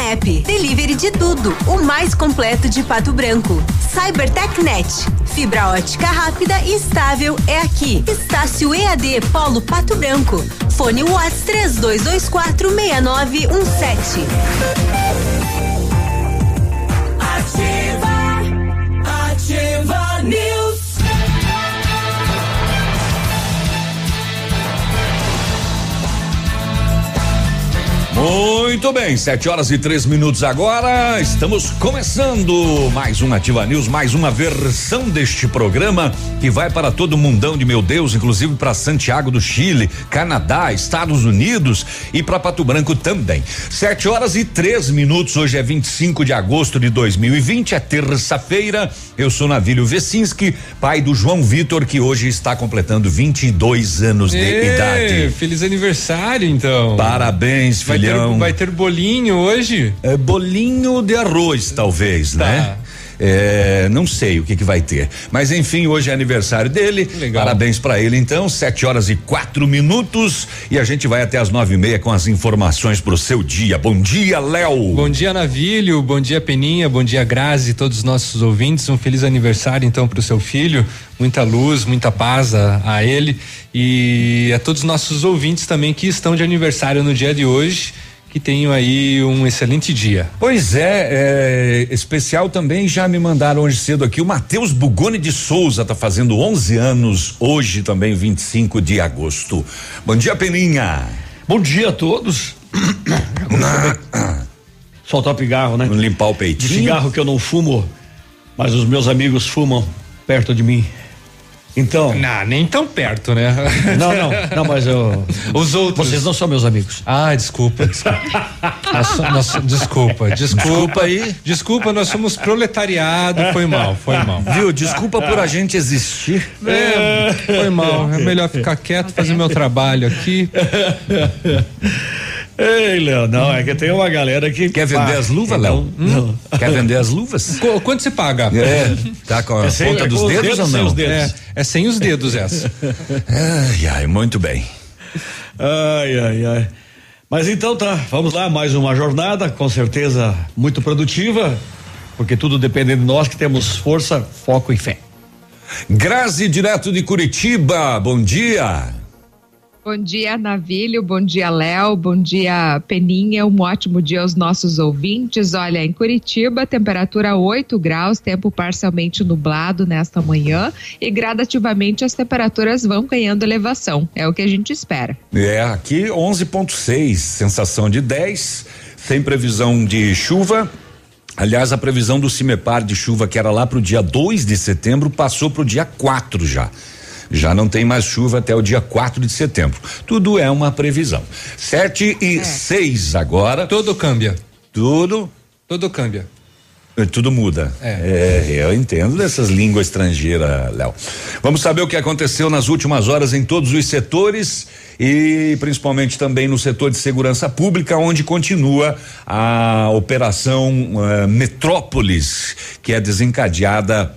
App. Delivery de tudo. O mais completo de Pato Branco. CyberTechNet. Fibra ótica rápida e estável é aqui. Estácio EAD Polo Pato Branco. Fone Watts 3224 6917. Ativa, ativa News. Muito bem, sete horas e três minutos agora. Estamos começando mais um Ativa News, mais uma versão deste programa que vai para todo o mundão de meu Deus, inclusive para Santiago do Chile, Canadá, Estados Unidos e para Pato Branco também. Sete horas e três minutos. Hoje é 25 de agosto de 2020, é terça-feira. Eu sou Navílio Vecinski, pai do João Vitor, que hoje está completando 22 anos de Ê, idade. Feliz aniversário, então. Parabéns, vai ter, vai ter bolinho hoje? É bolinho de arroz, talvez, Tá. né? É, não sei o que que vai ter, mas enfim, hoje é aniversário dele. Legal. Parabéns pra ele, então. Sete horas e quatro minutos e a gente vai até as nove e meia com as informações pro seu dia. Bom dia, Léo. Bom dia, Navílio. Bom dia, Peninha. Bom dia, Grazi. Todos os nossos ouvintes. Um feliz aniversário, então, para o seu filho. Muita luz, muita paz a, a ele e a todos os nossos ouvintes também que estão de aniversário no dia de hoje. Que tenham aí um excelente dia. Pois é, é, especial também já me mandaram hoje cedo aqui o Matheus Bugoni de Souza tá fazendo 11 anos hoje também 25 de agosto. Bom dia, Peninha. Bom dia a todos. Soltar o pigarro, né? Limpar o De peitinho. cigarro que eu não fumo, mas os meus amigos fumam perto de mim. Então. Não, nem tão perto, né? Não, não, não, mas eu. Os outros. Vocês não são meus amigos. Ah, desculpa. desculpa. Nós desculpa, desculpa. Desculpa aí. Desculpa, nós somos proletariado. Foi mal, foi mal. Viu? Desculpa por a gente existir. É, foi mal. É melhor ficar quieto, fazer meu trabalho aqui. Ei, Léo, não, é que tem uma galera que. Quer vender Ah, as luvas, não, Léo? Não. Quer vender as luvas? Qu- Quanto você paga? É. Tá com a É sem- ponta é dos dedos, dedos, ou sem não? os dedos. É, é sem os dedos essa. Ai, ai, muito bem. Ai, ai, ai. Mas então tá, vamos lá, mais uma jornada, com certeza muito produtiva, porque tudo depende de nós que temos força, foco e fé. Grazi, direto de Curitiba, bom dia. Bom dia, Navílio. Bom dia, Léo. Bom dia, Peninha. Um ótimo dia aos nossos ouvintes. Olha, em Curitiba, temperatura 8 graus, tempo parcialmente nublado nesta manhã e gradativamente as temperaturas vão ganhando elevação. É o que a gente espera. É, aqui 11.6, sensação de 10, sem previsão de chuva. Aliás, a previsão do Cimepar de chuva que era lá pro dia 2 de setembro passou pro dia 4 já. Já não tem mais chuva até o dia 4 de setembro. Tudo é uma previsão. Sete e seis agora. Tudo câmbia. Tudo Tudo câmbia. tudo muda. É. É, eu entendo dessas línguas estrangeiras, Léo. Vamos saber o que aconteceu nas últimas horas em todos os setores e principalmente também no setor de segurança pública, onde continua a operação eh, Metrópolis, que é desencadeada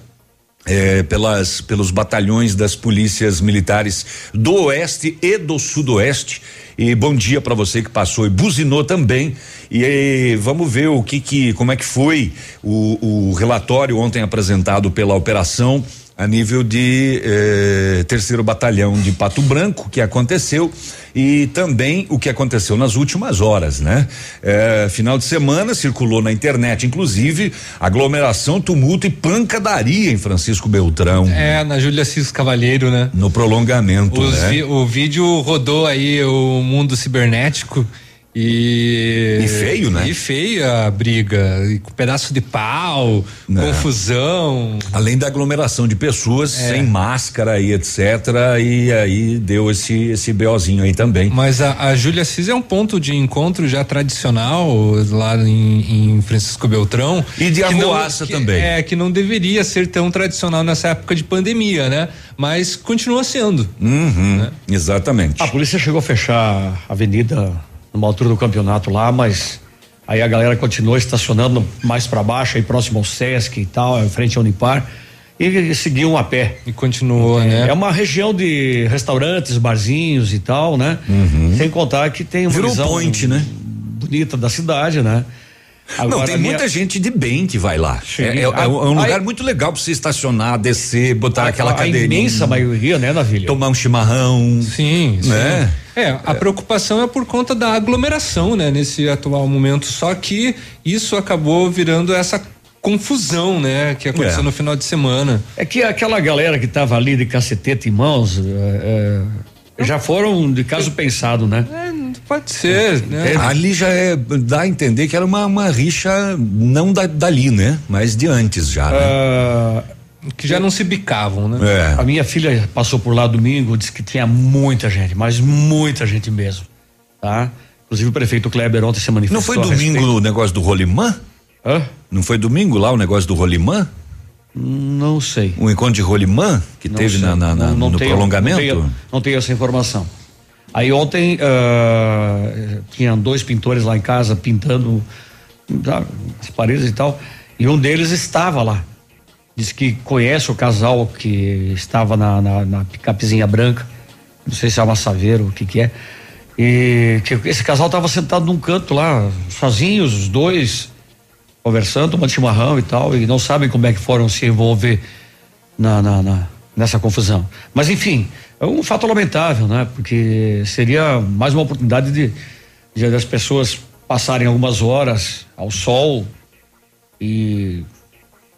eh, pelas pelos batalhões das polícias militares do Oeste e do Sudoeste. E bom dia para você que passou e buzinou também. E eh, vamos ver o que que como é que foi o, o relatório ontem apresentado pela operação a nível de eh, terceiro batalhão de Pato Branco que aconteceu e também o que aconteceu nas últimas horas, né? Eh, final de semana circulou na internet, inclusive aglomeração, tumulto e pancadaria em Francisco Beltrão É, na Júlia Cis Cavalheiro, né? no prolongamento, né? vi- o vídeo rodou aí o mundo cibernético E, e feio, né? E feia a briga, e com pedaço de pau. Né. confusão. Além da aglomeração de pessoas é. sem máscara e etc. E aí deu esse esse BOzinho aí também. Mas a, a Júlia Cis é um ponto de encontro já tradicional lá em, em Francisco Beltrão. E de arruaça também. É, que não deveria ser tão tradicional nessa época de pandemia, né? Mas continua sendo. Uhum, né? Exatamente. A polícia chegou a fechar a avenida numa altura do campeonato lá, mas aí a galera continuou estacionando mais para baixo, aí próximo ao Sesc e tal, em frente ao Unipar e seguiam a pé. E continuou, é, né? É uma região de restaurantes, barzinhos e tal, né? Uhum. Sem contar que tem uma Virou visão point, né? bonita da cidade, né? Agora, não, tem minha... muita gente de bem que vai lá. É, é, é, um lugar muito legal para você estacionar, descer, botar a, aquela a cadeirinha. A imensa maioria, né, Navilha? Tomar um chimarrão. Sim, né? Sim. É, a preocupação é por conta da aglomeração, né, nesse atual momento. Só que isso acabou virando essa confusão, né, que aconteceu é. no final de semana. É que aquela galera que tava ali de cacetete em mãos, é, é, já foram de caso pensado, né? É, pode ser, né? É, ali já é, dá a entender que era uma, uma rixa não da, dali, né? Mas de antes já, né? Uh, que já não se bicavam, né? É. A minha filha passou por lá domingo, disse que tinha muita gente, mas muita gente mesmo, tá? Inclusive o prefeito Kleber ontem se manifestou. Não foi domingo o negócio do Rolimã? Hã? Não foi domingo lá o negócio do Rolimã? Não sei. O encontro de Rolimã que não teve na, na, na não, não no tenho, prolongamento? Não tenho, não tenho, essa informação. Aí ontem uh, tinha dois pintores lá em casa pintando tá, as paredes e tal, e um deles estava lá. Diz que conhece o casal que estava na, na, na picapezinha branca, não sei se é uma saveiro, o que que é. E que esse casal estava sentado num canto lá, sozinhos, os dois, conversando, tomando chimarrão e tal, e não sabem como é que foram se envolver na, na, na nessa confusão. Mas enfim, é um fato lamentável, né? Porque seria mais uma oportunidade de, de das pessoas passarem algumas horas ao sol e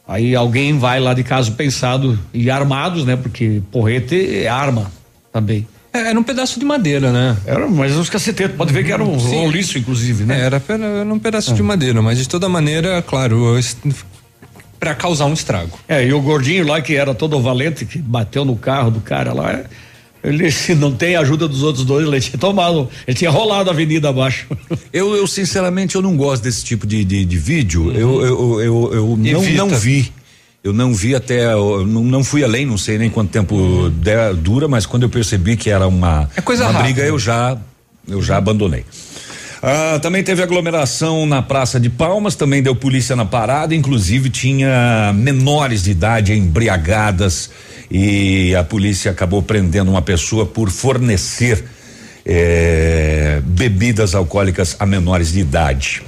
aí alguém vai lá de caso pensado e armados, né? Porque porrete é arma também. É, era um pedaço de madeira, né? Era, mas uns cacetetos, pode ver que era um roliço, inclusive, né? É, era, era um pedaço ah. de madeira, mas de toda maneira, claro, para causar um estrago. É, e o gordinho lá que era todo valente, que bateu no carro do cara lá, ele se não tem ajuda dos outros dois, ele tinha tomado, ele tinha rolado a avenida abaixo. Eu, eu sinceramente, eu não gosto desse tipo de, de, de vídeo, uhum. eu, eu, eu, eu não, não vi. Eu não vi até, não, não fui além, não sei nem quanto tempo de, dura, mas quando eu percebi que era uma, é coisa uma rápida. briga, eu já, eu já abandonei. Ah, também teve aglomeração na Praça de Palmas, também deu polícia na parada, inclusive tinha menores de idade embriagadas e a polícia acabou prendendo uma pessoa por fornecer eh, bebidas alcoólicas a menores de idade.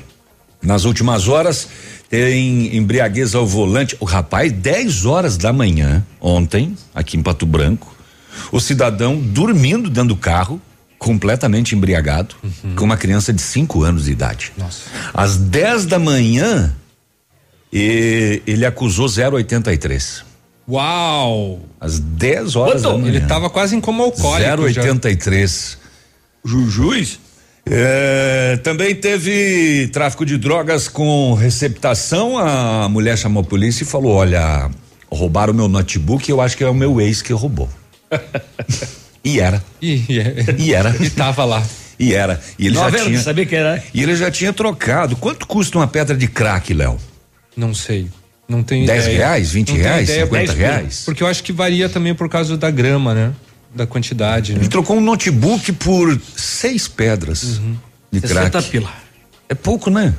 Nas últimas horas, tem embriaguez ao volante. O rapaz, 10 horas da manhã, ontem, aqui em Pato Branco, o cidadão dormindo dentro do carro, completamente embriagado, uhum. com uma criança de 5 anos de idade. Nossa. Às 10 da manhã, ele acusou 083. Uau! Às 10 horas Quanto? da manhã. Ele estava quase em coma alcoólico. 083. Jujus? É, também teve tráfico de drogas com receptação. A mulher chamou a polícia e falou: Olha, roubaram o meu notebook. Eu acho que é o meu ex que roubou. e era. E, e era. E tava lá. E era. E ele Não, já tinha. Sabia que era. E ele já tinha trocado. Quanto custa uma pedra de crack, Léo? Não sei. Não tem 10 ideia. reais, 20 Não reais, ideia, 50 reais? Porque eu acho que varia também por causa da grama, né? da quantidade. Né? Ele trocou um notebook por seis pedras uhum. de crack. pila. É pouco, né?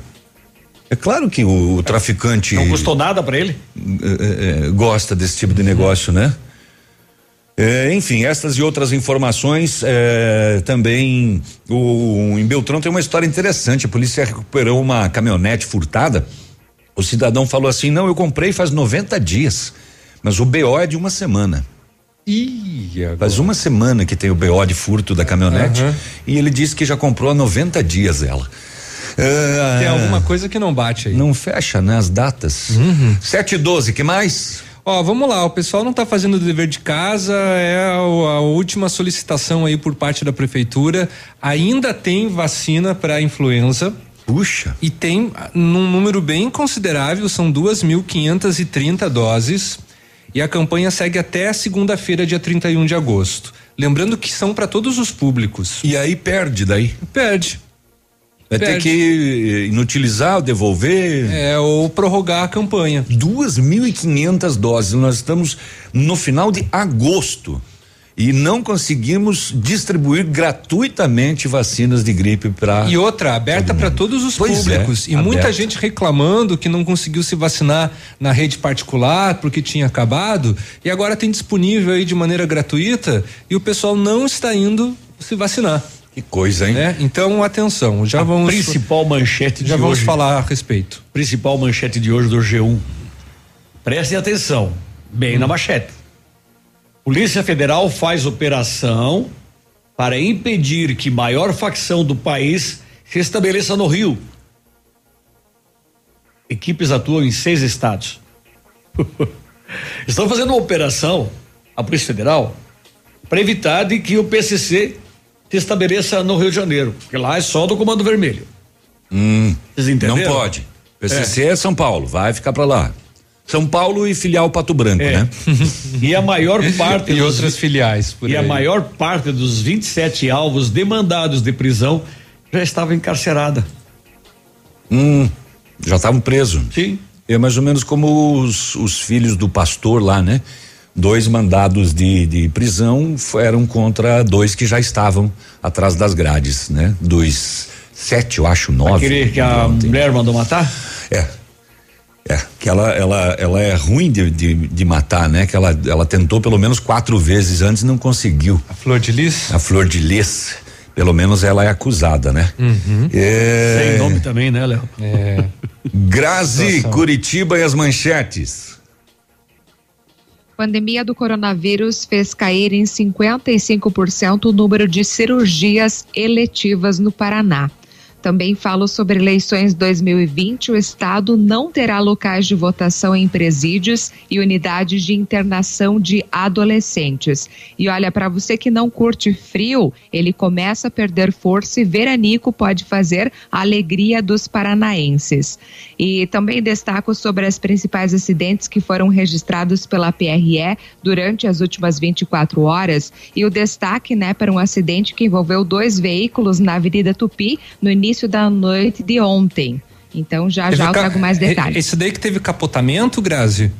É claro que o, o traficante. Não custou nada para ele? É, é, gosta desse tipo de negócio, né? É, enfim, estas e outras informações é, também. O, em Beltrão tem uma história interessante. A polícia recuperou uma caminhonete furtada. O cidadão falou assim: não, eu comprei faz 90 dias, mas o BO é de uma semana. Ih, Faz uma semana que tem o BO de furto da caminhonete uhum. e ele disse que já comprou há 90 dias ela. Uh, tem alguma coisa que não bate aí. Não fecha, né? As datas. Uhum. 7 e 12, que mais? Ó, vamos lá, o pessoal não está fazendo o dever de casa, é a, a, última solicitação aí por parte da prefeitura. Ainda tem vacina para influenza. Puxa. E tem num número bem considerável, são 2.530 doses. E a campanha segue até segunda-feira, dia 31 de agosto. Lembrando que são para todos os públicos. E aí perde daí? Perde. Vai Perde. ter que inutilizar, devolver? É, ou prorrogar a campanha. Duas mil e quinhentas doses. Nós estamos no final de agosto e não conseguimos distribuir gratuitamente vacinas de gripe para e outra aberta para todos os pois é, públicos é, e aberta. muita gente reclamando que não conseguiu se vacinar na rede particular porque tinha acabado e agora tem disponível aí de maneira gratuita e o pessoal não está indo se vacinar. Que coisa, hein? Né? Então, atenção, já a vamos. Principal manchete já vamos falar a respeito. Principal manchete de hoje do G1. Prestem atenção, bem hum. na manchete. Polícia Federal faz operação para impedir que maior facção do país se estabeleça no Rio. Equipes atuam em seis estados. Estão fazendo uma operação, a Polícia Federal, para evitar de que o PCC se estabeleça no Rio de Janeiro, porque lá é só do Comando Vermelho. Hum, Vocês entenderam? Não pode. PCC é. é São Paulo, vai ficar para lá. São Paulo e filial Pato Branco, é. né? e a maior parte e dos, outras filiais. e aí. a maior parte dos 27 alvos demandados de prisão já estava encarcerada. Hum, já estavam presos. Sim. É mais ou menos como os, os filhos do pastor lá, né? dois mandados de, de prisão eram contra dois que já estavam atrás das grades, né? Dos sete, eu acho, nove. Aquele que a ontem. mulher mandou matar? É. É, que ela, ela, ela é ruim de, de, de, matar, né? Que ela, ela tentou pelo menos quatro vezes antes e não conseguiu. A Flor de Lis? A Flor de Lis. Pelo menos ela é acusada, né? Uhum. É... Sem nome também, né, Léo? É. Grazi, Curitiba e as manchetes pandemia do coronavírus fez cair em 55% o número de cirurgias eletivas no Paraná. Também falo sobre eleições 2020. O Estado não terá locais de votação em presídios e unidades de internação de adolescentes. E olha, para você que não curte frio, ele começa a perder força e veranico pode fazer a alegria dos paranaenses. E também destaco sobre as principais acidentes que foram registrados pela PRE durante as últimas 24 horas. E o destaque, né, para um acidente que envolveu dois veículos na Avenida Tupi no início início da noite de ontem. Então já teve já eu trago mais detalhes. Esse daí que teve capotamento, Grazi?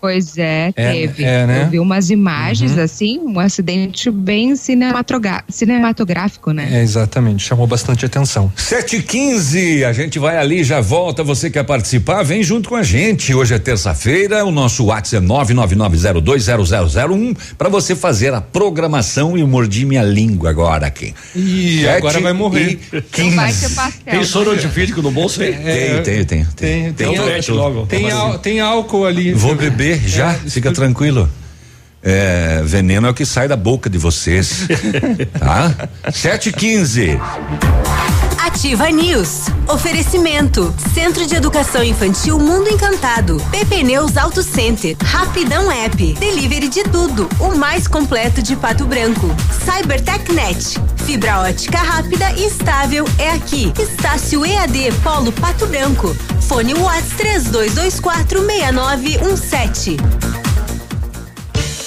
Pois é, é teve. É, né? Eu vi umas imagens uhum. assim, um acidente bem cinematográfico, né? É, exatamente, chamou bastante atenção. 7h15, a gente vai ali, já volta. Você quer participar? Vem junto com a gente. Hoje é terça-feira, o nosso WhatsApp é 999020001 para você fazer a programação e mordi minha língua agora aqui. E agora vai morrer. Não vai ter pastel. Tem soro antifídico no bolso aí? É, tem, tem, tem. Tem, tem, tem, tem, tem, tem álcool ali. Vou beber beber já, é, fica tranquilo. É, veneno é o que sai da boca de vocês. tá? 7 15 Ativa News. Oferecimento. Centro de Educação Infantil Mundo Encantado. PP Neus Auto Center. Rapidão App. Delivery de tudo. O mais completo de Pato Branco. CyberTechNet. Fibra ótica rápida e estável é aqui. Estácio EAD Polo Pato Branco. Fone Watts 3224 6917.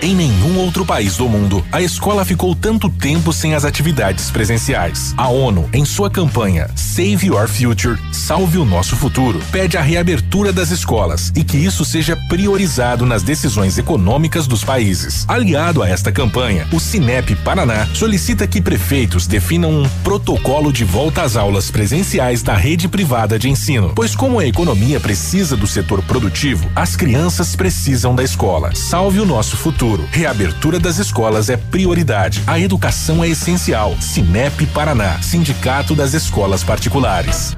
Em nenhum outro país do mundo, a escola ficou tanto tempo sem as atividades presenciais. A ONU, em sua campanha Save Your Future, Salve o Nosso Futuro, pede a reabertura das escolas e que isso seja priorizado nas decisões econômicas dos países. Aliado a esta campanha, o Cinep Paraná solicita que prefeitos definam um protocolo de volta às aulas presenciais da rede privada de ensino, pois como a economia precisa do setor produtivo, as crianças precisam da escola. Salve o nosso futuro futuro. Reabertura das escolas é prioridade. A educação é essencial. Cinep Paraná, Sindicato das Escolas Particulares.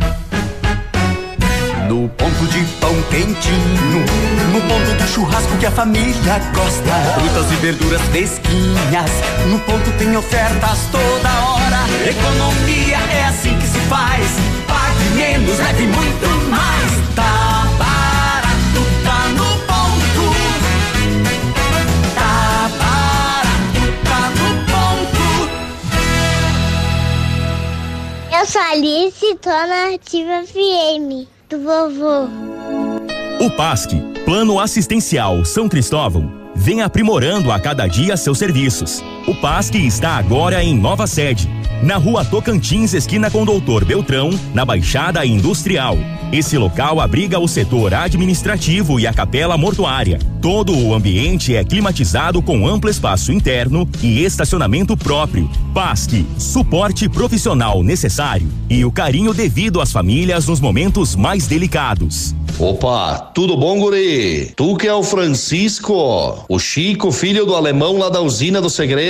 No ponto de pão quentinho. No ponto do churrasco que a família gosta. Frutas e verduras fresquinhas. No ponto tem ofertas toda hora. Economia é assim que se faz. Pague menos, leve muito mais. Tá sou Alice, tô na Ativa FM do vovô. O PASC, Plano Assistencial São Cristóvão, vem aprimorando a cada dia seus serviços. O PASC está agora em nova sede, na rua Tocantins, esquina com Doutor Beltrão, na Baixada Industrial. Esse local abriga o setor administrativo e a capela mortuária. Todo o ambiente é climatizado com amplo espaço interno e estacionamento próprio. PASC, suporte profissional necessário e o carinho devido às famílias nos momentos mais delicados. Opa, tudo bom, guri? Tu que é o Francisco, o Chico, filho do alemão lá da usina do segredo.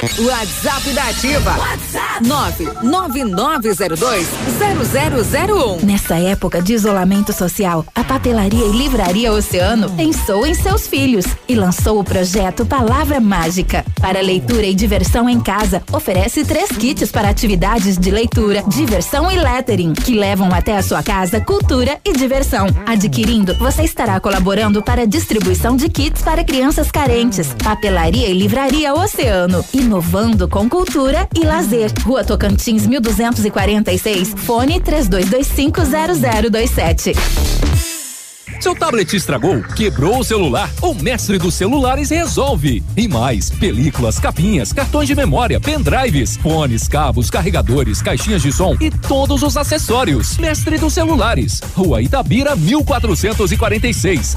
WhatsApp da Ativa. WhatsApp 999020001. Nessa época de isolamento social, a papelaria e livraria Oceano pensou em seus filhos e lançou o projeto Palavra Mágica. Para leitura e diversão em casa, oferece três kits para atividades de leitura, diversão e lettering, que levam até a sua casa cultura e diversão. Adquirindo, você estará colaborando para a distribuição de kits para crianças carentes. Papelaria e livraria Oceano. Inovando com cultura e lazer. Rua Tocantins, 1246. Fone 32250027. Seu tablet estragou? Quebrou o celular? O mestre dos celulares resolve. E mais: películas, capinhas, cartões de memória, pendrives, fones, cabos, carregadores, caixinhas de som e todos os acessórios. Mestre dos celulares. Rua Itabira, 1446.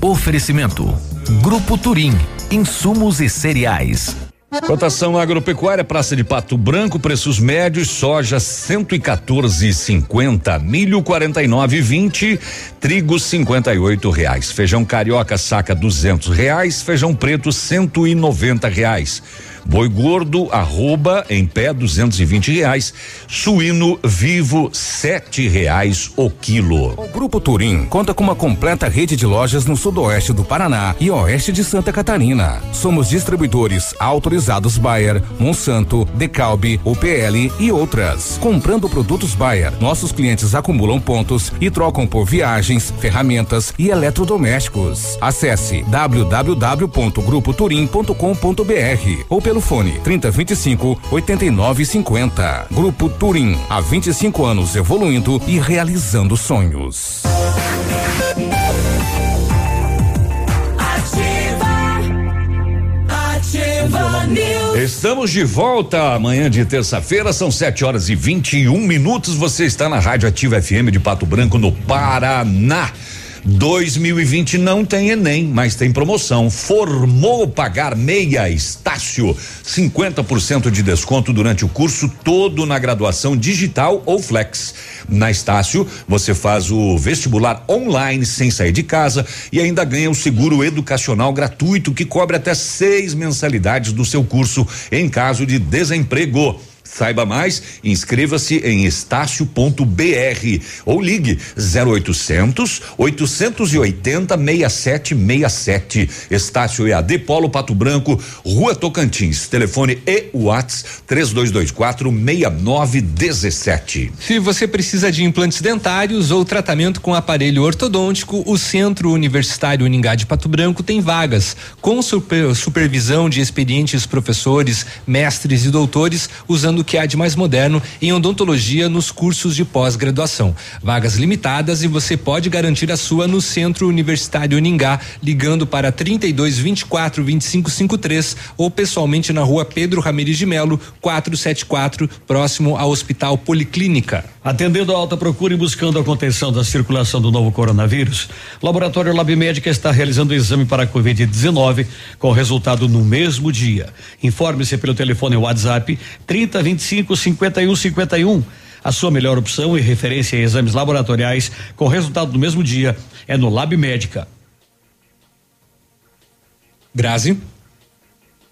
Oferecimento. Grupo Turim. Insumos e cereais. Cotação agropecuária, Praça de Pato Branco, preços médios, soja 114,50, milho 49,20, trigo 58 reais, feijão carioca saca 200 reais, feijão preto 190 reais. Boi gordo, arroba, em pé, duzentos e vinte reais. Suíno vivo, sete reais o quilo. O Grupo Turim conta com uma completa rede de lojas no sudoeste do Paraná e oeste de Santa Catarina. Somos distribuidores autorizados Bayer, Monsanto, Decalbe, UPL e outras. Comprando produtos Bayer, nossos clientes acumulam pontos e trocam por viagens, ferramentas e eletrodomésticos. Acesse www.grupoturim.com.br ou pelo fone 3025 8950. Grupo Turim, há 25 anos evoluindo e realizando sonhos. Ativa News. Estamos de volta amanhã de terça-feira, são 7 horas e 21 minutos. Você está na Rádio Ativa FM de Pato Branco, no Paraná. 2020 não tem Enem, mas tem promoção. Formou pagar meia Estácio, 50% de desconto durante o curso todo na graduação digital ou flex. Na Estácio, você faz o vestibular online sem sair de casa e ainda ganha o seguro educacional gratuito que cobre até seis mensalidades do seu curso em caso de desemprego. Saiba mais, inscreva-se em estácio.br ou ligue 0800 880 6767. Estácio EAD Polo Pato Branco, Rua Tocantins. Telefone e Whats 3224 6917. Se você precisa de implantes dentários ou tratamento com aparelho ortodôntico, o Centro Universitário Uningá de Pato Branco tem vagas. Com super, supervisão de experientes professores, mestres e doutores, usando o que há de mais moderno em odontologia nos cursos de pós-graduação. Vagas limitadas e você pode garantir a sua no Centro Universitário Uningá, ligando para 32 24 25 53 ou pessoalmente na rua Pedro Ramirez de Melo, 474, próximo ao Hospital Policlínica. Atendendo a alta procura e buscando a contenção da circulação do novo coronavírus, o Laboratório Lab Médica está realizando o exame para a Covid-19 com resultado no mesmo dia. Informe-se pelo telefone WhatsApp 30 25 51 51. A sua melhor opção e referência em exames laboratoriais com resultado no mesmo dia é no Lab Médica. Grazi.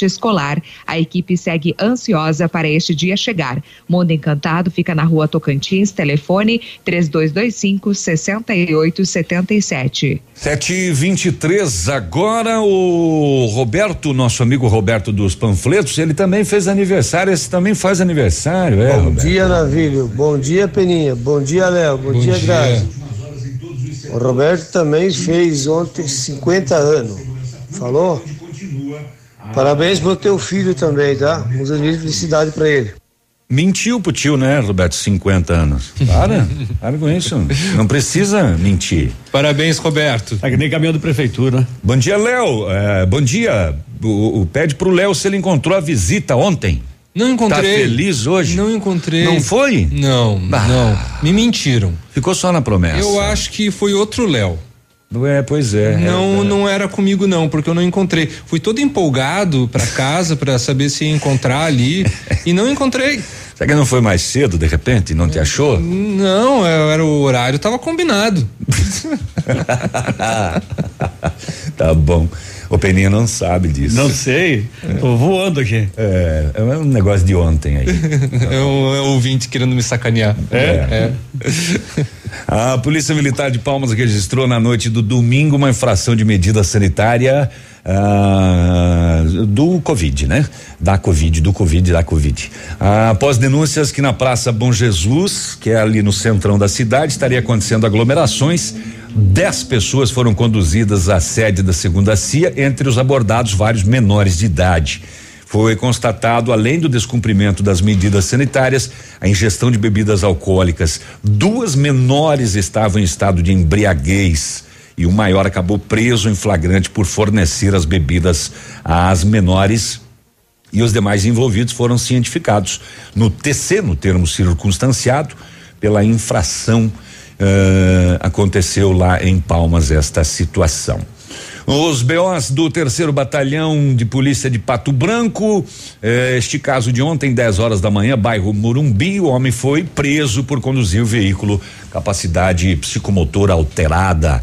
escolar. A equipe segue ansiosa para este dia chegar. Mundo Encantado fica na rua Tocantins, telefone 3225 6877. 723 agora o Roberto, nosso amigo Roberto dos panfletos, ele também fez aniversário, esse também faz aniversário, é, Bom Roberto? dia, Navílio. Bom dia, Peninha. Bom dia, Léo. Bom, Bom dia, dia. Grazi. O Roberto também fez ontem 50 anos. Falou? Parabéns pro teu filho também, tá? Muita felicidade pra ele. Mentiu pro tio, né, Roberto? 50 anos. Para, para com isso. Não precisa mentir. Parabéns, Roberto. É que nem caminhão de prefeitura. Bom dia, Léo. É, bom dia. O, o- pede pro Léo se ele encontrou a visita ontem. Não encontrei. Tá feliz hoje? Não encontrei. Não foi? Não, não. Me mentiram. Ficou só na promessa. Eu acho que foi outro Léo. É, pois é. Não, não era comigo não, porque eu não encontrei. Fui todo empolgado pra casa pra saber se ia encontrar ali e não encontrei. Será que não foi mais cedo, de repente? Não te achou? Não, é, era o horário, tava combinado. tá bom. O Peninha não sabe disso. Não sei. Tô voando aqui. É, é um negócio de ontem aí. É um, é um ouvinte querendo me sacanear. É? A Polícia Militar de Palmas registrou na noite do domingo uma infração de medida sanitária ah, do Covid, né? Da Covid, do Covid, da Covid. Ah, após denúncias que na Praça Bom Jesus, que é ali no centrão da cidade, estaria acontecendo aglomerações. Dez pessoas foram conduzidas à sede da segunda CIA, entre os abordados vários menores de idade. Foi constatado, além do descumprimento das medidas sanitárias, a ingestão de bebidas alcoólicas. Duas menores estavam em estado de embriaguez e o maior acabou preso em flagrante por fornecer as bebidas às menores. E os demais envolvidos foram cientificados no TC, no termo circunstanciado, pela infração. Eh, aconteceu lá em Palmas esta situação. Os BOs do terceiro batalhão de polícia de Pato Branco, eh, este caso de ontem, 10 horas da manhã, bairro Morumbi, o homem foi preso por conduzir o veículo, capacidade psicomotora alterada.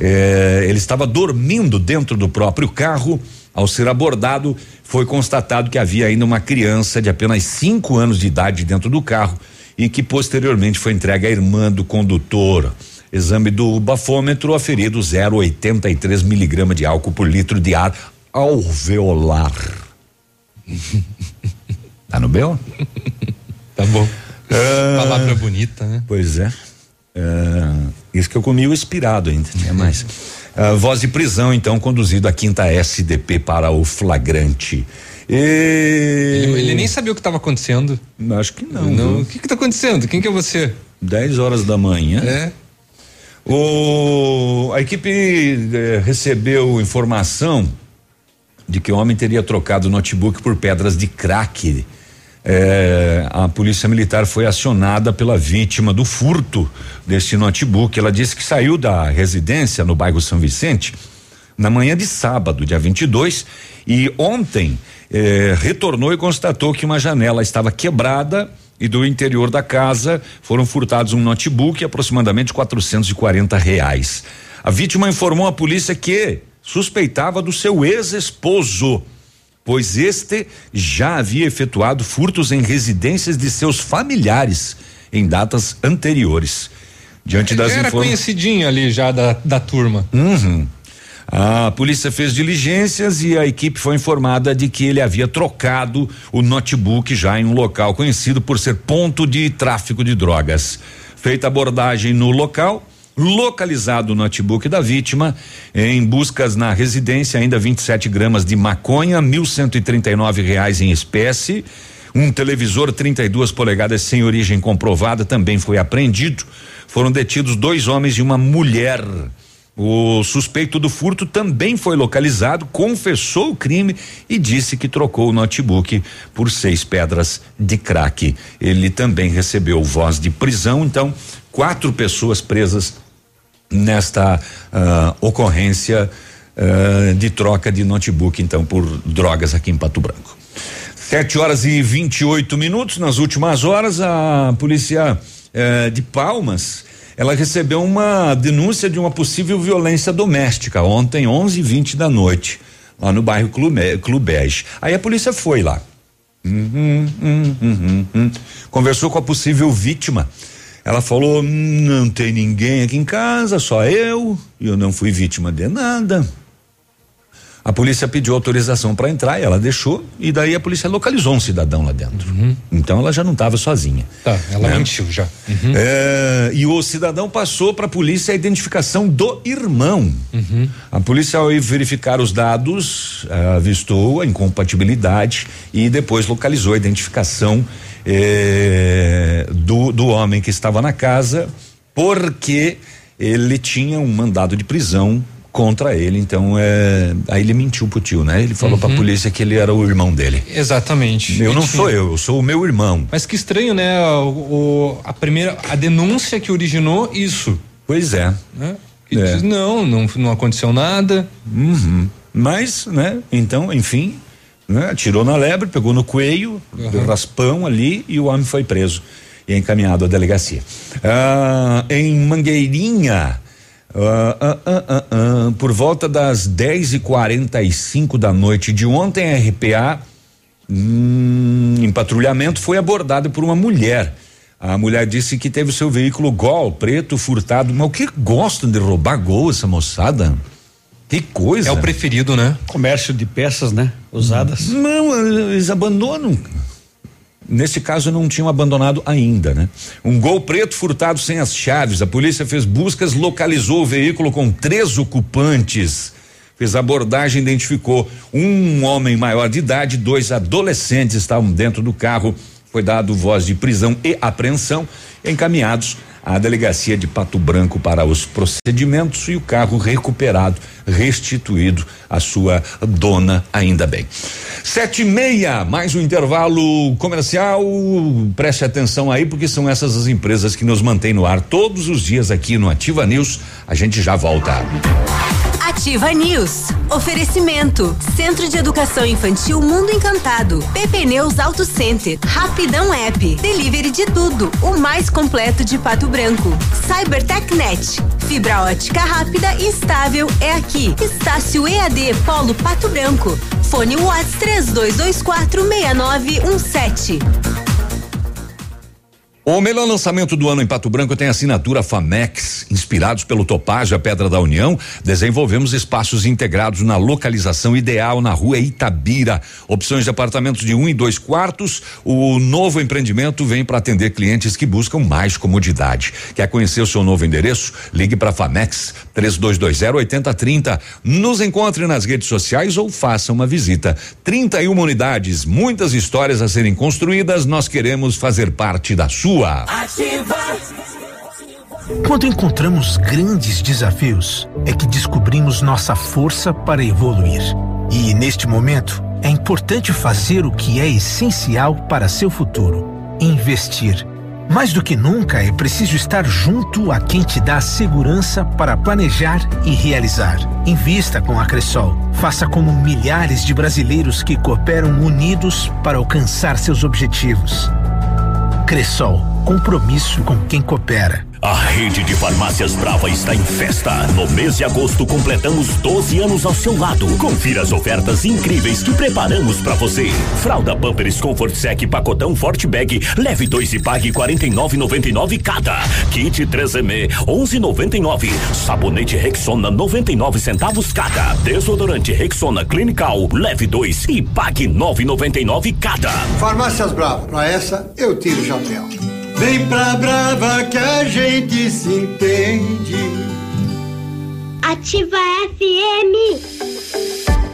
Eh, ele estava dormindo dentro do próprio carro. Ao ser abordado, foi constatado que havia ainda uma criança de apenas cinco anos de idade dentro do carro e que posteriormente foi entregue à irmã do condutor. Exame do bafômetro aferido 0,83 miligrama de álcool por litro de ar alveolar. tá no bel? Tá bom. Ah, Palavra bonita, né? Pois é. Ah, isso que eu comi o expirado ainda, tinha mais. Ah, voz de prisão, então, conduzido a quinta SDP para o flagrante. E... Ele, ele nem sabia o que estava acontecendo. Acho que não. Não. O que que tá acontecendo? Quem que é você? 10 horas da manhã. É. O, a equipe eh, recebeu informação de que o homem teria trocado o notebook por pedras de crack É, a polícia militar foi acionada pela vítima do furto deste notebook. Ela disse que saiu da residência no bairro São Vicente na manhã de sábado, dia 22, e ontem eh, retornou e constatou que uma janela estava quebrada e do interior da casa foram furtados um notebook e aproximadamente 440 reais. A vítima informou à polícia que suspeitava do seu ex-esposo, pois este já havia efetuado furtos em residências de seus familiares em datas anteriores. Diante das Era conhecidinho ali já da, da turma. Uhum. A polícia fez diligências e a equipe foi informada de que ele havia trocado o notebook já em um local conhecido por ser ponto de tráfico de drogas. Feita abordagem no local, localizado o notebook da vítima, em buscas na residência, ainda 27 gramas de maconha, e nove reais em espécie. Um televisor 32 polegadas sem origem comprovada também foi apreendido. Foram detidos dois homens e uma mulher. O suspeito do furto também foi localizado, confessou o crime e disse que trocou o notebook por seis pedras de crack. Ele também recebeu voz de prisão, então, quatro pessoas presas nesta uh, ocorrência uh, de troca de notebook, então, por drogas aqui em Pato Branco. Sete horas e 28 minutos. Nas últimas horas, a polícia uh, de Palmas ela recebeu uma denúncia de uma possível violência doméstica ontem, 11 e 20 da noite, lá no bairro Clubege. Aí a polícia foi lá. Uhum, uhum, uhum, Conversou com a possível vítima. Ela falou: não tem ninguém aqui em casa, só eu, e eu não fui vítima de nada. A polícia pediu autorização para entrar e ela deixou e daí a polícia localizou um cidadão lá dentro. Uhum. Então ela já não estava sozinha. Tá, ela né? mentiu já. Uhum. É, e o cidadão passou para a polícia a identificação do irmão. Uhum. A polícia ao verificar os dados avistou a incompatibilidade e depois localizou a identificação é, do, do homem que estava na casa porque ele tinha um mandado de prisão contra ele. Então, é, aí ele mentiu pro tio, né? Ele falou uhum. pra polícia que ele era o irmão dele. Exatamente. Eu não sou eu, eu sou o meu irmão. Mas que estranho, né? O, o a primeira, a denúncia que originou isso. Pois é. Né? Que é. diz, não, não, não aconteceu nada. Uhum. Mas, né? Então, enfim, né? Atirou na lebre, pegou no coelho, uhum. raspão ali e o homem foi preso e encaminhado à delegacia. Ah, em Mangueirinha, Uh, uh, uh, por volta das 10 e 45 da noite de ontem, a RPA, hum, em patrulhamento, foi abordada por uma mulher. A mulher disse que teve o seu veículo Gol preto furtado. Mas o que gostam de roubar Gol essa moçada? Que coisa. É o preferido, né? Comércio de peças, né? Usadas. Não, eles abandonam. Nesse caso não tinham abandonado ainda, né? Um gol preto furtado sem as chaves. A polícia fez buscas, localizou o veículo com três ocupantes. Fez abordagem, identificou um homem maior de idade, dois adolescentes estavam dentro do carro. Foi dado voz de prisão e apreensão, encaminhados à delegacia de Pato Branco para os procedimentos e o carro recuperado, restituído à sua dona, ainda bem. Sete e meia, mais um intervalo comercial. Preste atenção aí, porque são essas as empresas que nos mantêm no ar todos os dias aqui no Ativa News. A gente já volta. Ativa News. Oferecimento. Centro de Educação Infantil Mundo Encantado. PP Neus Auto Center. Rapidão App. Delivery de tudo. O mais completo de Pato Branco. Cybertechnet. Fibra ótica rápida e estável é aqui. Estácio EAD Polo Pato Branco. Fone Watts 3224 6917. O melhor lançamento do ano em Pato Branco tem assinatura Famex. Inspirados pelo Topázio, a Pedra da União, desenvolvemos espaços integrados na localização ideal na rua Itabira. Opções de apartamentos de um e dois quartos. O novo empreendimento vem para atender clientes que buscam mais comodidade. Quer conhecer o seu novo endereço? Ligue para Famex 3220 8030. Nos encontre nas redes sociais ou faça uma visita. 31 unidades, muitas histórias a serem construídas. Nós queremos fazer parte da sua Ativa. Quando encontramos grandes desafios, é que descobrimos nossa força para evoluir. E neste momento, é importante fazer o que é essencial para seu futuro: investir. Mais do que nunca, é preciso estar junto a quem te dá segurança para planejar e realizar. Invista com a Cressol. Faça como milhares de brasileiros que cooperam unidos para alcançar seus objetivos. Cressol, compromisso com quem coopera. A rede de farmácias Brava está em festa. No mês de agosto completamos 12 anos ao seu lado. Confira as ofertas incríveis que preparamos para você. Fralda Pampers Comfort Sec pacotão Forte Bag, leve 2 e pague 49,99 cada. Kit 3M 11,99. Sabonete Rexona 99 centavos cada. Desodorante Rexona Clinical, leve 2 e pague 9,99 cada. Farmácias Brava, pra essa eu tiro o chapéu. Vem pra Brava que a gente se entende. Ativa FM.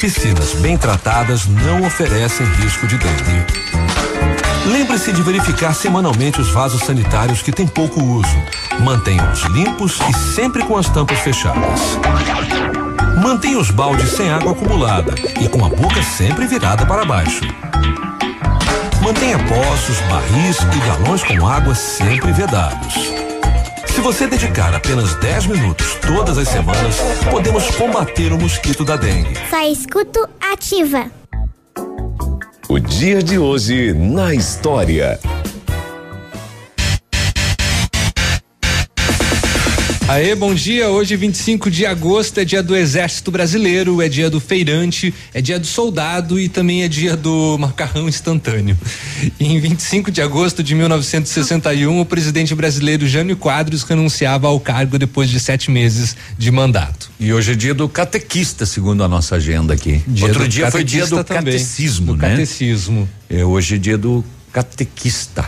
Piscinas bem tratadas não oferecem risco de dengue. Lembre-se de verificar semanalmente os vasos sanitários que têm pouco uso. Mantenha-os limpos e sempre com as tampas fechadas. Mantenha os baldes sem água acumulada e com a boca sempre virada para baixo. Mantenha poços, barris e galões com água sempre vedados. Se você dedicar apenas 10 minutos todas as semanas, podemos combater o mosquito da dengue. Só escuto ativa. O dia de hoje na história. Aê, bom dia. Hoje, 25 de agosto, é dia do Exército Brasileiro, é dia do feirante, é dia do soldado e também é dia do macarrão instantâneo. E em 25 de agosto de 1961, o presidente brasileiro Jânio Quadros renunciava ao cargo depois de sete meses de mandato. E hoje é dia do catequista, segundo a nossa agenda aqui. Dia Outro dia foi dia do também, catecismo, do né? Catecismo. É hoje é dia do catequista.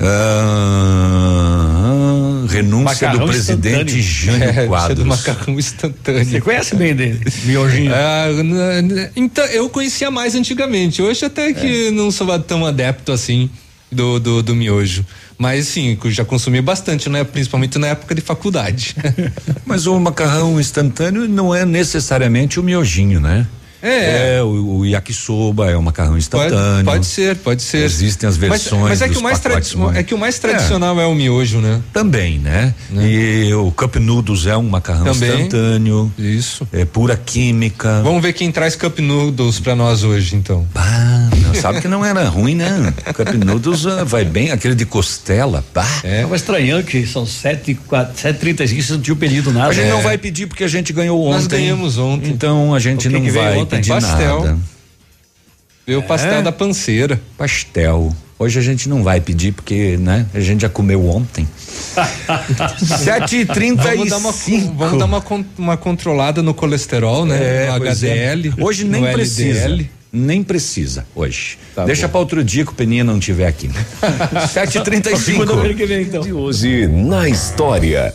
Ah, renúncia Macarrão do presidente. Jânio É, Quadros. do macarrão instantâneo. Você conhece bem dele? Miojinho. Ah, então, eu conhecia mais antigamente. Hoje até que não sou tão adepto assim do, do, do miojo. Mas sim, já consumi bastante, né? Principalmente na época de faculdade. Mas o macarrão instantâneo não é necessariamente o miojinho, né? É. o, o yakisoba é o macarrão instantâneo. Pode, pode ser, pode ser. Existem as Mas- versões. Mas, é, que dos o mais pacotes tradi- mais- é que o mais tradicional é, o miojo, né? Também, né? E o cup noodles é um macarrão Também. instantâneo. Isso. É pura química. Vamos ver quem traz cup noodles pra nós hoje, então. Ah, não, sabe que não era ruim, né? Cup noodles ah, vai bem, aquele de costela, pá. É. Tava estranhando que são 7 7h35 você não tinha pedido nada. A gente não É. vai pedir porque a gente ganhou ontem. Nós ganhamos ontem. Então a gente não vai ontem? pedir Pastel. nada. Veio o pastel É? da panceira. Pastel. Hoje a gente não vai pedir porque, né? A gente já comeu ontem. Sete e trinta Vamos e dar uma, cinco. vamos dar uma, uma controlada no colesterol, né? É, no pois é. HDL. Hoje nem no precisa. LDL. Nem precisa hoje. Tá Deixa para outro dia que o Peninha não estiver aqui. Sete e trinta e cinco. Segunda-feira que vem, então. De hoje na história.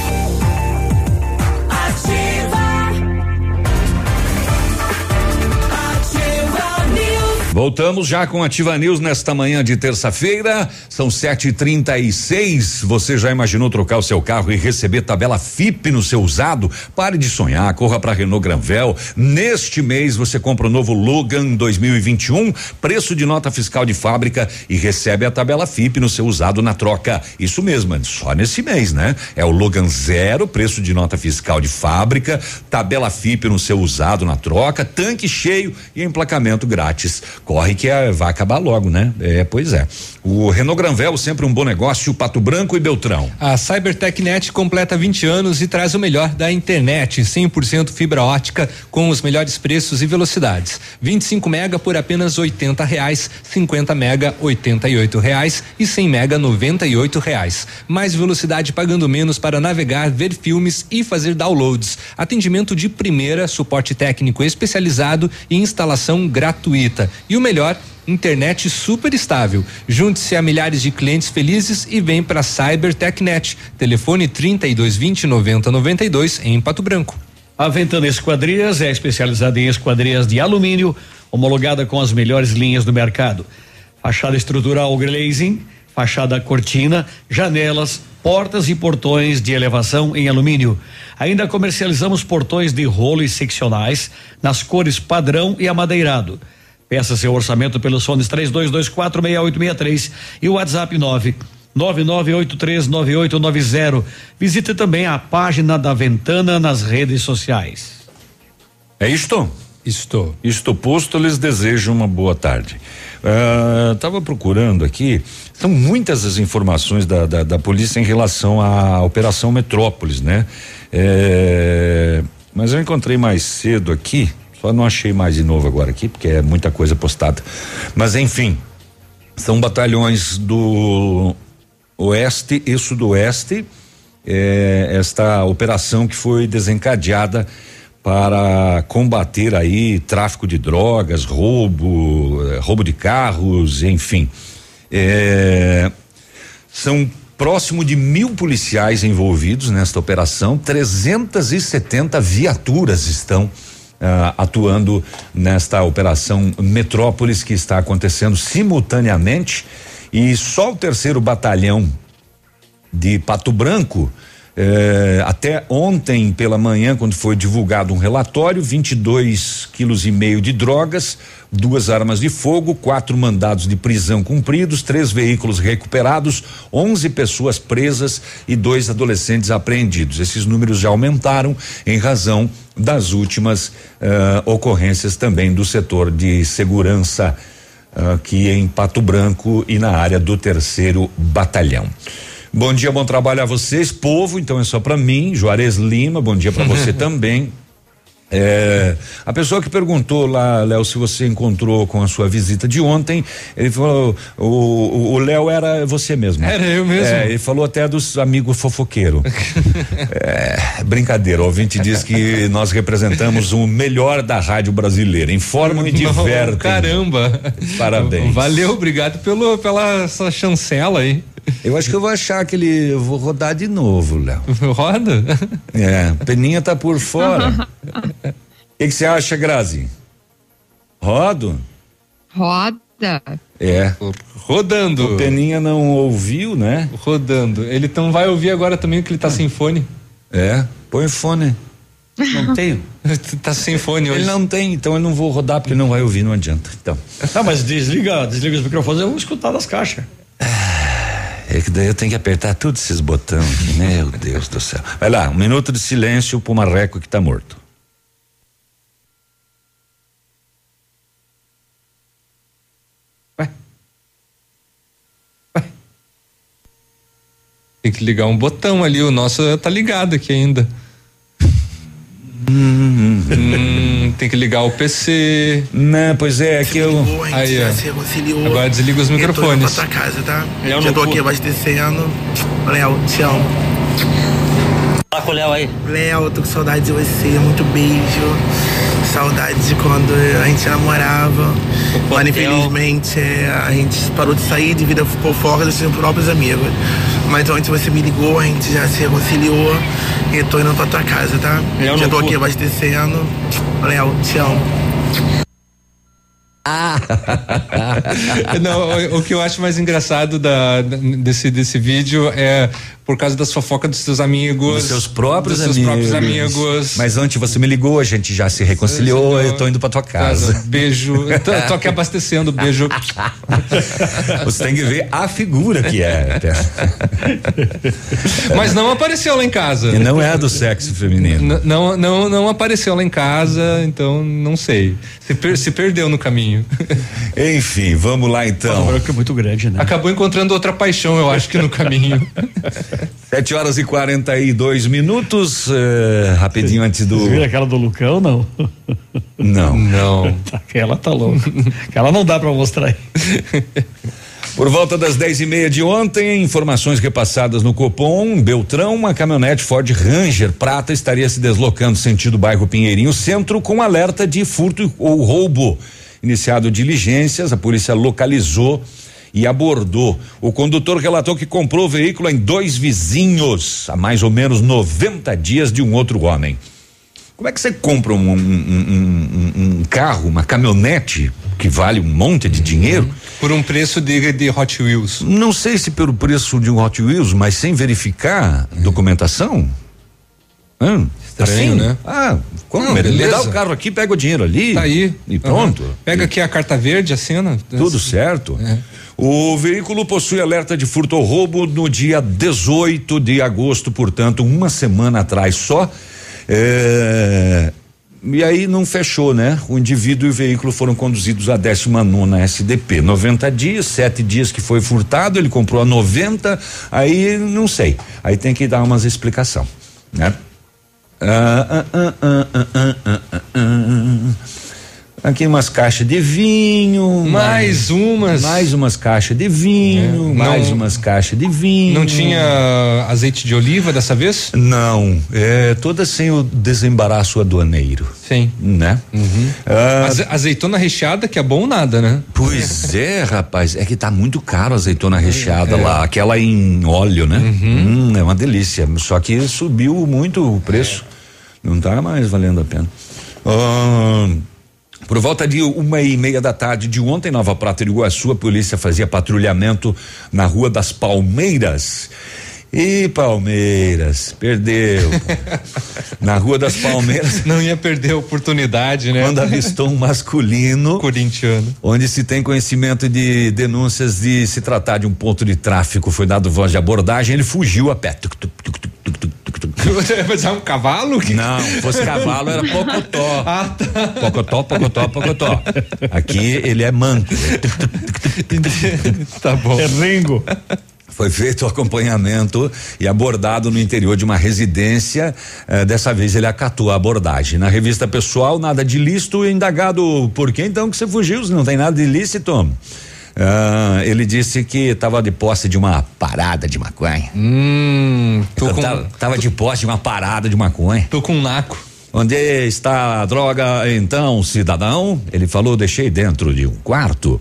Voltamos já com Ativa News nesta manhã de terça-feira. São 7h36. Você já imaginou trocar o seu carro e receber tabela FIP no seu usado? Pare de sonhar, corra para Renault Granvel. Neste mês você compra o novo Logan 2021, preço de nota fiscal de fábrica e recebe a tabela FIP no seu usado na troca. Isso mesmo, só nesse mês, né? É o Logan zero, preço de nota fiscal de fábrica, tabela FIP no seu usado na troca, tanque cheio e emplacamento grátis corre que vai acabar logo, né? É, pois é. O Renault Granvel, sempre um bom negócio, Pato Branco e Beltrão. A CyberTechNet completa 20 anos e traz o melhor da internet, 100% fibra ótica com os melhores preços e velocidades. 25 mega por apenas 80 reais, 50 mega 88 reais e 100 mega 98 reais. Mais velocidade pagando menos para navegar, ver filmes e fazer downloads. Atendimento de primeira, suporte técnico especializado e instalação gratuita. E o melhor, internet super estável. Junte-se a milhares de clientes felizes e vem para Cyber TechNet. Telefone 3220 9092 em Pato Branco. A Ventana Esquadrias é especializada em esquadrias de alumínio, homologada com as melhores linhas do mercado. Fachada estrutural glazing, fachada cortina, janelas, portas e portões de elevação em alumínio. Ainda comercializamos portões de rolo e seccionais nas cores padrão e amadeirado. Peça seu orçamento pelos fones 32246863 e o WhatsApp 9 99839890. Visite também a página da Ventana nas redes sociais. É isto? Estou. Isto posto, lhes desejo uma boa tarde. Estava uh, procurando aqui, são muitas as informações da, da, da, polícia em relação à Operação Metrópolis, né? É, mas eu encontrei mais cedo aqui só não achei mais de novo agora aqui, porque é muita coisa postada. Mas enfim, são batalhões do Oeste e Sudoeste. É, esta operação que foi desencadeada para combater aí tráfico de drogas, roubo, eh, roubo de carros, enfim. É, são próximo de mil policiais envolvidos nesta operação, 370 viaturas estão uh, atuando nesta operação Metrópolis que está acontecendo simultaneamente. E só o terceiro batalhão de Pato Branco eh, até ontem pela manhã, quando foi divulgado um relatório, 22 quilos e meio de drogas, duas armas de fogo, quatro mandados de prisão cumpridos, três veículos recuperados, 11 pessoas presas e dois adolescentes apreendidos. Esses números já aumentaram em razão das últimas uh, ocorrências também do setor de segurança uh, aqui em Pato Branco e na área do terceiro batalhão. Bom dia, bom trabalho a vocês, povo. Então é só para mim, Juarez Lima. Bom dia para você também. É, a pessoa que perguntou lá, Léo, se você encontrou com a sua visita de ontem, ele falou: o Léo era você mesmo. Era eu mesmo. É, ele falou até dos amigos fofoqueiro. é, brincadeira, o ouvinte diz que nós representamos o melhor da rádio brasileira. Informam e divertem. Caramba! Parabéns. Valeu, obrigado pelo, pela essa chancela aí. Eu acho que eu vou achar aquele. Eu vou rodar de novo, Léo. Roda? É, Peninha tá por fora. O que você acha, Grazi? Rodo? Roda. É. Rodando. O Peninha não ouviu, né? Rodando. Ele não vai ouvir agora também que ele tá sem fone. É, põe fone. Não tenho. tá sem fone hoje. Ele não tem, então eu não vou rodar porque ele não vai ouvir, não adianta. Então. Não, mas desliga, desliga os microfones, eu vou escutar das caixas. É que daí eu tenho que apertar todos esses botões aqui, meu Deus do céu. Vai lá, um minuto de silêncio pro marreco que tá morto. Vai. Vai. Tem que ligar um botão ali, o nosso tá ligado aqui ainda. Hum, hum, tem que ligar o PC. Não, pois é, que eu. Aí, ó. Agora desliga os microfones. Pra casa, tá? Eu Já tô aqui abastecendo. Léo, te amo. Fala com o Léo aí. Léo, tô com saudade de você, muito beijo. Saudade de quando a gente namorava. Mas infelizmente a gente parou de sair devido a fofoca dos seus próprios amigos. Mas ontem você me ligou, a gente já se reconciliou e tô indo pra tua casa, tá? Eu já não tô aqui abastecendo. Léo, te amo. Ah! Não, o, o que eu acho mais engraçado da, desse, desse vídeo é por causa das fofocas dos seus amigos. Dos seus próprios dos amigos. seus próprios amigos. Mas antes você me ligou, a gente já se reconciliou, eu tô indo pra tua casa. Beijo. tô, tô aqui abastecendo, beijo. Você tem que ver a figura que é. Mas não apareceu lá em casa. E não é do sexo feminino. N- Não, não, não apareceu lá em casa, então não sei. Se, per- se perdeu no caminho. Enfim, vamos lá então. é muito grande, né? Acabou encontrando outra paixão, eu acho que no caminho. Sete horas e 42 minutos, eh, rapidinho antes do. Viram aquela do Lucão, não? Não. Não. Aquela tá louca. Aquela não dá pra mostrar aí. Por volta das dez e meia de ontem, informações repassadas no Copom, Beltrão, uma caminhonete Ford Ranger prata estaria se deslocando sentido bairro Pinheirinho Centro com alerta de furto ou roubo. Iniciado diligências, a polícia localizou e abordou. O condutor relatou que comprou o veículo em dois vizinhos, há mais ou menos 90 dias de um outro homem. Como é que você compra um, um- um- um- carro, uma caminhonete que vale um monte de dinheiro? Por um preço de, de Hot Wheels. Não sei se pelo preço de um Hot Wheels, mas sem verificar documentação. Hã? Estranho, né? Ah, como? Não, Me beleza. dá o carro aqui, pega o dinheiro ali. Tá aí. E pronto. Aham. Pega aqui a carta verde, assina. Tudo certo. O veículo possui alerta de furto ou roubo no dia 18 de agosto, portanto, uma semana atrás só. É, E aí não fechou, né? O indivíduo e o veículo foram conduzidos à 19 SDP. 90 dias, sete dias que foi furtado, ele comprou a 90, aí não sei. Aí tem que dar umas explicação, né? Ah, ah, ah, ah, ah, ah, ah, ah. Aqui umas caixas de vinho. Mais umas. Mais umas caixas de vinho. É, mais não- umas caixas de vinho. Não tinha azeite de oliva dessa vez? Não, é toda sem o desembaraço aduaneiro. Sim. Né? Ah, Aze- azeitona recheada, que é bom nada, né? Pois é, rapaz, é que tá muito caro a azeitona recheada lá, aquela em óleo, né? Hum, é uma delícia, só que subiu muito o preço, não tá mais valendo a pena. Ah, por volta de uma e meia da tarde de ontem, em Nova Prata de Iguaçu, a polícia fazia patrulhamento na Rua das Palmeiras. E Palmeiras, perdeu. na Rua das Palmeiras. Não ia perder a oportunidade, né? Quando avistou um masculino. Corintiano. Onde se tem conhecimento de denúncias de se tratar de um ponto de tráfico, foi dado voz de abordagem, ele fugiu a pé. Tuc, tuc, tuc, tuc. Mas é um cavalo? Não, fosse cavalo era pocotó. Ah, tá. Pocotó, pocotó, pocotó. Aqui ele é manco. tá bom. É Ringo. Foi feito o acompanhamento e abordado no interior de uma residência. Eh, dessa vez ele acatou a abordagem. Na revista pessoal, nada de ilícito, indagado por que então que você fugiu, se não tem nada de ilícito. Ah, ele disse que estava de posse de uma parada de maconha. Hum, tô com, tava, tava de posse de uma parada de maconha. tô com um naco. Onde está a droga, então, cidadão? Ele falou, deixei dentro de um quarto.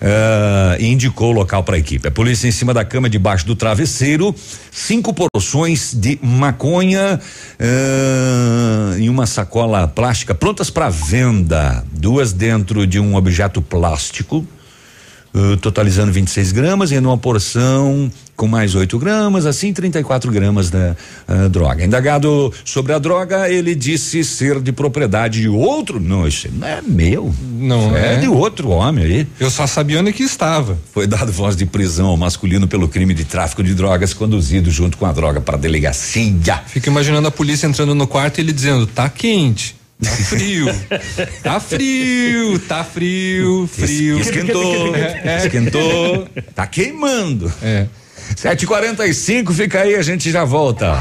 ah, e indicou o local para a equipe. A polícia em cima da cama, debaixo do travesseiro, cinco porções de maconha ah, em uma sacola plástica prontas para venda. Duas dentro de um objeto plástico. Uh, totalizando 26 gramas e numa porção com mais 8 gramas, assim 34 gramas da ah, droga. Indagado sobre a droga, ele disse ser de propriedade de outro. Não, isso não é meu. Não é, é? de outro homem aí. Eu só sabia onde que estava. Foi dado voz de prisão ao masculino pelo crime de tráfico de drogas, conduzido junto com a droga para a delegacia. Fico imaginando a polícia entrando no quarto e ele dizendo: tá quente. Tá frio, tá frio, tá frio, frio. Esquentou, É, esquentou, tá queimando. É. 7h45, fica aí, a gente já volta.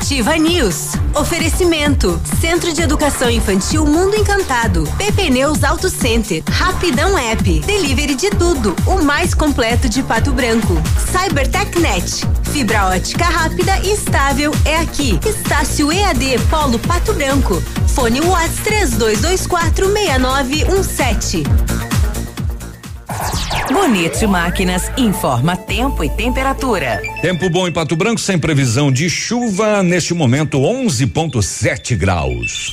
Ativa News. Oferecimento. Centro de Educação Infantil Mundo Encantado. PP Neus Auto Center. Rapidão App. Delivery de tudo. O mais completo de Pato Branco. CyberTechNet. Fibra ótica rápida e estável é aqui. Estácio EAD Polo Pato Branco. Fone Watts 32246917. Bonito Máquinas informa tempo e temperatura. Tempo bom em Pato Branco, sem previsão de chuva. Neste momento, 11,7 graus.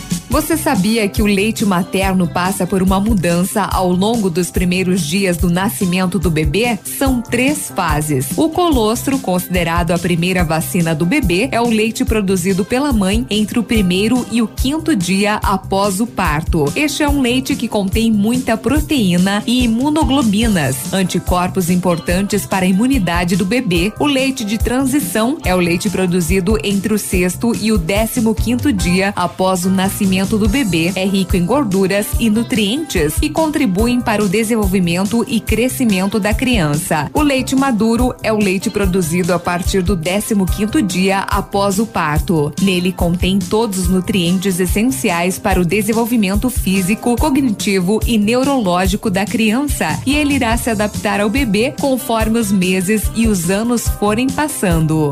Você sabia que o leite materno passa por uma mudança ao longo dos primeiros dias do nascimento do bebê? São três fases. O colostro, considerado a primeira vacina do bebê, é o leite produzido pela mãe entre o primeiro e o quinto dia após o parto. Este é um leite que contém muita proteína e imunoglobinas, anticorpos importantes para a imunidade do bebê. O leite de transição é o leite produzido entre o sexto e o décimo quinto dia após o nascimento do bebê é rico em gorduras e nutrientes e contribuem para o desenvolvimento e crescimento da criança. O leite maduro é o leite produzido a partir do 15º dia após o parto. Nele contém todos os nutrientes essenciais para o desenvolvimento físico, cognitivo e neurológico da criança, e ele irá se adaptar ao bebê conforme os meses e os anos forem passando.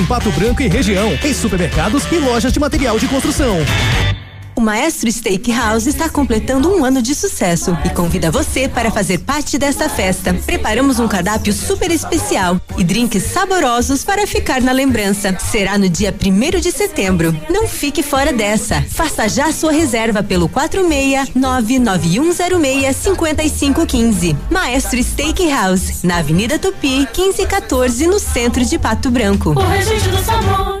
em Pato Branco e região, em supermercados e lojas de material de construção. O Maestro Steakhouse está completando um ano de sucesso e convida você para fazer parte desta festa. Preparamos um cardápio super especial e drinks saborosos para ficar na lembrança. Será no dia 1 de setembro. Não fique fora dessa. Faça já sua reserva pelo 46 99106 5515. Maestro Steakhouse, na Avenida Tupi, 1514, no centro de Pato Branco. O do sabor.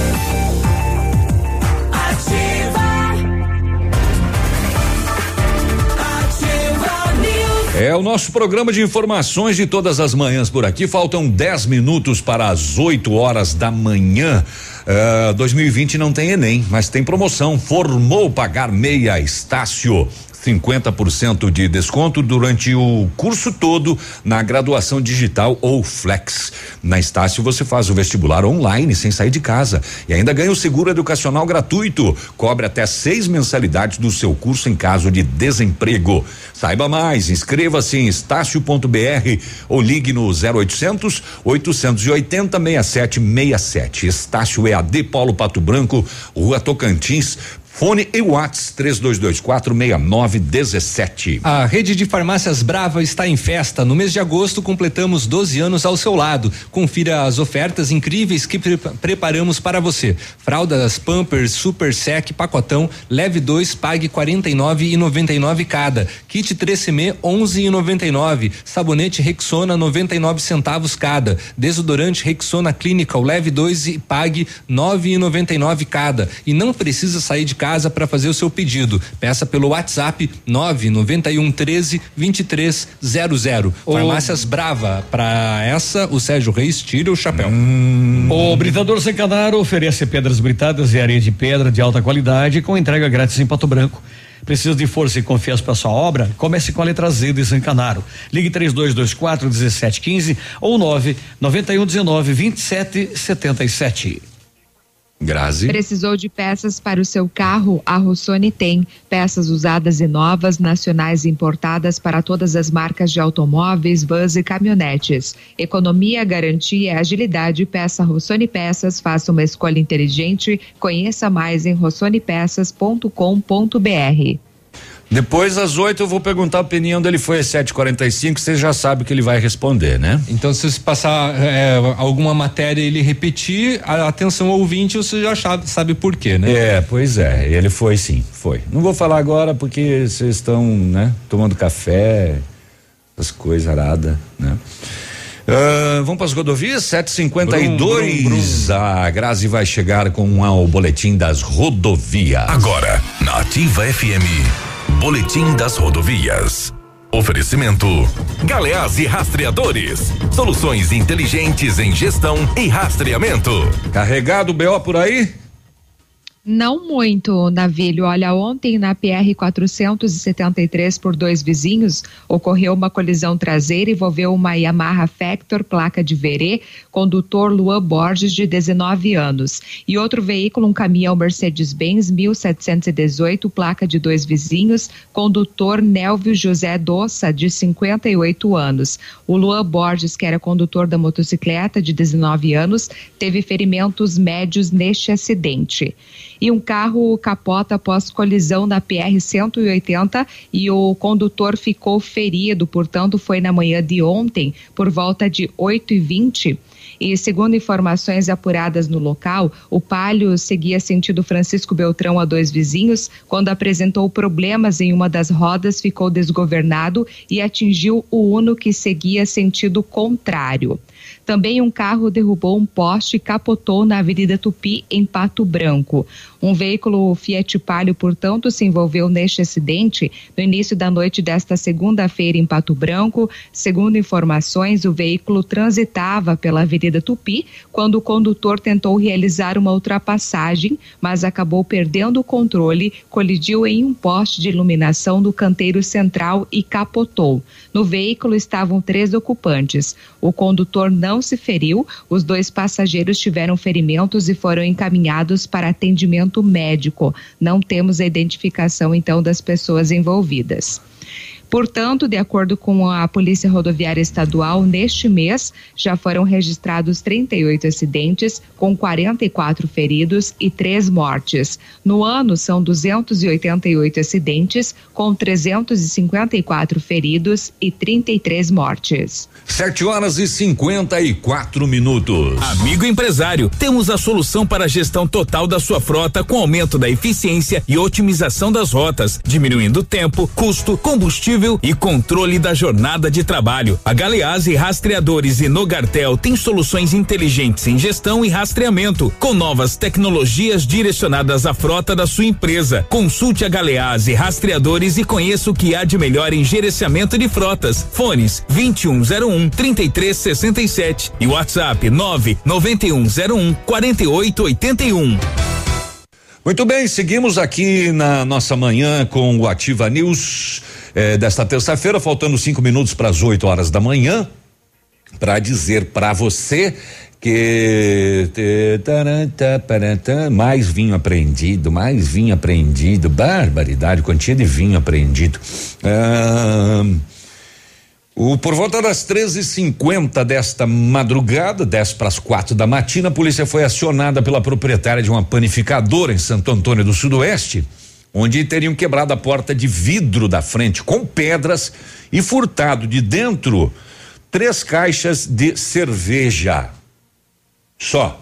É o nosso programa de informações de todas as manhãs por aqui. Faltam 10 minutos para as 8 horas da manhã. Uh, 2020 não tem Enem, mas tem promoção. Formou pagar meia Estácio. 50% de desconto durante o curso todo na graduação digital ou flex. Na Estácio você faz o vestibular online sem sair de casa e ainda ganha o seguro educacional gratuito. Cobre até seis mensalidades do seu curso em caso de desemprego. Saiba mais, inscreva-se em estácio.br ou ligue no 0800 880 6767. Estácio EAD Paulo Pato Branco, Rua Tocantins, Fone e Whats 32246917. A rede de farmácias Brava está em festa. No mês de agosto completamos 12 anos ao seu lado. Confira as ofertas incríveis que pre preparamos para você. Fraldas Pampers Super Sec pacotão, leve 2, pague 49,99 cada. Kit 3CM 11,99. Sabonete Rexona 99 centavos cada. Desodorante Rexona Clinical, leve 2 e pague 9,99 cada. E não precisa sair de casa para fazer o seu pedido. Peça pelo WhatsApp 991 13 2300. Farmácias Brava. Para essa, o Sérgio Reis tira o chapéu. Hum. O Britador Zancanaro oferece pedras britadas e areia de pedra de alta qualidade com entrega grátis em Pato Branco. Precisa de força e confiança para sua obra? Comece com a letra Z de Zancanaro. Ligue 3224 1715 ou 9 9119 2777. Grazi. Precisou de peças para o seu carro? A Rossoni tem. Peças usadas e novas, nacionais e importadas para todas as marcas de automóveis, vans e caminhonetes. Economia, garantia, agilidade. Peça Rossoni Peças. Faça uma escolha inteligente. Conheça mais em rossonepeças.com.br. Depois, às oito, eu vou perguntar a opinião dele foi às 7h45, você já sabe que ele vai responder, né? Então, se você passar é, alguma matéria e ele repetir, a atenção ao ouvinte, você já sabe, sabe por quê, né? É, pois é, ele foi sim, foi. Não vou falar agora porque vocês estão, né, tomando café, as coisas aradas, né? Uh, vamos para as rodovias? 752. A Grazi vai chegar com um, o boletim das rodovias. Agora, na Ativa FM. Boletim das rodovias. Oferecimento: Galeás e Rastreadores. Soluções inteligentes em gestão e rastreamento. Carregado BO por aí? Não muito, Navilho. Olha, ontem na PR 473 por dois vizinhos ocorreu uma colisão traseira envolveu uma Yamaha Factor placa de Verê, condutor Luan Borges de 19 anos, e outro veículo, um caminhão Mercedes-Benz 1718 placa de dois vizinhos, condutor Nelvio José Dossa de 58 anos. O Luan Borges, que era condutor da motocicleta de 19 anos, teve ferimentos médios neste acidente e um carro capota após colisão na PR 180 e o condutor ficou ferido, portanto, foi na manhã de ontem, por volta de 8 e 20 e segundo informações apuradas no local, o Palio seguia sentido Francisco Beltrão a dois vizinhos quando apresentou problemas em uma das rodas, ficou desgovernado e atingiu o Uno que seguia sentido contrário. Também um carro derrubou um poste e capotou na Avenida Tupi, em Pato Branco. Um veículo Fiat Palio, portanto, se envolveu neste acidente no início da noite desta segunda-feira em Pato Branco. Segundo informações, o veículo transitava pela Avenida Tupi quando o condutor tentou realizar uma ultrapassagem, mas acabou perdendo o controle, colidiu em um poste de iluminação do canteiro central e capotou. No veículo estavam três ocupantes. O condutor não se feriu, os dois passageiros tiveram ferimentos e foram encaminhados para atendimento médico. Não temos a identificação, então, das pessoas envolvidas. Portanto, de acordo com a Polícia Rodoviária Estadual, neste mês já foram registrados 38 acidentes, com 44 feridos e três mortes. No ano, são 288 acidentes, com 354 feridos e 33 mortes. 7 horas e 54 minutos. Amigo empresário, temos a solução para a gestão total da sua frota com aumento da eficiência e otimização das rotas, diminuindo tempo, custo, combustível e controle da jornada de trabalho. A Galease Rastreadores e Nogartel tem soluções inteligentes em gestão e rastreamento, com novas tecnologias direcionadas à frota da sua empresa. Consulte a Galease Rastreadores e conheça o que há de melhor em gerenciamento de frotas. Fones 2101 3367 e WhatsApp 99101 4881. Muito bem, seguimos aqui na nossa manhã com o Ativa News eh, desta terça-feira, faltando cinco minutos para as 8 horas da manhã, para dizer para você que mais vinho apreendido, mais vinho apreendido, barbaridade, quantia de vinho apreendido. Ah, o, por volta das 13h50 desta madrugada, 10 para as quatro da matina, a polícia foi acionada pela proprietária de uma panificadora em Santo Antônio do Sudoeste, onde teriam quebrado a porta de vidro da frente com pedras e furtado de dentro três caixas de cerveja. Só.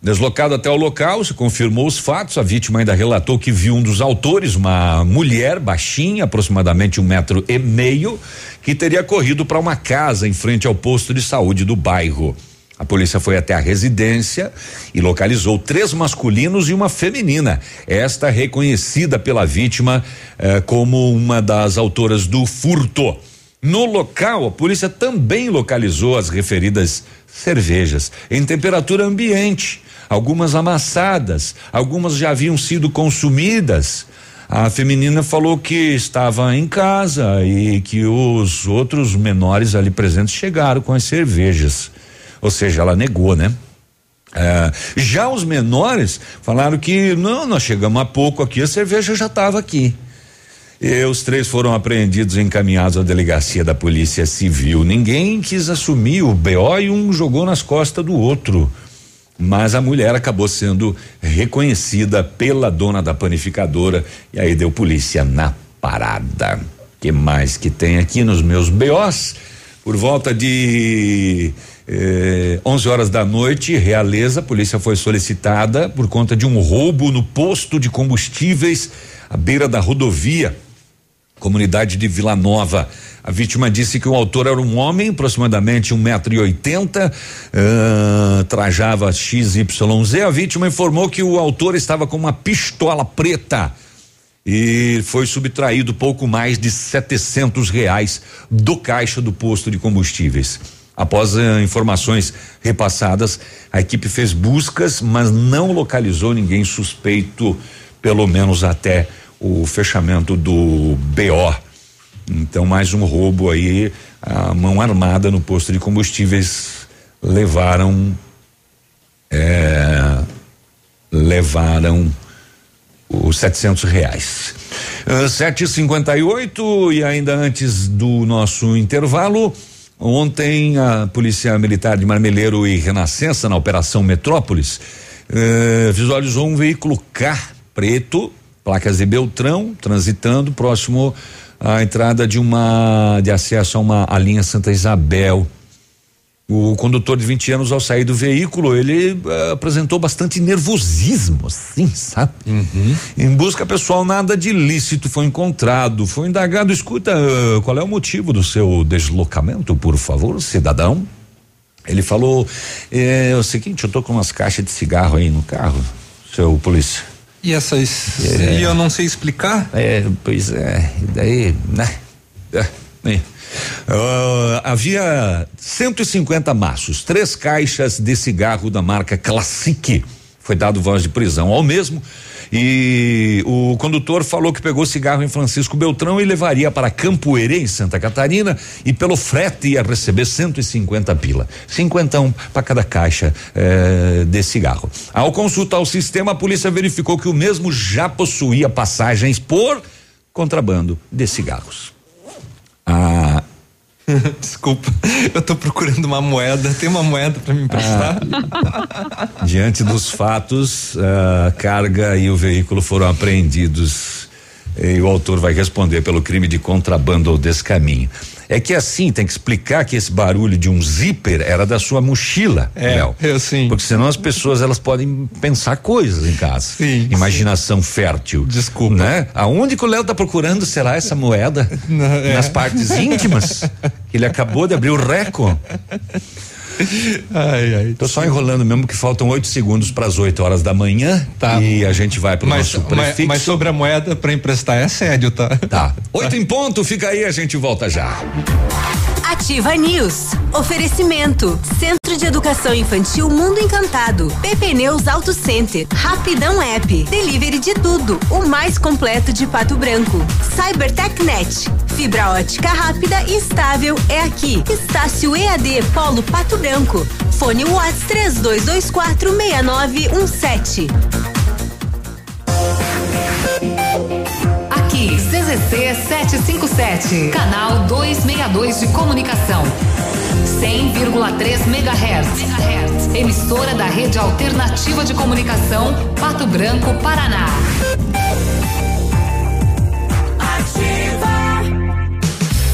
Deslocado até o local, se confirmou os fatos. A vítima ainda relatou que viu um dos autores, uma mulher baixinha, aproximadamente um metro e meio, que teria corrido para uma casa em frente ao posto de saúde do bairro. A polícia foi até a residência e localizou três masculinos e uma feminina. Esta reconhecida pela vítima eh, como uma das autoras do furto. No local, a polícia também localizou as referidas cervejas em temperatura ambiente, algumas amassadas, algumas já haviam sido consumidas. A feminina falou que estava em casa e que os outros menores ali presentes chegaram com as cervejas. Ou seja, ela negou, né? É, já os menores falaram que não, nós chegamos há pouco aqui, a cerveja já estava aqui. E os três foram apreendidos e encaminhados à delegacia da Polícia Civil. Ninguém quis assumir o BO e um jogou nas costas do outro. Mas a mulher acabou sendo reconhecida pela dona da panificadora e aí deu polícia na parada. Que mais que tem aqui nos meus BOs? Por volta de eh, 11 horas da noite, Realeza, a polícia foi solicitada por conta de um roubo no posto de combustíveis à beira da rodovia comunidade de Vila Nova. A vítima disse que o autor era um homem, aproximadamente um metro e oitenta, uh, trajava XYZ. A vítima informou que o autor estava com uma pistola preta e foi subtraído pouco mais de 700 reais do caixa do posto de combustíveis. Após uh, informações repassadas, a equipe fez buscas, mas não localizou ninguém suspeito, pelo menos até o fechamento do BO. Então, mais um roubo aí, a mão armada no posto de combustíveis levaram é, levaram os 700 reais. Uh, sete cinquenta e oito e ainda antes do nosso intervalo, ontem a Polícia Militar de Marmeleiro e Renascença na Operação Metrópolis uh, visualizou um veículo K preto placas de Beltrão, transitando próximo à entrada de uma de acesso a uma a linha Santa Isabel. O condutor de 20 anos, ao sair do veículo, ele uh, apresentou bastante nervosismo, assim, sabe? Uhum. Em busca pessoal, nada de ilícito foi encontrado. Foi indagado. Escuta, uh, qual é o motivo do seu deslocamento, por favor, cidadão? Ele falou: é, é o seguinte, eu tô com umas caixas de cigarro aí no carro, seu polícia. E essas. É, e eu não sei explicar? É, pois é. E daí, né? É, é. Uh, havia 150 maços, três caixas de cigarro da marca Classic. Foi dado voz de prisão ao mesmo e o condutor falou que pegou cigarro em Francisco Beltrão e levaria para Campoerê, em Santa Catarina, e pelo frete ia receber 150 pila. Cinquentão para cada caixa eh, de cigarro. Ao consultar o sistema, a polícia verificou que o mesmo já possuía passagens por contrabando de cigarros. A Desculpa, eu estou procurando uma moeda. Tem uma moeda para me emprestar? Ah, diante dos fatos, a carga e o veículo foram apreendidos. E o autor vai responder pelo crime de contrabando ou descaminho. É que assim, tem que explicar que esse barulho de um zíper era da sua mochila, é, Léo. Eu sim. Porque senão as pessoas elas podem pensar coisas em casa. Sim. Imaginação sim. fértil. Desculpa. Né? Aonde que o Léo tá procurando será essa moeda? Não, é. Nas partes íntimas? que ele acabou de abrir o reco. Ai, ai. Tô só enrolando mesmo que faltam oito segundos para as 8 horas da manhã. Tá. E a gente vai pro mas, nosso prefixo. Mas, mas sobre a moeda para emprestar é sério, tá? Tá. Oito em ponto, fica aí, a gente volta já. Ativa News. Oferecimento. Centro de Educação Infantil Mundo Encantado. PP Neus Auto Center. Rapidão App. Delivery de tudo. O mais completo de Pato Branco. Cybertechnet. Fibra ótica rápida e estável é aqui. Estácio EAD Polo Pato Branco. Fone Watts 3224 6917. Aqui, CZC 757, canal 262 de comunicação. 100,3 MHz. Emissora da Rede Alternativa de Comunicação, Pato Branco, Paraná.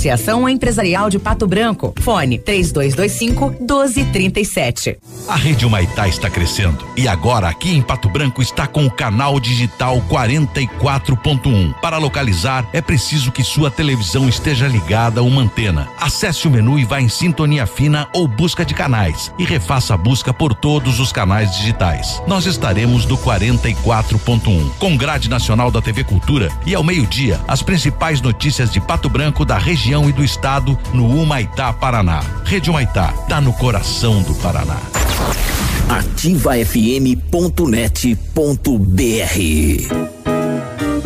Associação Empresarial de Pato Branco. Fone 3225 1237. A Rede Humaitá está crescendo e agora aqui em Pato Branco está com o canal digital 44.1. Para localizar é preciso que sua televisão esteja ligada a uma antena. Acesse o menu e vá em sintonia fina ou busca de canais e refaça a busca por todos os canais digitais. Nós estaremos do 44.1 com grade nacional da TV Cultura e ao meio-dia as principais notícias de Pato Branco da região e do estado no Humaitá, Paraná. Rede Humaitá, tá no coração do Paraná. ativafm.net.br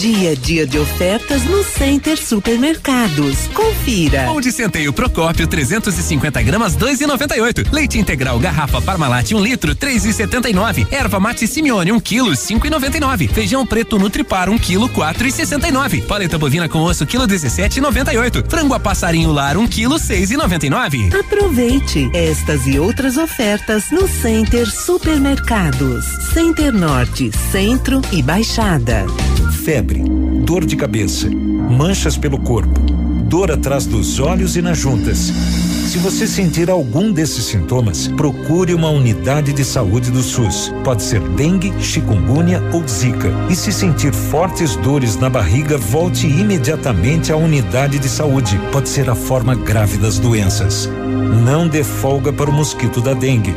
Dia a dia de ofertas no Center Supermercados. Confira. Pão de centeio Procópio 350 gramas 2,98. Leite integral garrafa Parmalat 1 um litro 3,79. Erva mate Simeone 1 um quilo 5,99. Feijão preto Nutripar 1 um quilo 4,69. Paleta bovina com osso quilo 17,98. Frango a passarinho lar 1 quilo 6,99. Aproveite estas e outras ofertas no Center Supermercados. Center Norte, Centro e Baixada. Febre, dor de cabeça, manchas pelo corpo, dor atrás dos olhos e nas juntas. Se você sentir algum desses sintomas, procure uma unidade de saúde do SUS. Pode ser dengue, chikungunya ou zika. E se sentir fortes dores na barriga, volte imediatamente à unidade de saúde. Pode ser a forma grave das doenças. Não dê folga para o mosquito da dengue.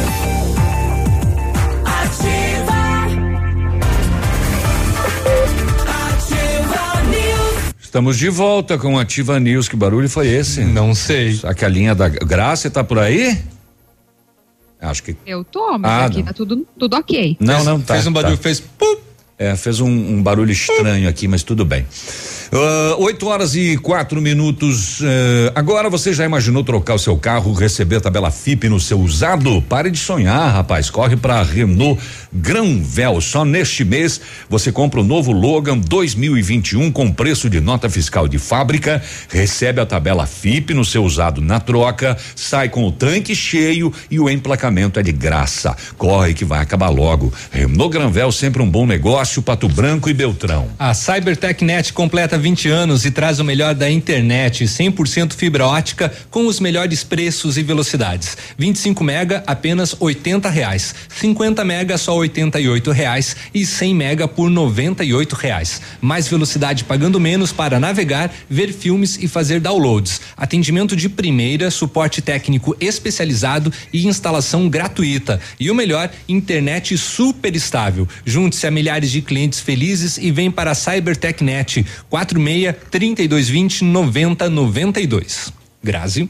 Estamos de volta com Ativa News. Que barulho foi esse? Não sei. Será que a linha da Graça tá por aí? Acho que. Eu tô, mas ah, aqui não. tá tudo, tudo ok. Não, não, tá. Fez um barulho, tá. fez. Pum. É, fez um, um barulho estranho aqui, mas tudo bem. Uh, 8 horas e quatro minutos. Uh, agora você já imaginou trocar o seu carro, receber a tabela FIP no seu usado? Pare de sonhar, rapaz. Corre para Renault Granvel. Só neste mês você compra o novo Logan 2021 com preço de nota fiscal de fábrica, recebe a tabela FIP no seu usado na troca, sai com o tanque cheio e o emplacamento é de graça. Corre que vai acabar logo. Renault Granvel sempre um bom negócio, Pato Branco e Beltrão. A Cybertech Net completa 20 anos e traz o melhor da internet, 100% fibra ótica com os melhores preços e velocidades. 25 mega apenas 80 reais, 50 mega só 88 reais e 100 mega por 98 reais. Mais velocidade pagando menos para navegar, ver filmes e fazer downloads. Atendimento de primeira, suporte técnico especializado e instalação gratuita. E o melhor, internet super estável. Junte-se a milhares de clientes felizes e vem para a Cybertech Net 4 46 3220 9092. Grazi.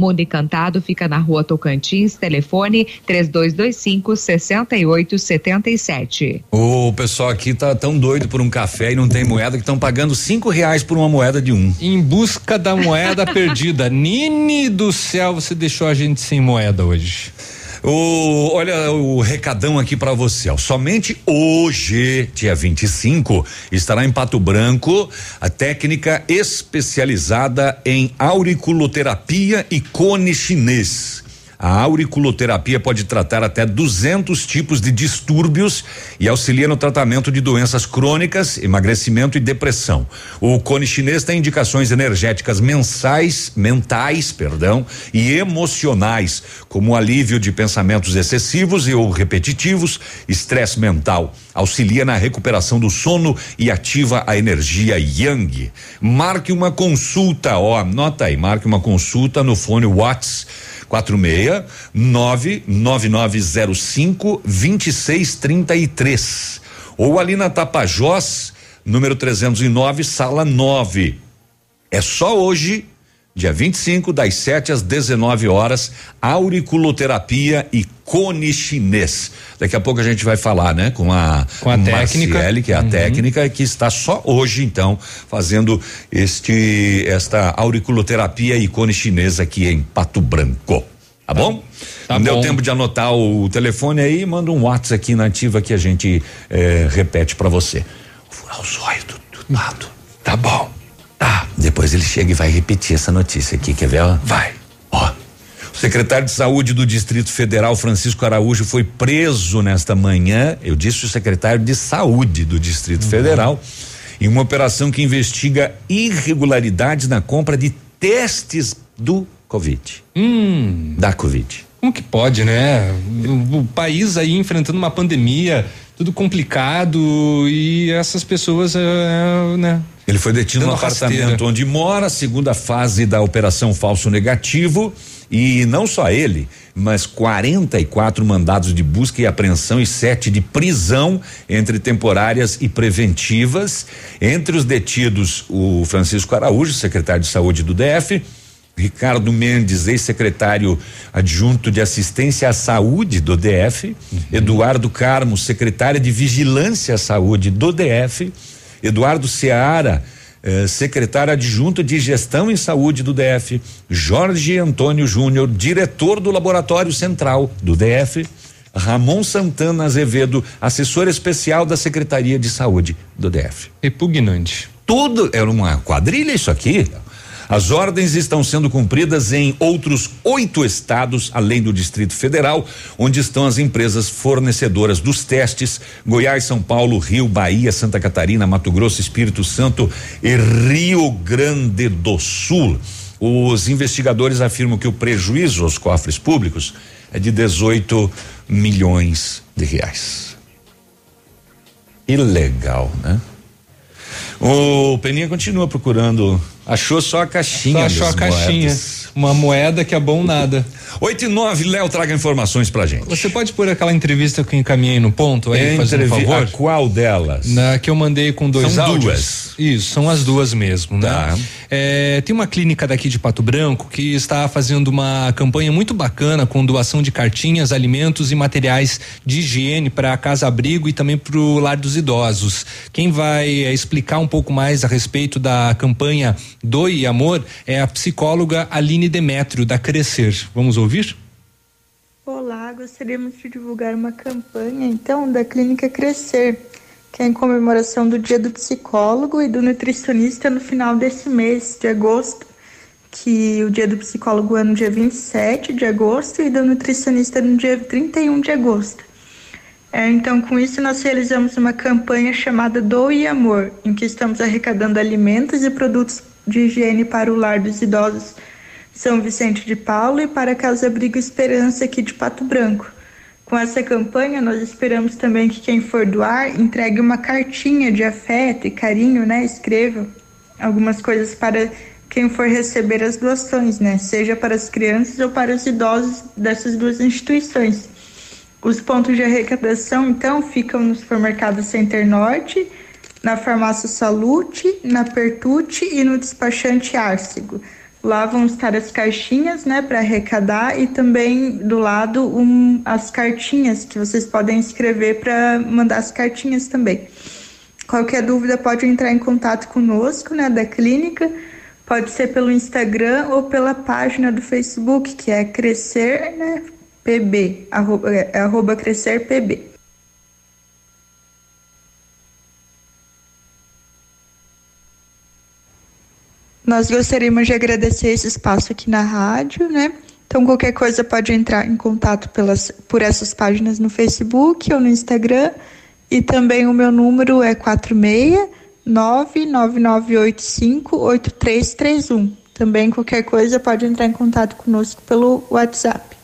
Mundo Encantado fica na rua Tocantins, telefone 3225 6877. O pessoal aqui tá tão doido por um café e não tem moeda que estão pagando cinco reais por uma moeda de um. Em busca da moeda perdida. Nini do céu, você deixou a gente sem moeda hoje. O, olha o recadão aqui para você. Ó. Somente hoje, dia 25, estará em Pato Branco a técnica especializada em auriculoterapia e cone chinês. A auriculoterapia pode tratar até 200 tipos de distúrbios e auxilia no tratamento de doenças crônicas, emagrecimento e depressão. O cone chinês tem indicações energéticas mensais, mentais, perdão, e emocionais, como alívio de pensamentos excessivos e ou repetitivos, estresse mental. Auxilia na recuperação do sono e ativa a energia yang. Marque uma consulta, ó, anota aí, marque uma consulta no fone Watts 46 99905 2633. Ou ali na Tapajós, número 309, sala 9. É só hoje dia 25, das 7 às 19 horas, auriculoterapia e cone chinês. Daqui a pouco a gente vai falar, né, com a, com a técnica, Marciele, que é a uhum. técnica que está só hoje então fazendo este esta auriculoterapia e cone chinês aqui em Pato Branco. Tá bom? Tá Não bom. deu tempo de anotar o telefone aí, manda um WhatsApp aqui na ativa que a gente eh, repete para você. Furar os olhos do, do lado. Tá bom. Tá. Depois ele chega e vai repetir essa notícia aqui, quer ver? Vai. Ó. O secretário de Saúde do Distrito Federal, Francisco Araújo, foi preso nesta manhã. Eu disse o secretário de Saúde do Distrito uhum. Federal, em uma operação que investiga irregularidades na compra de testes do Covid. Hum. Da Covid. Como que pode, né? O, o país aí enfrentando uma pandemia, tudo complicado e essas pessoas, uh, né? Ele foi detido no apartamento rasteira. onde mora, segunda fase da operação falso negativo. E não só ele, mas 44 mandados de busca e apreensão e sete de prisão, entre temporárias e preventivas. Entre os detidos, o Francisco Araújo, secretário de saúde do DF, Ricardo Mendes, ex-secretário adjunto de assistência à saúde do DF, uhum. Eduardo Carmo, secretário de vigilância à saúde do DF, Eduardo Seara, eh, secretário adjunto de gestão em saúde do DF, Jorge Antônio Júnior, diretor do laboratório central do DF, Ramon Santana Azevedo, assessor especial da Secretaria de Saúde do DF. Repugnante. Tudo era uma quadrilha isso aqui. As ordens estão sendo cumpridas em outros oito estados, além do Distrito Federal, onde estão as empresas fornecedoras dos testes: Goiás, São Paulo, Rio, Bahia, Santa Catarina, Mato Grosso, Espírito Santo e Rio Grande do Sul. Os investigadores afirmam que o prejuízo aos cofres públicos é de 18 milhões de reais. Ilegal, né? O Peninha continua procurando. Achou só a caixinha. Só achou a caixinha. Moedas. Uma moeda que é bom nada. 8 e 9, Léo, traga informações pra gente. Você pode pôr aquela entrevista que eu encaminhei no ponto aí, fazendo um favor? A qual delas? Na que eu mandei com dois são áudios. duas. Isso, são as duas mesmo, né? tá. né? É, tem uma clínica daqui de Pato Branco que está fazendo uma campanha muito bacana com doação de cartinhas, alimentos e materiais de higiene para casa abrigo e também para o lar dos idosos. Quem vai é, explicar um pouco mais a respeito da campanha Doe Amor é a psicóloga Aline Demétrio da Crescer. Vamos ouvir? Olá, gostaríamos de divulgar uma campanha, então, da Clínica Crescer, que é em comemoração do Dia do Psicólogo e do Nutricionista no final desse mês de agosto, que o Dia do Psicólogo é no dia 27 de agosto e do Nutricionista no dia 31 de agosto. É, então, com isso, nós realizamos uma campanha chamada Doe Amor, em que estamos arrecadando alimentos e produtos de higiene para o lar dos idosos são Vicente de Paulo e para a Casa Abrigo Esperança aqui de Pato Branco. Com essa campanha, nós esperamos também que quem for doar entregue uma cartinha de afeto e carinho, né? Escreva algumas coisas para quem for receber as doações, né? Seja para as crianças ou para os idosos dessas duas instituições. Os pontos de arrecadação, então, ficam no supermercado Center Norte, na farmácia Salute, na Pertute e no despachante Árcego. Lá vão estar as caixinhas, né, para arrecadar e também do lado um, as cartinhas que vocês podem escrever para mandar as cartinhas também. Qualquer dúvida pode entrar em contato conosco, né, da clínica. Pode ser pelo Instagram ou pela página do Facebook, que é Crescer, né, PB, arroba, é, arroba Crescer PB. Nós gostaríamos de agradecer esse espaço aqui na rádio, né? Então, qualquer coisa pode entrar em contato pelas, por essas páginas no Facebook ou no Instagram. E também o meu número é 46999858331. Também qualquer coisa pode entrar em contato conosco pelo WhatsApp.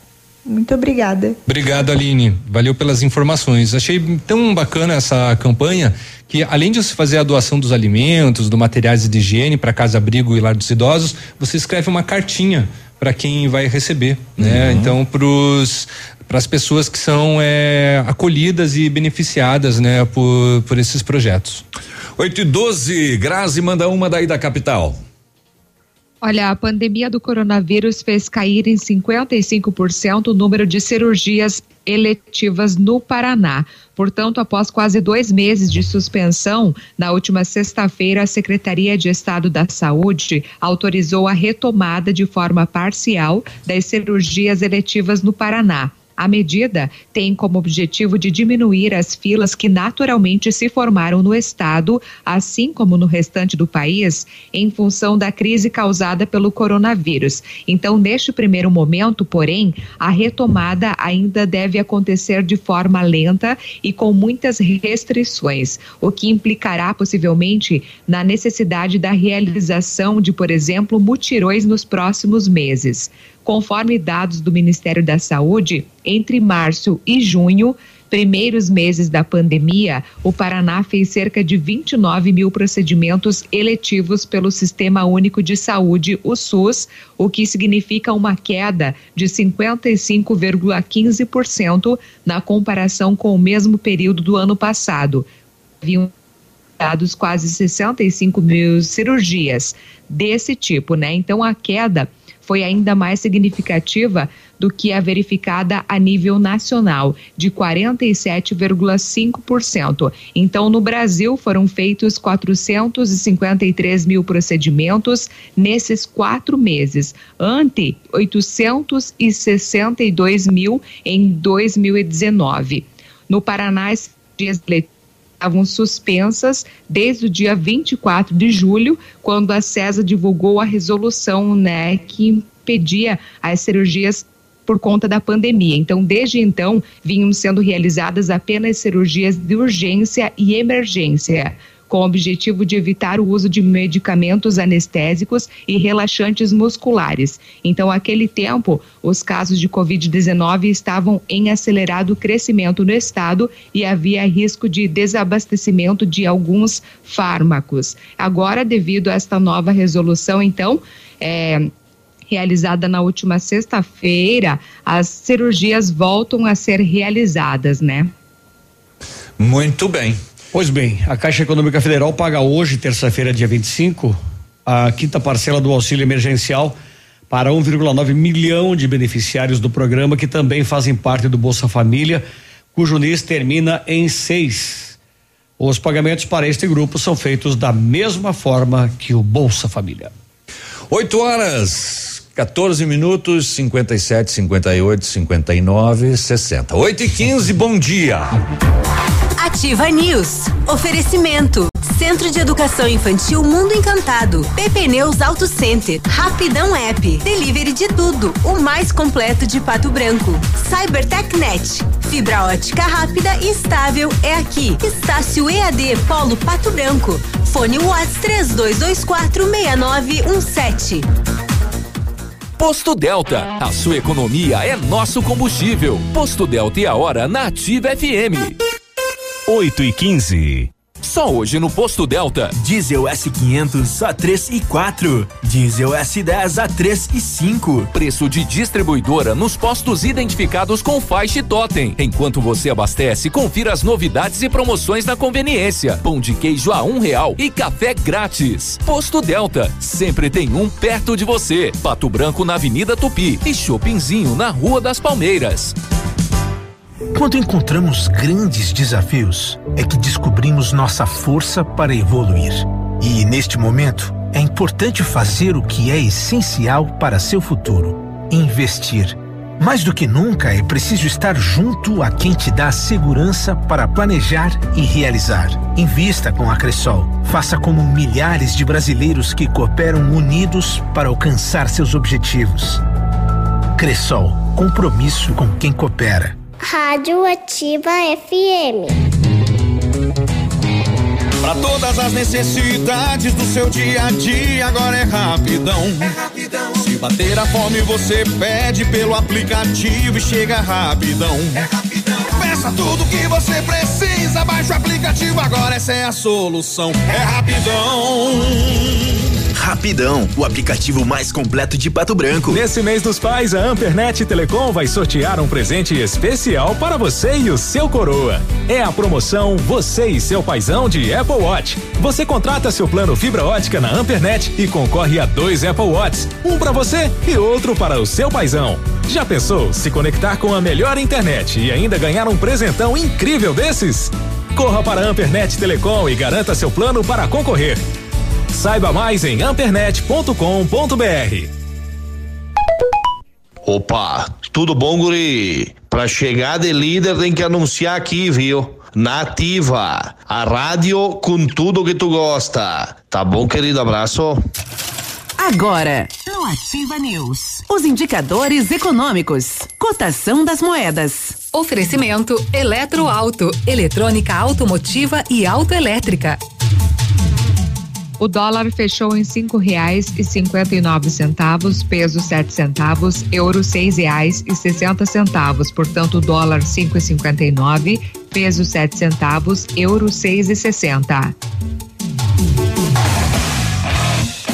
Muito obrigada. Obrigado, Aline. Valeu pelas informações. Achei tão bacana essa campanha que, além de você fazer a doação dos alimentos, do materiais de higiene para casa abrigo e lar dos idosos, você escreve uma cartinha para quem vai receber, né? Uhum. Então, pros para as pessoas que são é, acolhidas e beneficiadas, né, por, por esses projetos. 8 e 12, Grazi manda uma daí da capital. Olha, a pandemia do coronavírus fez cair em 55% o número de cirurgias eletivas no Paraná. Portanto, após quase dois meses de suspensão, na última sexta-feira, a Secretaria de Estado da Saúde autorizou a retomada de forma parcial das cirurgias eletivas no Paraná. A medida tem como objetivo de diminuir as filas que naturalmente se formaram no estado, assim como no restante do país, em função da crise causada pelo coronavírus. Então, neste primeiro momento, porém, a retomada ainda deve acontecer de forma lenta e com muitas restrições, o que implicará possivelmente na necessidade da realização de, por exemplo, mutirões nos próximos meses. Conforme dados do Ministério da Saúde, entre março e junho, primeiros meses da pandemia, o Paraná fez cerca de 29 mil procedimentos eletivos pelo Sistema Único de Saúde, o SUS, o que significa uma queda de 55,15% na comparação com o mesmo período do ano passado. Haviam dados quase 65 mil cirurgias desse tipo, né? Então a queda foi ainda mais significativa do que a verificada a nível nacional, de 47,5%. Então, no Brasil, foram feitos 453 mil procedimentos nesses quatro meses, ante 862 mil em 2019. No Paraná, as dias estavam suspensas desde o dia 24 de julho, quando a CESA divulgou a resolução né, que impedia as cirurgias por conta da pandemia. Então, desde então, vinham sendo realizadas apenas cirurgias de urgência e emergência com o objetivo de evitar o uso de medicamentos anestésicos e relaxantes musculares. Então, aquele tempo, os casos de Covid-19 estavam em acelerado crescimento no estado e havia risco de desabastecimento de alguns fármacos. Agora, devido a esta nova resolução, então, é, realizada na última sexta-feira, as cirurgias voltam a ser realizadas, né? Muito bem. Pois bem, a Caixa Econômica Federal paga hoje, terça-feira, dia 25, a quinta parcela do auxílio emergencial para 1,9 milhão de beneficiários do programa que também fazem parte do Bolsa Família, cujo NIS termina em seis. Os pagamentos para este grupo são feitos da mesma forma que o Bolsa Família. 8 horas, 14 minutos, 57, 58, 59, 60. 8 e 15, bom dia. Ativa News. Oferecimento. Centro de Educação Infantil Mundo Encantado. PP Neus Auto Center. Rapidão App. Delivery de tudo. O mais completo de Pato Branco. Cybertechnet. Fibra ótica rápida e estável é aqui. Estácio EAD Polo Pato Branco. Fone Watts 3224 6917. Posto Delta, a sua economia é nosso combustível. Posto Delta e a hora na Ativa FM. 8 e 15. Só hoje no Posto Delta. Diesel S500 a 3 e 4. Diesel S10 a 3 e 5. Preço de distribuidora nos postos identificados com faixa e totem. Enquanto você abastece, confira as novidades e promoções na conveniência. Pão de queijo a um real e café grátis. Posto Delta, sempre tem um perto de você. Pato Branco na Avenida Tupi e Shoppingzinho na Rua das Palmeiras. Quando encontramos grandes desafios, é que descobrimos nossa força para evoluir. E neste momento, é importante fazer o que é essencial para seu futuro: investir. Mais do que nunca, é preciso estar junto a quem te dá segurança para planejar e realizar. Invista com a Cressol. Faça como milhares de brasileiros que cooperam unidos para alcançar seus objetivos. Cressol, compromisso com quem coopera. Rádio Ativa FM. Para todas as necessidades do seu dia a dia, agora é rapidão. É rapidão. Se bater a fome, você pede pelo aplicativo e chega rapidão. É rapidão. Peça tudo que você precisa, baixa o aplicativo agora, essa é a solução. É rapidão. Rapidão, o aplicativo mais completo de Pato Branco. Nesse mês dos pais, a Ampernet Telecom vai sortear um presente especial para você e o seu coroa. É a promoção Você e seu paizão de Apple Watch. Você contrata seu plano fibra ótica na Ampernet e concorre a dois Apple Watches, um para você e outro para o seu paizão. Já pensou se conectar com a melhor internet e ainda ganhar um presentão incrível desses? Corra para a Ampernet Telecom e garanta seu plano para concorrer. Saiba mais em ampernet.com.br. Opa, tudo bom, guri? Pra chegar de líder tem que anunciar aqui, viu? Nativa, a rádio com tudo que tu gosta. Tá bom, querido? Abraço. Agora, no Ativa News, os indicadores econômicos, cotação das moedas. Oferecimento Eletroauto, eletrônica automotiva e autoelétrica. O dólar fechou em cinco reais e cinquenta e nove centavos, peso sete centavos, euro seis reais e sessenta centavos. Portanto, dólar cinco e cinquenta e nove, peso sete centavos, euro seis e sessenta.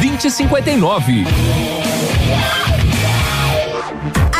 2059.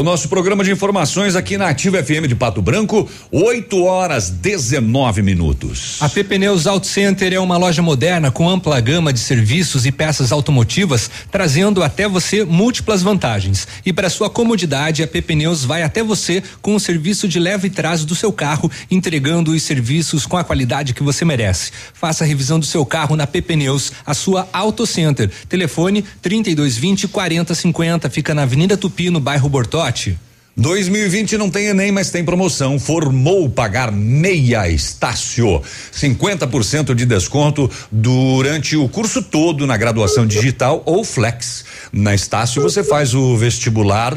O nosso programa de informações aqui na Ativa FM de Pato Branco, 8 horas 19 minutos. A P Pneus Auto Center é uma loja moderna com ampla gama de serviços e peças automotivas, trazendo até você múltiplas vantagens. E para sua comodidade, a P Pneus vai até você com o serviço de leva e trás do seu carro, entregando os serviços com a qualidade que você merece. Faça a revisão do seu carro na P Pneus, a sua Auto Center. Telefone 3220 4050, fica na Avenida Tupi, no bairro Bortó 2020 não tem Enem, mas tem promoção. Formou pagar meia Estácio. 50% de desconto durante o curso todo na graduação digital ou flex. Na Estácio você faz o vestibular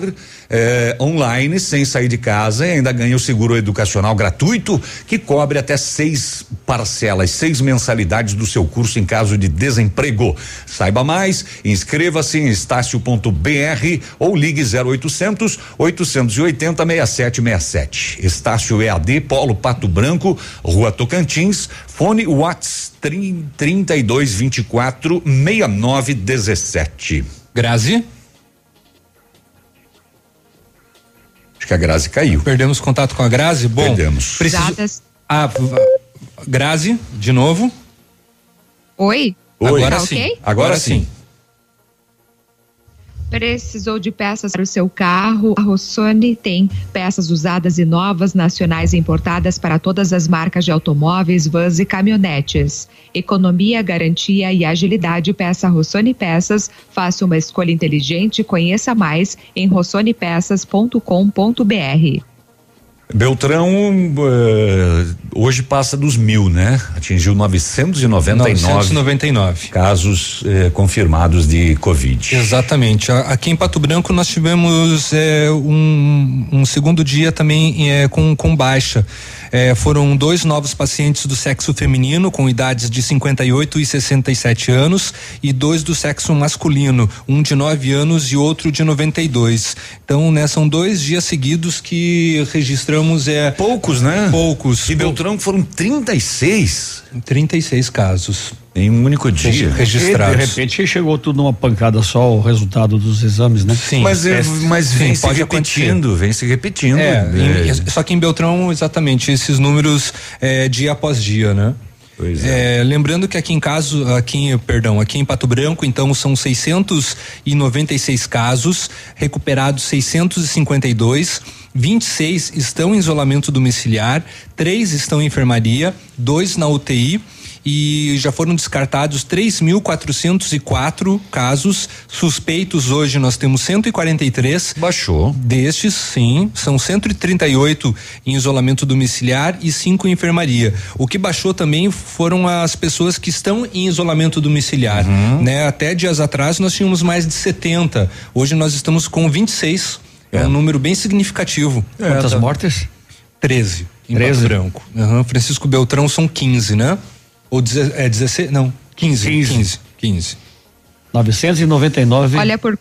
eh, online sem sair de casa e ainda ganha o seguro educacional gratuito que cobre até seis parcelas, seis mensalidades do seu curso em caso de desemprego. Saiba mais, inscreva-se em estácio.br ou ligue 0800 880 6767. Estácio EAD Polo Pato Branco, Rua Tocantins, fone Whats 3224 6917. Grazi? Acho que a Grazi caiu. Perdemos contato com a Grazi? Bom, Perdemos. Preciso... Ah, Grazi, de novo. Oi? Oi. Agora Tá sim. ok? Agora sim. Precisou de peças para o seu carro? A Rossoni tem peças usadas e novas, nacionais e importadas para todas as marcas de automóveis, vans e caminhonetes. Economia, garantia e agilidade. Peça Rossoni Peças. Faça uma escolha inteligente. Conheça mais em rossonepeças.com.br. Beltrão eh, hoje passa dos mil, né? Atingiu 999, 999. casos eh, confirmados de Covid. Exatamente. Aqui em Pato Branco nós tivemos é, um, um segundo dia também com, com baixa. É, foram dois novos pacientes do sexo feminino com idades de 58 e 67 anos e dois do sexo masculino, um de 9 anos e outro de 92. Então, né, são dois dias seguidos que registramos é poucos, né? Poucos. E Beltrão foram 36. 36 casos. Em um único dia. Registrados. E, de repente chegou tudo numa pancada só o resultado dos exames, né? Sim. Mas, é, mas Sim, vem se pode repetindo, vem se repetindo. É, É. em- só que em Beltrão, exatamente, esses números é, dia após dia, né? Pois é. lembrando que aqui em caso, aqui, perdão, aqui em Pato Branco, então são 696 casos, recuperados 652, 26 estão em isolamento domiciliar, três estão em enfermaria, dois na UTI e já foram descartados 3.404 casos suspeitos. Hoje nós temos 143. Baixou. Destes, sim, são 138 em isolamento domiciliar e cinco em enfermaria. O que baixou também foram as pessoas que estão em isolamento domiciliar, né? Até dias atrás nós tínhamos mais de 70. Hoje nós estamos com 26. É, um número bem significativo. Quantas tá. mortes? 13 em 13? Pato Branco. Aham, Francisco Beltrão são 15, né? Ou deze, é 16? Não, 15. 15. 15. 15. 999. Olha, por.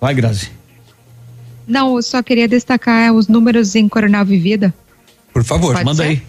Vai, Grazi. Não, eu só queria destacar os números em Coronel Vivida. Por favor, Pode manda ser? aí.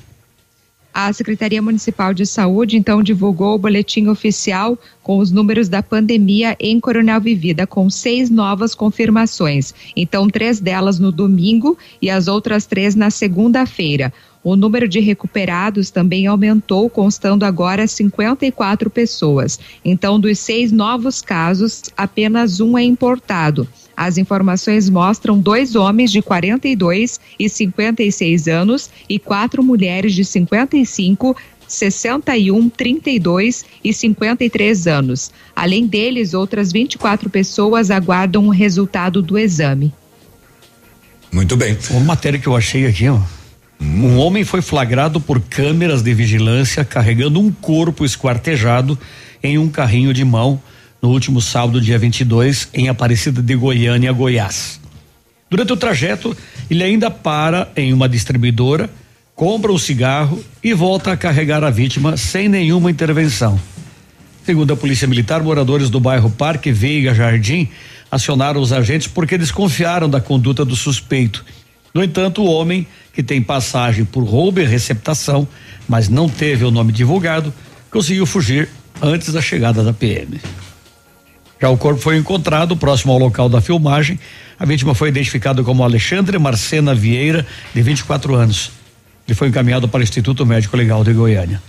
A Secretaria Municipal de Saúde, então, divulgou o boletim oficial com os números da pandemia em Coronel Vivida, com seis novas confirmações. Então, três delas no domingo e as outras três na segunda-feira. O número de recuperados também aumentou, constando agora 54 pessoas. Então, dos seis novos casos, apenas um é importado. As informações mostram dois homens de 42 e 56 anos e quatro mulheres de 55, 61, 32 e 53 anos. Além deles, outras 24 pessoas aguardam o resultado do exame. Muito bem. Uma matéria que eu achei aqui, ó. Um homem foi flagrado por câmeras de vigilância carregando um corpo esquartejado em um carrinho de mão no último sábado, dia 22, em Aparecida de Goiânia, Goiás. Durante o trajeto, ele ainda para em uma distribuidora, compra um cigarro e volta a carregar a vítima sem nenhuma intervenção. Segundo a Polícia Militar, moradores do bairro Parque Veiga Jardim acionaram os agentes porque desconfiaram da conduta do suspeito. No entanto, o homem, que tem passagem por roubo e receptação, mas não teve o nome divulgado, conseguiu fugir antes da chegada da PM. Já o corpo foi encontrado próximo ao local da filmagem. A vítima foi identificada como Alexandre Marcena Vieira, de 24 anos. Ele foi encaminhado para o Instituto Médico Legal de Goiânia.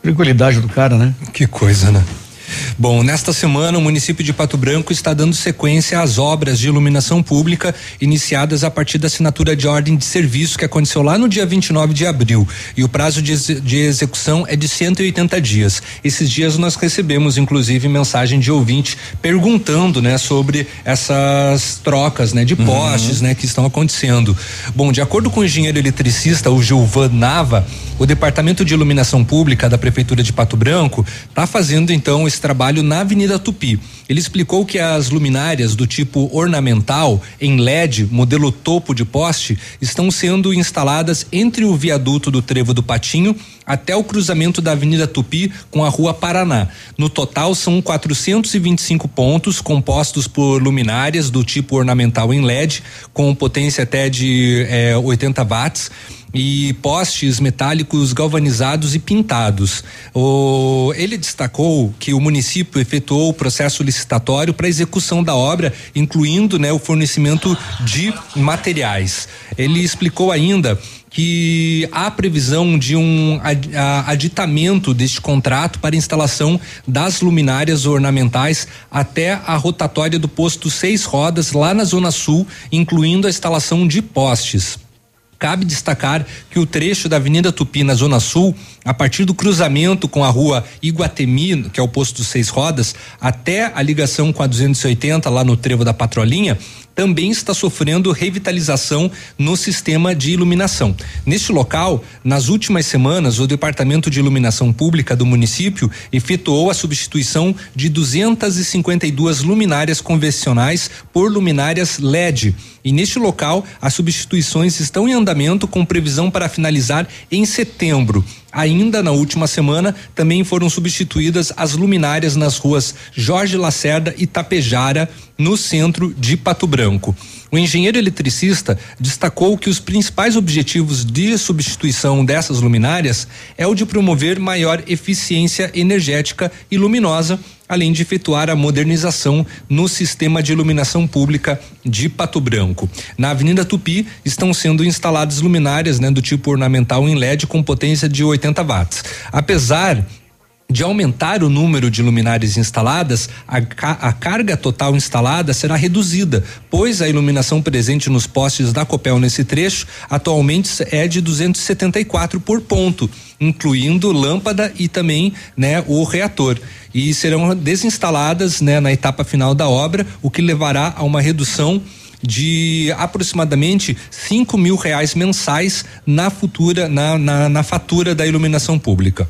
Tranquilidade do cara, né? Que coisa, né? Bom, nesta semana o município de Pato Branco está dando sequência às obras de iluminação pública iniciadas a partir da assinatura de ordem de serviço que aconteceu lá no dia 29 de abril. E o prazo de, de execução é de 180 dias. Esses dias nós recebemos, inclusive, mensagem de ouvinte perguntando, né, sobre essas trocas, né, de postes, né, que estão acontecendo. Bom, de acordo com o engenheiro eletricista, o Gilvan Nava, o Departamento de Iluminação Pública da Prefeitura de Pato Branco está fazendo então esse trabalho na Avenida Tupi. Ele explicou que as luminárias do tipo ornamental em LED, modelo topo de poste, estão sendo instaladas entre o viaduto do Trevo do Patinho até o cruzamento da Avenida Tupi com a Rua Paraná. No total são 425 pontos compostos por luminárias do tipo ornamental em LED com potência até de eh, 80 watts e postes metálicos galvanizados e pintados. O, ele destacou que o município efetuou o processo licitatório para execução da obra, incluindo né, o fornecimento de materiais. Ele explicou ainda que há previsão de um aditamento deste contrato para instalação das luminárias ornamentais até a rotatória do posto Seis Rodas, lá na Zona Sul, incluindo a instalação de postes. Cabe destacar que o trecho da Avenida Tupi, na Zona Sul, a partir do cruzamento com a rua Iguatemi, que é o posto dos Seis Rodas, até a ligação com a 280, lá no trevo da Patrolinha, também está sofrendo revitalização no sistema de iluminação. Neste local, nas últimas semanas, o Departamento de Iluminação Pública do município efetuou a substituição de 252 luminárias convencionais por luminárias LED. E neste local, as substituições estão em andamento com previsão para finalizar em setembro. Ainda na última semana, também foram substituídas as luminárias nas ruas Jorge Lacerda e Tapejara, no centro de Pato Branco. O engenheiro eletricista destacou que os principais objetivos de substituição dessas luminárias é o de promover maior eficiência energética e luminosa, além de efetuar a modernização no sistema de iluminação pública de Pato Branco. Na Avenida Tupi estão sendo instaladas luminárias né, do tipo ornamental em LED com potência de 80 watts. Apesar de aumentar o número de luminárias instaladas, a, a, carga total instalada será reduzida, pois a iluminação presente nos postes da Copel nesse trecho atualmente é de 274 por ponto, incluindo lâmpada e também né, o reator. E serão desinstaladas né, na etapa final da obra, o que levará a uma redução de aproximadamente cinco mil reais mensais na futura na, na, na fatura da iluminação pública.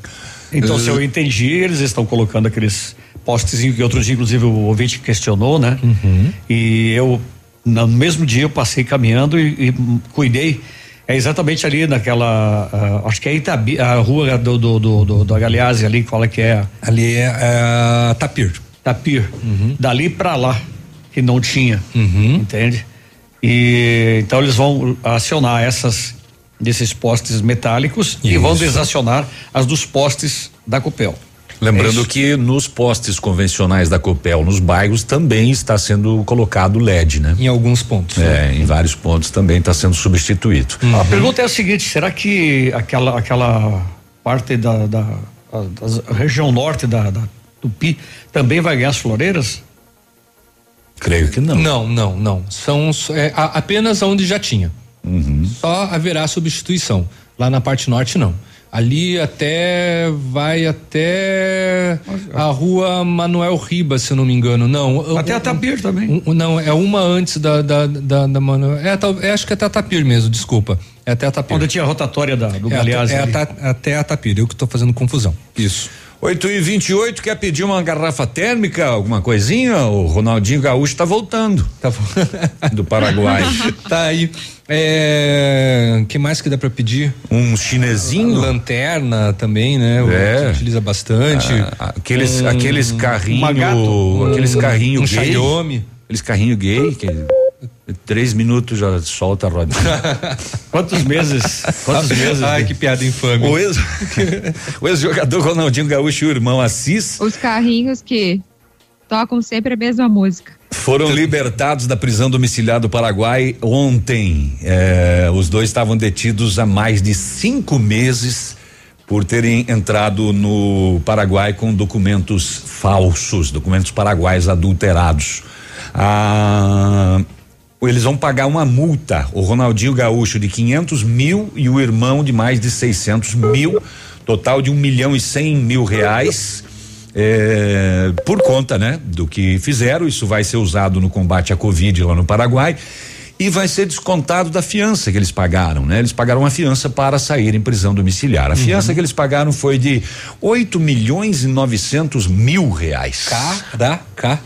Então, uh, se eu entendi, eles estão colocando aqueles postes que outros dias, inclusive, o ouvinte questionou, né? Uhum. E eu, no mesmo dia, eu passei caminhando e, e cuidei. É exatamente ali naquela. Uh, acho que é Itabi, a rua do, do, do, do, do Galeazzi ali, qual é que é? Ali é uh, Tapir. Tapir. Uhum. Dali para lá, que não tinha. Uhum. Entende? E então eles vão acionar essas desses postes metálicos Isso. e vão desacionar as dos postes da Copel. Lembrando é que nos postes convencionais da Copel, nos bairros, também está sendo colocado LED, né? Em alguns pontos. É, né? em vários pontos também está sendo substituído. Uhum. A pergunta é a seguinte: será que aquela, aquela parte da, da, da região norte da, da Tupi também vai ganhar as floreiras? Creio que não. Não, não, não. São é, apenas onde já tinha. Uhum. Só haverá substituição. Lá na parte norte, não. Ali até vai até a rua Manuel Ribas, se eu não me engano. Não. Até a Tapir também. Um, não, é uma antes da, da, da, da Manuel. É, é, acho que é até a Tapir mesmo, desculpa. É até a Tapir. Onde tinha a rotatória da, do é, Galeazzi. É até, até a Tapir, eu que estou fazendo confusão. Isso. 8 e 28 quer pedir uma garrafa térmica, alguma coisinha? O Ronaldinho Gaúcho está voltando. Tá do Paraguai. tá aí. É, que mais que dá para pedir? Um chinesinho? Lanterna também, né? É. utiliza bastante. Ah, aqueles, um, aqueles carrinhos. Aqueles carrinhos um gay. Xiaomi. Aqueles carrinhos gay. Que Três minutos já solta a rodinha. quantos meses? Quantos meses? Ai, que piada infame. O ex-jogador ex Ronaldinho Gaúcho e o irmão Assis. Os carrinhos que tocam sempre a mesma música. Foram libertados da prisão domiciliar do Paraguai ontem. É, os dois estavam detidos há mais de cinco meses por terem entrado no Paraguai com documentos falsos, documentos paraguaios adulterados. Ah, eles vão pagar uma multa, o Ronaldinho Gaúcho de 500 mil e o irmão de mais de 600 mil, total de um milhão e cem mil reais. É, por conta, né, do que fizeram, isso vai ser usado no combate à Covid lá no Paraguai e vai ser descontado da fiança que eles pagaram, né? Eles pagaram uma fiança para sair em prisão domiciliar. A uhum. fiança que eles pagaram foi de 8 milhões e 900 mil reais. Caraca!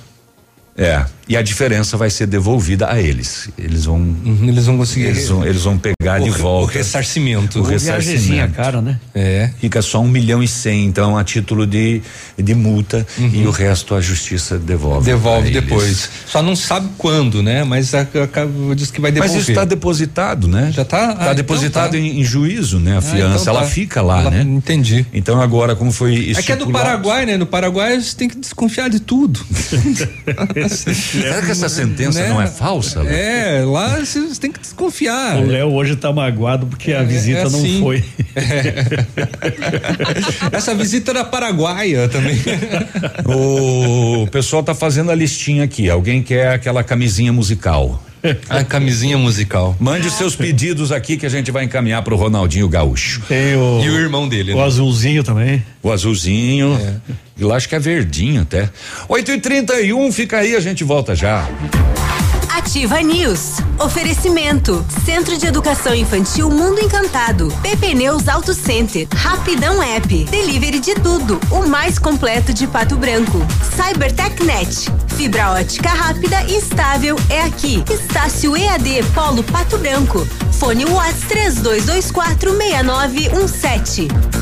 É. E a diferença vai ser devolvida a eles. Eles vão. Uhum, eles vão conseguir. Eles vão, eles vão pegar o, de volta. O ressarcimento. O ressarcimento. cara, né? É. Fica só um milhão e cem, então, a título de, de multa Uhum. e o resto a justiça devolve. Devolve depois. eles. Só não sabe quando, né? Mas a, a, diz que vai devolver. Mas isso está depositado, né? Já tá. Está ah, depositado então tá. Em, em juízo, né? A fiança, então ela tá. fica lá, Ela- né? Entendi. Então agora, como foi É que é do Paraguai, né? No Paraguai você tem que desconfiar de tudo. Será que essa sentença não é falsa? Léo? É, lá você tem que desconfiar. O Léo hoje tá magoado porque a É, visita é não assim. foi. Essa visita era paraguaia também. O pessoal tá fazendo a listinha aqui. Alguém quer aquela camisinha musical? A camisinha musical. Mande os seus pedidos aqui que a gente vai encaminhar pro Ronaldinho Gaúcho. O, E o irmão dele, o né? azulzinho também. O azulzinho. E lá acho que é verdinho até. 8 e 31 fica aí, a gente volta já. Ativa News. Oferecimento. Centro de Educação Infantil Mundo Encantado. PP Neus Auto Center. Rapidão App. Delivery de tudo. O mais completo de Pato Branco. CyberTechNet. Fibra ótica rápida e estável é aqui. Estácio EAD Polo Pato Branco. Fone Whats 32246917.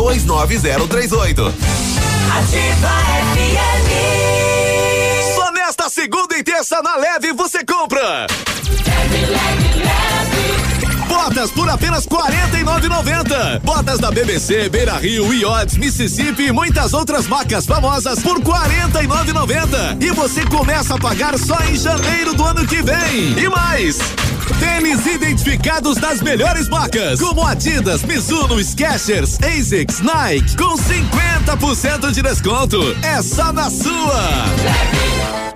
29038. Ativa FM. Só nesta segunda e terça na leve você compra. Botas por apenas R$ 49,90. Botas da BBC, Beira Rio, Iotes, Mississippi e muitas outras marcas famosas por R$ 49,90. E você começa a pagar só em janeiro do ano que vem. E mais! Tênis identificados das melhores marcas, como Adidas, Mizuno, Skechers, Asics, Nike, com 50% de desconto. É só na sua.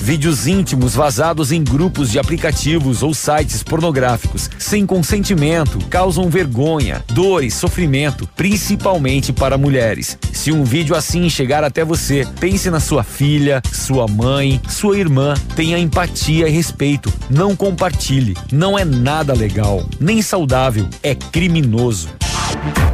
Vídeos íntimos vazados em grupos de aplicativos ou sites pornográficos, sem consentimento, causam vergonha, dor e sofrimento, principalmente para mulheres. Se um vídeo assim chegar até você, pense na sua filha, sua mãe, sua irmã. Tenha empatia e respeito. Não compartilhe. Não é nada legal, nem saudável. É criminoso.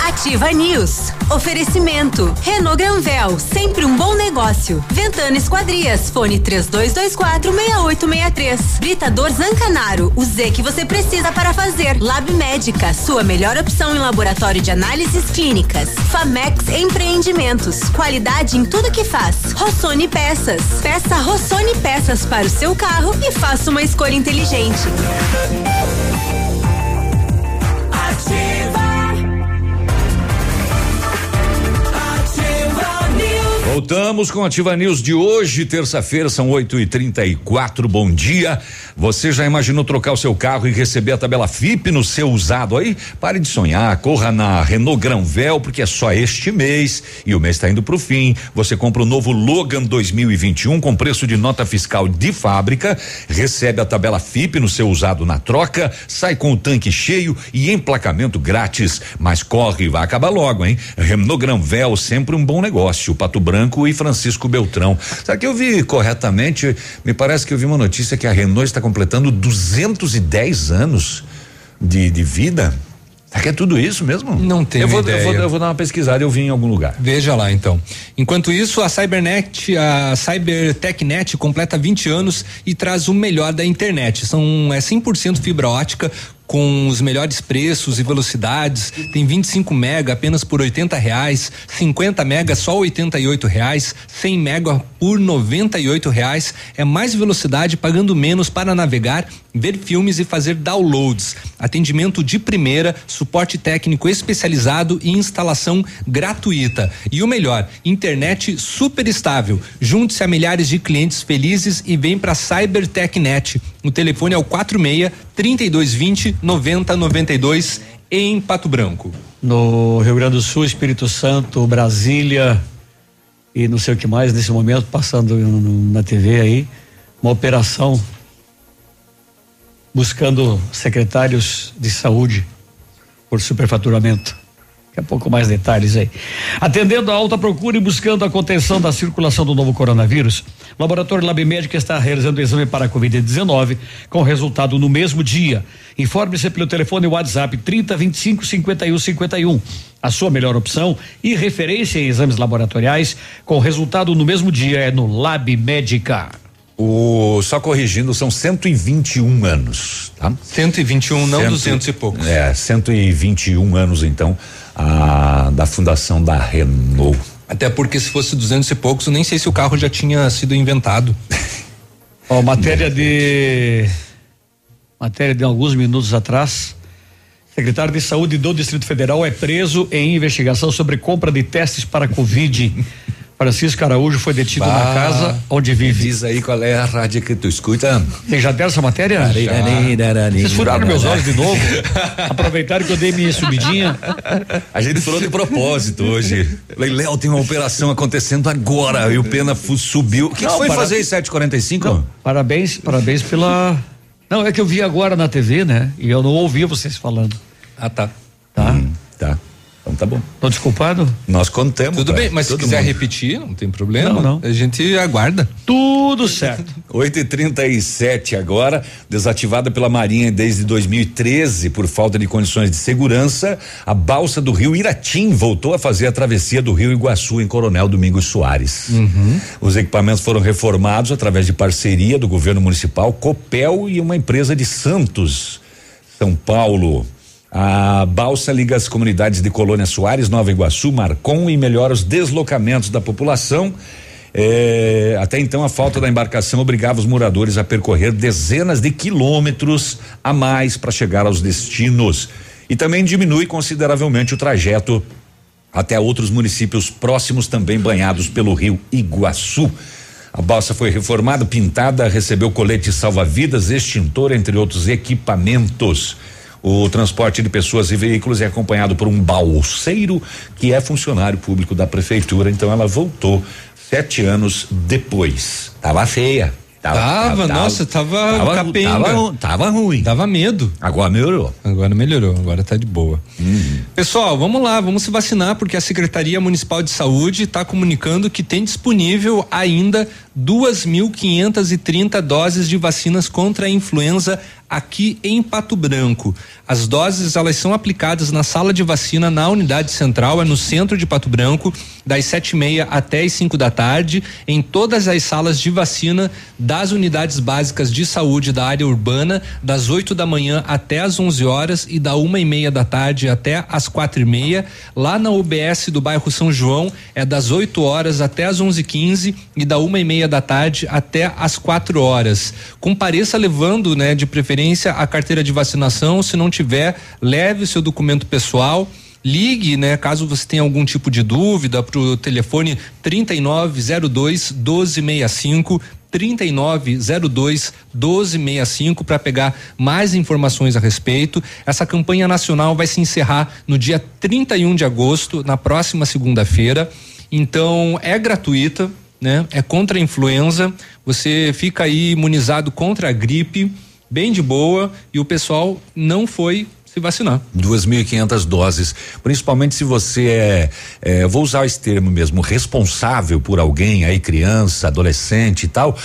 Ativa News. Oferecimento. Renault Granvel, sempre um bom negócio. Ventana Esquadrias, fone 3224 6863. Britador Zancanaro, o Z que você precisa para fazer. Lab Médica, sua melhor opção em laboratório de análises clínicas. Famex Empreendimentos, qualidade em tudo que faz. Rossoni Peças. Peça Rossoni Peças para o seu carro e faça uma escolha inteligente. Ativa Voltamos com a Ativa News de hoje, terça-feira, são 8 e 34 Bom dia. Você já imaginou trocar o seu carro e receber a tabela FIP no seu usado aí? Pare de sonhar, corra na Renault Granvel, porque é só este mês e o mês está indo para o fim. Você compra o novo Logan 2021 com preço de nota fiscal de fábrica, recebe a tabela FIP no seu usado na troca, sai com o tanque cheio e emplacamento grátis. Mas corre, vai acabar logo, hein? Renault Granvel, sempre um bom negócio. Pato Branco e Francisco Beltrão. Será que eu vi corretamente? Me parece que eu vi uma notícia que a Renault está completando 210 anos de, de vida. Será que é tudo isso mesmo? Não tenho eu vou, ideia. Eu vou, eu vou dar uma pesquisada, eu vi em algum lugar. Veja lá então. Enquanto isso, a Cybernet, a CyberTechNet completa 20 anos e traz o melhor da internet. São é 100% fibra ótica com os melhores preços e velocidades. Tem 25 mega apenas por 80 reais, 50 mega só 88 reais, 100 mega por 98 reais. É mais velocidade pagando menos para navegar, ver filmes e fazer downloads. Atendimento de primeira, suporte técnico especializado e instalação gratuita. E o melhor, internet super estável. Junte-se a milhares de clientes felizes e vem para CyberTechNet. O telefone é o 46 3220 9092 em Pato Branco. No Rio Grande do Sul, Espírito Santo, Brasília e não sei o que mais nesse momento, passando na TV aí, uma operação buscando secretários de saúde por superfaturamento. Daqui a pouco mais detalhes aí. Atendendo a alta procura e buscando a contenção da circulação do novo coronavírus, o Laboratório Lab Médica está realizando o exame para a Covid-19 com resultado no mesmo dia. Informe-se pelo telefone WhatsApp 30 25 51 51. A sua melhor opção e referência em exames laboratoriais com resultado no mesmo dia é no Lab Médica. O, só corrigindo, são 121 anos, tá? 121, não Cento- 200 e poucos. É, 121 anos, então, a, da fundação da Renault. Até porque se fosse 200 e poucos, eu nem sei se o carro já tinha sido inventado. Ó, matéria de matéria de alguns minutos atrás. Secretário de Saúde do Distrito Federal é preso em investigação sobre compra de testes para Covid. Francisco Araújo foi detido na Bah. casa onde vive. Diz aí qual é a rádio que tu escuta. Tem já deram essa matéria? Vocês furaram meus olhos de novo? Aproveitaram que eu dei minha subidinha. A gente falou de propósito hoje. Léo, tem uma operação acontecendo agora. E o Pena subiu. O que, que foi para- fazer às 7h45? Não, parabéns, parabéns pela. Não, é que eu vi agora na TV, né? E eu não ouvi vocês falando. Ah, tá. Tá? tá. Então tá bom. Tô desculpado? Nós contamos. Tudo bem, mas se quiser mundo. repetir, não tem problema. Não, não. A gente aguarda. Tudo certo. 8 e 37 agora, desativada pela Marinha desde 2013 por falta de condições de segurança, a balsa do rio Iratim voltou a fazer a travessia do rio Iguaçu em Coronel Domingos Soares. Os equipamentos foram reformados através de parceria do governo municipal, Copel e uma empresa de Santos, São Paulo. A balsa liga as comunidades de Colônia Soares, Nova Iguaçu, Marcon e melhora os deslocamentos da população. É, até então, a falta da embarcação obrigava os moradores a percorrer dezenas de quilômetros a mais para chegar aos destinos. E também diminui consideravelmente o trajeto até outros municípios próximos, também banhados pelo rio Iguaçu. A balsa foi reformada, pintada, recebeu colete salva-vidas, extintor, entre outros equipamentos. O transporte de pessoas e veículos é acompanhado por um balseiro que é funcionário público da prefeitura. Então ela voltou sete anos depois. Tava feia. Tava, nossa, tava, capenga. Tava, tava ruim. Dava medo. Agora melhorou. Agora melhorou, agora tá de boa. Uhum. Pessoal, vamos lá, vamos se vacinar, porque a Secretaria Municipal de Saúde está comunicando que tem disponível ainda 2.530 doses de vacinas contra a influenza aqui em Pato Branco. As doses elas são aplicadas na sala de vacina na unidade central, é no centro de Pato Branco, das sete e meia até as cinco da tarde, em todas as salas de vacina das unidades básicas de saúde da área urbana, das 8 da manhã até as 11 horas e da uma e meia da tarde até as quatro e meia. Lá na UBS do bairro São João é das 8 horas até as 11 quinze e da uma e meia da tarde até as quatro horas. Compareça levando, né, de preferência a carteira de vacinação. Se não tiver, leve seu documento pessoal. Ligue, né, caso você tenha algum tipo de dúvida para o telefone 3902 1265 3902 1265 para pegar mais informações a respeito. Essa campanha nacional vai se encerrar no dia 31 de agosto, na próxima segunda-feira. Então, é gratuita, né? É contra a influenza. Você fica aí imunizado contra a gripe, bem de boa, e o pessoal não foi se vacinar. 2.500 doses. Principalmente se você é, é, vou usar esse termo mesmo, responsável por alguém aí, criança, adolescente e tal,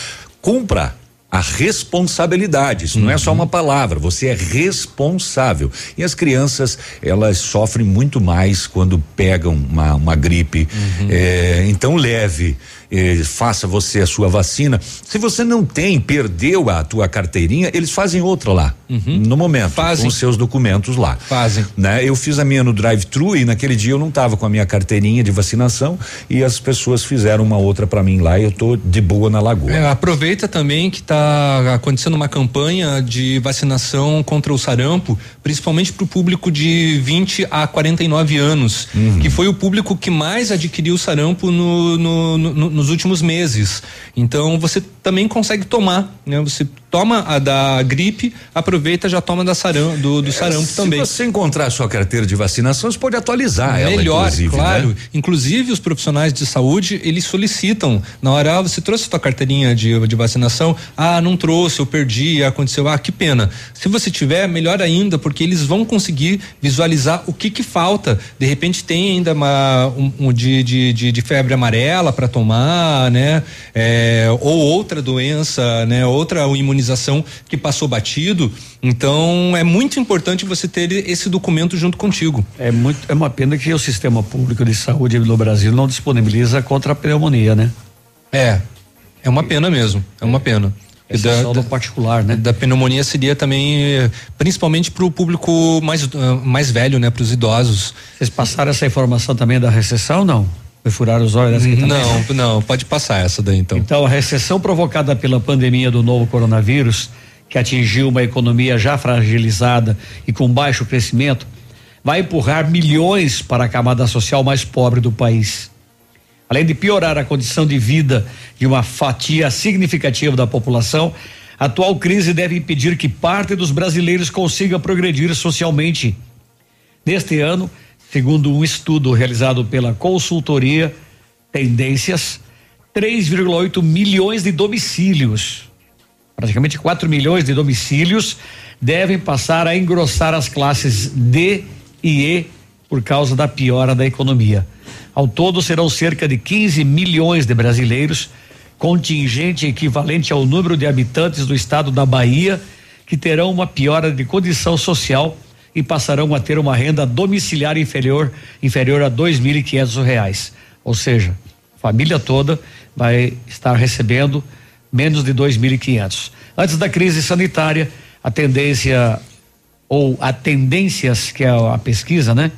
cumpra a responsabilidade. Isso não é só uma palavra, você é responsável. E as crianças, elas sofrem muito mais quando pegam uma, uma gripe. É, então, leve. Eh, faça você a sua vacina. Se você não tem, perdeu a tua carteirinha, eles fazem outra lá, no momento, com os seus documentos lá. Fazem. Né? Eu fiz a minha no drive-thru e naquele dia eu não estava com a minha carteirinha de vacinação e as pessoas fizeram uma outra para mim lá e eu tô de boa na lagoa. É, aproveita também que está acontecendo uma campanha de vacinação contra o sarampo, principalmente para o público de 20 a 49 anos, que foi o público que mais adquiriu sarampo no, no- no- nos últimos meses. Então você também consegue tomar, né? Você toma a da gripe, aproveita já toma da saram, do, do sarampo também. Se você encontrar a sua carteira de vacinação, você pode atualizar ela, Melhor, inclusive, claro. né? Inclusive os profissionais de saúde, eles solicitam na hora, ah, você trouxe sua carteirinha de, de vacinação? Ah, não trouxe, eu perdi, aconteceu, ah, que pena. Se você tiver, melhor ainda, porque eles vão conseguir visualizar o que que falta. De repente tem ainda uma um, um de, de, de, de febre amarela para tomar, né? É, ou outra doença, né? Outra imunização que passou batido. Então é muito importante você ter esse documento junto contigo. É muito, é uma pena que o sistema público de saúde no Brasil não disponibiliza contra a pneumonia, né? É, é uma pena mesmo, é uma pena. E é só no particular, né? Da pneumonia seria também, principalmente para o público mais ah, mais velho, né, para os idosos. Vocês passaram essa informação também da recessão ou não? Foi furar os olhos também? Não, não, pode passar essa daí então. Então, a recessão provocada pela pandemia do novo coronavírus, que atingiu uma economia já fragilizada e com baixo crescimento, vai empurrar milhões para a camada social mais pobre do país. Além de piorar a condição de vida de uma fatia significativa da população, a atual crise deve impedir que parte dos brasileiros consiga progredir socialmente. Neste ano, segundo um estudo realizado pela consultoria Tendências, 3,8 milhões de domicílios, praticamente 4 milhões de domicílios, devem passar a engrossar as classes D e E por causa da piora da economia. Ao todo, serão cerca de 15 milhões de brasileiros, contingente equivalente ao número de habitantes do estado da Bahia, que terão uma piora de condição social e passarão a ter uma renda domiciliar inferior inferior a dois mil e quinhentos reais. Ou seja, a família toda vai estar recebendo menos de dois mil e quinhentos. Antes da crise sanitária, a tendência ou a tendências que é a pesquisa, né?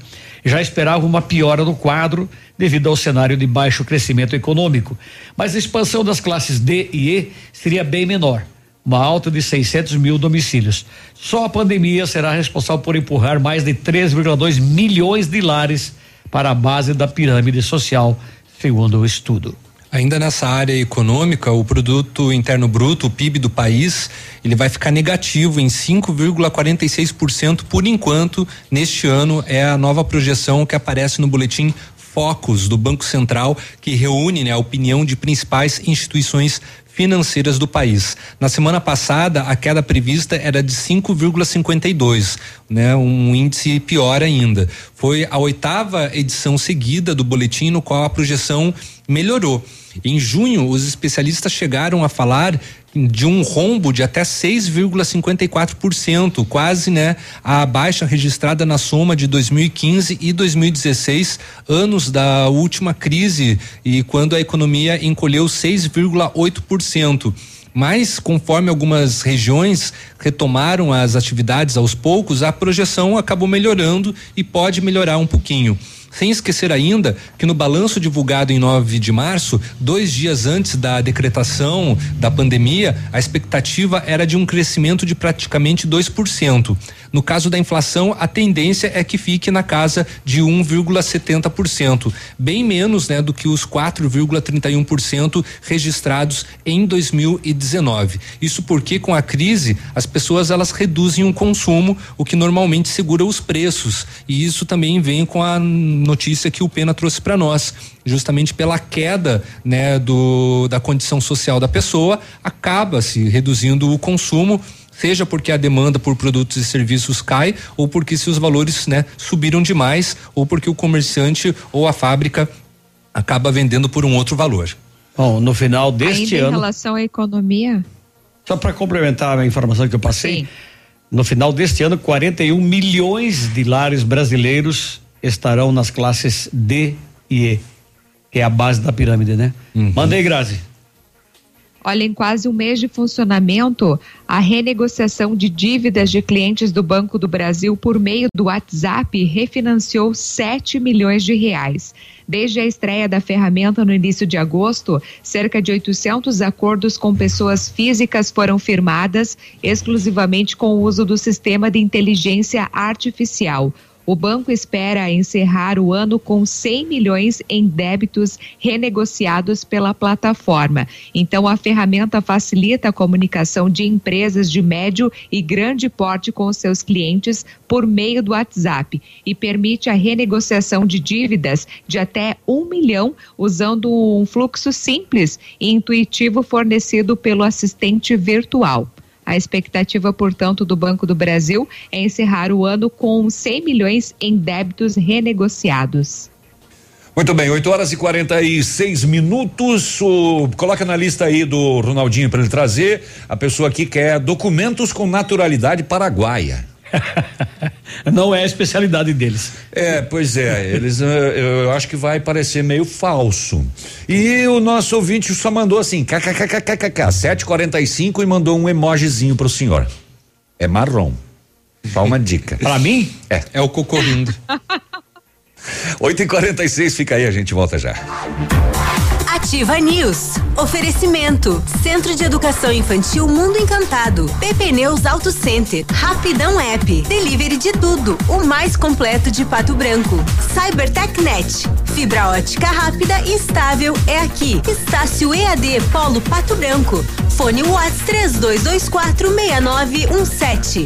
Já esperava uma piora no quadro devido ao cenário de baixo crescimento econômico, mas a expansão das classes D e E seria bem menor, uma alta de 600 mil domicílios. Só a pandemia será responsável por empurrar mais de 3,2 milhões de lares para a base da pirâmide social, segundo o estudo. Ainda nessa área econômica, o produto interno bruto, o PIB do país, ele vai ficar negativo em 5,46% por enquanto. Neste ano é a nova projeção que aparece no boletim Focus do Banco Central, que reúne né, a opinião de principais instituições financeiras do país. Na semana passada, a queda prevista era de 5,52, né? Um índice pior ainda. Foi a oitava edição seguida do boletim no qual a projeção melhorou. Em junho, os especialistas chegaram a falar de um rombo de até 6,54%, quase, né, a baixa registrada na soma de 2015 e 2016, anos da última crise e quando a economia encolheu 6,8%. Mas, conforme algumas regiões retomaram as atividades aos poucos, a projeção acabou melhorando e pode melhorar um pouquinho. Sem esquecer ainda que no balanço divulgado em 9 de março, dois dias antes da decretação da pandemia, a expectativa era de um crescimento de praticamente 2%. No caso da inflação, a tendência é que fique na casa de 1,70%, bem menos né, do que os 4,31% registrados em 2019. Isso porque com a crise as pessoas elas reduzem o consumo, o que normalmente segura os preços. E isso também vem com a notícia que o Pena trouxe para nós, justamente pela queda, né, do da condição social da pessoa, acaba se reduzindo o consumo seja porque a demanda por produtos e serviços cai ou porque se os valores, né, subiram demais ou porque o comerciante ou a fábrica acaba vendendo por um outro valor. Bom, no final deste Ainda ano. em relação à economia, Só para complementar a informação que eu passei, Sim. no final deste ano, 41 milhões de lares brasileiros estarão nas classes D e E, que é a base da pirâmide, né? Uhum. Mandei, Grazi. Olha, em quase um mês de funcionamento, a renegociação de dívidas de clientes do Banco do Brasil por meio do WhatsApp refinanciou 7 milhões de reais. Desde a estreia da ferramenta no início de agosto, cerca de 800 acordos com pessoas físicas foram firmadas exclusivamente com o uso do sistema de inteligência artificial. O banco espera encerrar o ano com 100 milhões em débitos renegociados pela plataforma. Então, a ferramenta facilita a comunicação de empresas de médio e grande porte com seus clientes por meio do WhatsApp e permite a renegociação de dívidas de até um milhão usando um fluxo simples e intuitivo fornecido pelo assistente virtual. A expectativa, portanto, do Banco do Brasil é encerrar o ano com 100 milhões em débitos renegociados. Muito bem, 8 horas e 46 minutos. O, coloca na lista aí do Ronaldinho para ele trazer. A pessoa aqui quer documentos com naturalidade paraguaia. Não é a especialidade deles. É, pois é, eles eh, eu acho que vai parecer meio falso. E o nosso ouvinte só mandou assim, kkkkkk, 745 e mandou um emojizinho pro senhor. É marrom. Só uma dica. Para mim? É. É o cocorrindo. 8 e 46 fica aí, a gente volta já. Ativa News. Oferecimento. Centro de Educação Infantil Mundo Encantado. PP Neus Auto Center. Rapidão App. Delivery de tudo. O mais completo de Pato Branco. CyberTechNet. Fibra ótica rápida e estável é aqui. Estácio EAD Polo Pato Branco. Fone Watts 3224 6917.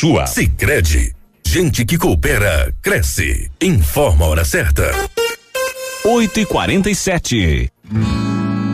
sua. Sicredi, gente que coopera cresce. Informa a hora certa. 8 e 47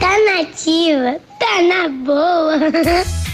Tá nativa, tá na boa.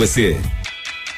você.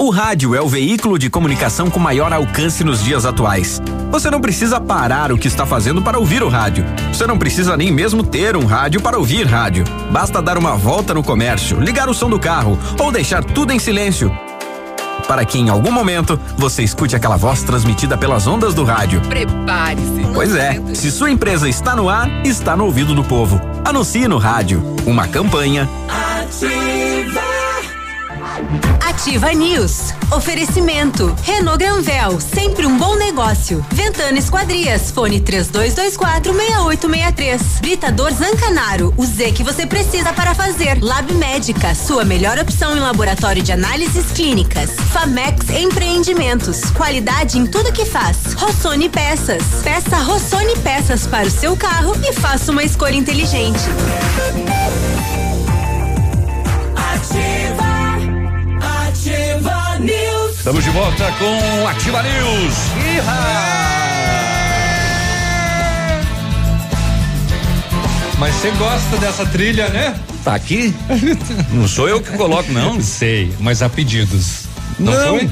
O rádio é o veículo de comunicação com maior alcance nos dias atuais. Você não precisa parar o que está fazendo para ouvir o rádio. Você não precisa nem mesmo ter um rádio para ouvir rádio. Basta dar uma volta no comércio, ligar o som do carro ou deixar tudo em silêncio. Para que em algum momento você escute aquela voz transmitida pelas ondas do rádio. Prepare-se. Pois é, se sua empresa está no ar, está no ouvido do povo. Anuncie no rádio. Uma campanha. Ativa. Ativa News. Oferecimento. Renault Granvel, sempre um bom negócio. Ventana Esquadrias, fone 3224 6863. Britador Zancanaro, o Z que você precisa para fazer. Lab Médica, sua melhor opção em laboratório de análises clínicas. Famex Empreendimentos, qualidade em tudo que faz. Rossoni Peças. Peça Rossoni Peças para o seu carro e faça uma escolha inteligente. Estamos de volta com Ativa News. Mas você gosta dessa trilha, né? Tá aqui? Não sou eu que coloco, não. Sei, mas há pedidos. Não, Não, foi?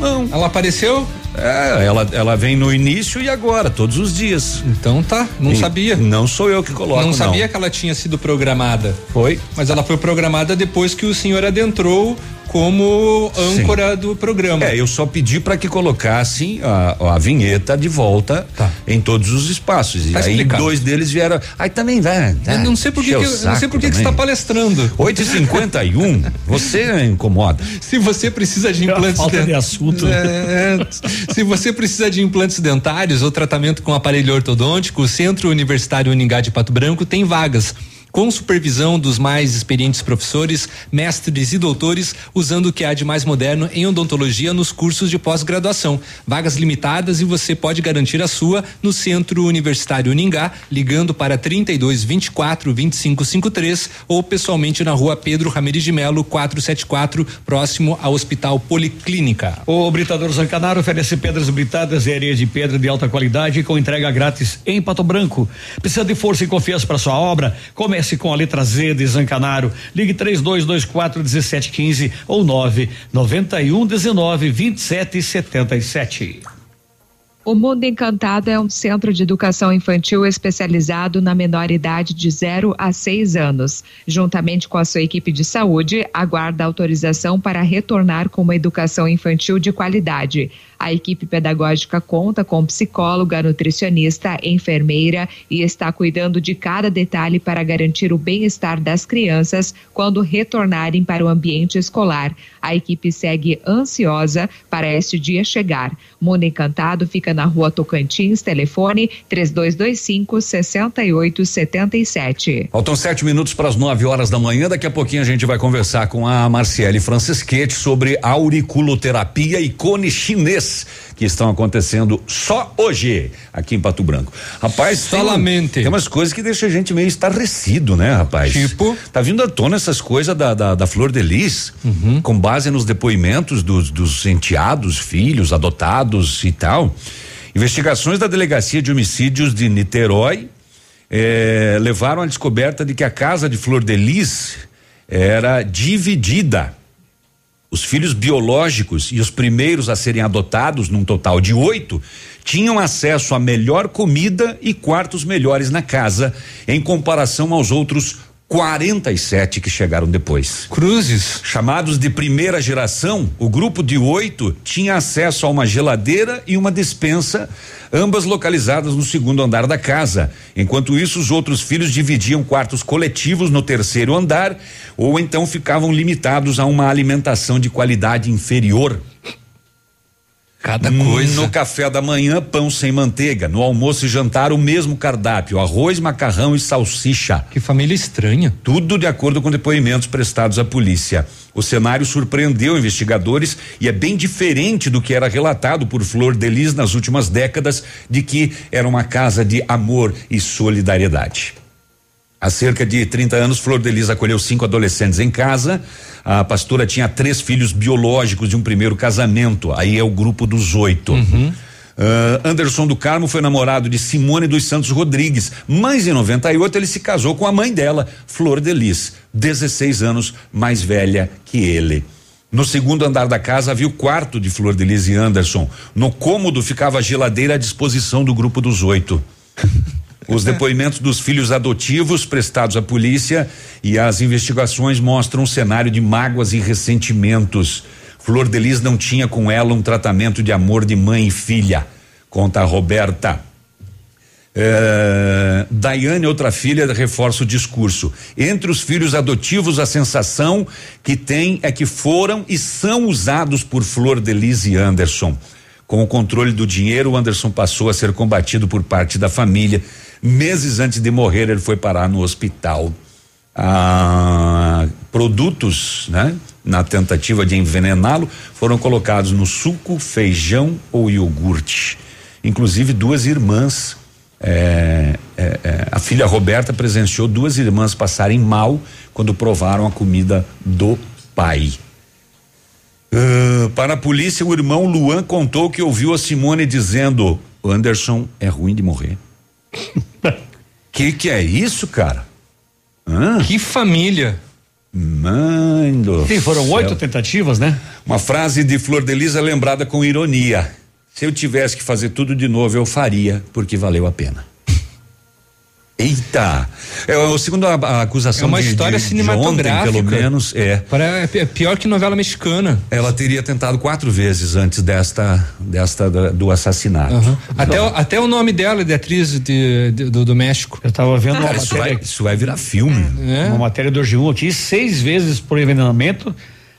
Não. Ela apareceu? É, ela, ela vem no início e agora, todos os dias. Então tá, não E sabia. Não sou eu que coloco, não. não sabia que ela tinha sido programada. Foi. Mas ela foi programada depois que o senhor adentrou como âncora do programa. É, eu só pedi para que colocassem a, a vinheta de volta em todos os espaços. Tá e aí explicado. dois deles vieram. Aí também vai. Eu não sei por que, não sei por que, você está palestrando. 8h51, você incomoda. Se você precisa de implantes falta de assunto. É, é. se você precisa de implantes dentários ou tratamento com aparelho ortodôntico, o Centro Universitário Uningá de Pato Branco tem vagas. Com supervisão dos mais experientes professores, mestres e doutores, usando o que há de mais moderno em odontologia nos cursos de pós-graduação. Vagas limitadas e você pode garantir a sua no Centro Universitário Uningá, ligando para 32 24 25 53 ou pessoalmente na rua Pedro Ramirez de Melo, 474, próximo ao Hospital Policlínica. O Britador Zancanaro oferece pedras britadas e areia de pedra de alta qualidade com entrega grátis em Pato Branco. Precisa de força e confiança para sua obra? Comece com a letra Z de Zancanaro. Ligue 3224 1715 ou 991 19 27 77. O Mundo Encantado é um centro de educação infantil especializado na menor idade de 0 a 6 anos. Juntamente com a sua equipe de saúde, aguarda autorização para retornar com uma educação infantil de qualidade. A equipe pedagógica conta com psicóloga, nutricionista, enfermeira e está cuidando de cada detalhe para garantir o bem-estar das crianças quando retornarem para o ambiente escolar. A equipe segue ansiosa para este dia chegar. Mundo Encantado fica na rua Tocantins, telefone 3225 6877. Faltam sete minutos para as nove horas da manhã. Daqui a pouquinho a gente vai conversar com a Marciele Franceschetti sobre auriculoterapia e cone chinês que estão acontecendo só hoje aqui em Pato Branco. Rapaz, tem, Solamente. tem umas coisas que deixam a gente meio estarrecido, né, rapaz? Tipo? Tá vindo à tona essas coisas da, da, da Flor de Lis, Uhum. com base nos depoimentos dos, dos enteados, filhos, adotados e tal. Investigações da Delegacia de Homicídios de Niterói eh, levaram à descoberta de que a casa de Flor de Lis era dividida. Os filhos biológicos e os primeiros a serem adotados, num total de oito, tinham acesso à melhor comida e quartos melhores na casa, em comparação aos outros 47 que chegaram depois. Cruzes. Chamados de primeira geração, o grupo de oito tinha acesso a uma geladeira e uma despensa, ambas localizadas no segundo andar da casa. Enquanto isso, os outros filhos dividiam quartos coletivos no terceiro andar ou então ficavam limitados a uma alimentação de qualidade inferior. Cada coisa. No café da manhã, pão sem manteiga. No almoço e jantar, o mesmo cardápio: arroz, macarrão e salsicha. Que família estranha. Tudo de acordo com depoimentos prestados à polícia. O cenário surpreendeu investigadores e é bem diferente do que era relatado por Flor Delis nas últimas décadas, de que era uma casa de amor e solidariedade. Há cerca de 30 anos, Flor Delis acolheu cinco adolescentes em casa. A pastora tinha três filhos biológicos de um primeiro casamento. Aí é o grupo dos oito. Uhum. Uh, Anderson do Carmo foi namorado de Simone dos Santos Rodrigues, mas em 98 ele se casou com a mãe dela, Flor Delis, 16 anos mais velha que ele. No segundo andar da casa havia o quarto de Flor Delis e Anderson. No cômodo ficava a geladeira à disposição do grupo dos oito. Os depoimentos dos filhos adotivos prestados à polícia e as investigações mostram um cenário de mágoas e ressentimentos. Flor Delis não tinha com ela um tratamento de amor de mãe e filha, conta a Roberta. É, Daiane, outra filha, reforça o discurso. Entre os filhos adotivos, a sensação que tem é que foram e são usados por Flor Delis e Anderson. Com o controle do dinheiro, Anderson passou a ser combatido por parte da família. Meses antes de morrer, ele foi parar no hospital. Ah, produtos, né? Na tentativa de envenená-lo, foram colocados no suco, feijão ou iogurte. Inclusive duas irmãs. É, é, é, a filha Roberta presenciou duas irmãs passarem mal quando provaram a comida do pai. Uh, para a polícia, o irmão Luan contou que ouviu a Simone dizendo: Anderson é ruim de morrer. que que é isso, cara? Hã? Que família. Mãe do Sim, foram céu. oito tentativas, né? Uma frase de Flor de Lis é lembrada com ironia. Se eu tivesse que fazer tudo de novo, eu faria, porque valeu a pena. Eita! É, o segundo a, a acusação É uma de, história de, de cinematográfica. ontem, pelo menos, é. Para, é pior que novela mexicana. Ela teria tentado quatro vezes antes desta, desta do assassinato. Aham. Até, o, até o nome dela de atriz de, de- do, do México. Eu tava vendo uma Cara, isso, matéria, vai, isso vai virar filme. É. uma matéria do G1 aqui, seis vezes por envenenamento.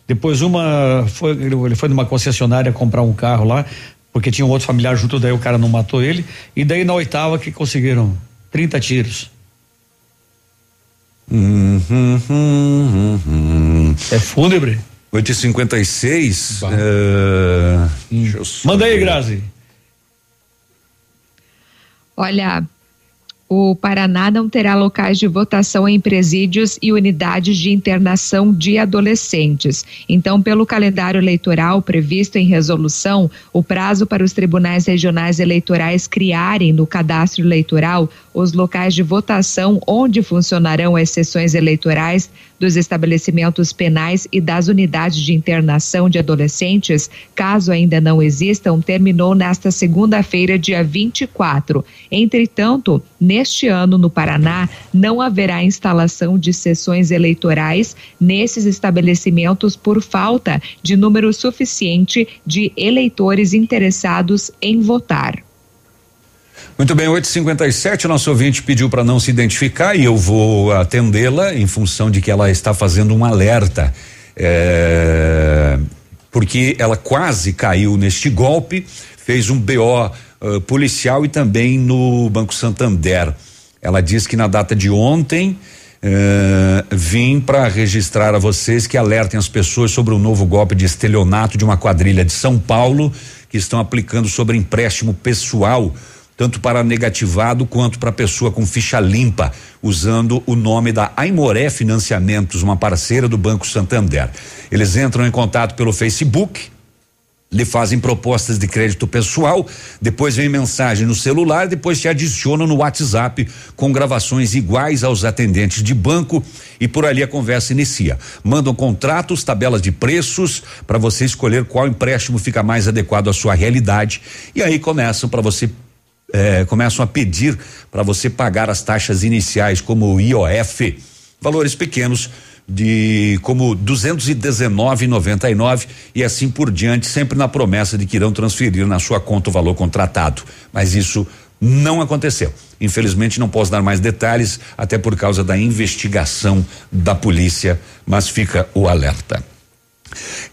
Depois uma foi ele foi numa concessionária comprar um carro lá, porque tinha um outro familiar junto, daí o cara não matou ele. E daí na oitava que conseguiram 30 tiros. É fúnebre. 8 e 56 uh, eu só Manda aí. Grazi. Olha, o Paraná não terá locais de votação em presídios e unidades de internação de adolescentes. Então, pelo calendário eleitoral previsto em resolução, o prazo para os tribunais regionais eleitorais criarem no cadastro eleitoral os locais de votação onde funcionarão as sessões eleitorais dos estabelecimentos penais e das unidades de internação de adolescentes, caso ainda não existam, terminou nesta segunda-feira, dia 24. Entretanto, neste ano, no Paraná, não haverá instalação de sessões eleitorais nesses estabelecimentos por falta de número suficiente de eleitores interessados em votar. Muito bem, 8h57, nosso ouvinte pediu para não se identificar e eu vou atendê-la em função de que ela está fazendo um alerta. É, porque ela quase caiu neste golpe, fez um BO eh, policial e também no Banco Santander. Ela diz que na data de ontem eh, vim para registrar a vocês que alertem as pessoas sobre o novo golpe de estelionato de uma quadrilha de São Paulo que estão aplicando sobre empréstimo pessoal tanto para negativado quanto para pessoa com ficha limpa, usando o nome da Aimoré Financiamentos, uma parceira do Banco Santander. Eles entram em contato pelo Facebook, lhe fazem propostas de crédito pessoal, depois vem mensagem no celular, depois te adicionam no WhatsApp com gravações iguais aos atendentes de banco e por ali a conversa inicia. Mandam contratos, tabelas de preços para você escolher qual empréstimo fica mais adequado à sua realidade e aí começam para você eh, começam a pedir para você pagar as taxas iniciais como o IOF, valores pequenos de como 219,99 e assim por diante, sempre na promessa de que irão transferir na sua conta o valor contratado. Mas isso não aconteceu. Infelizmente não posso dar mais detalhes, até por causa da investigação da polícia, mas fica o alerta.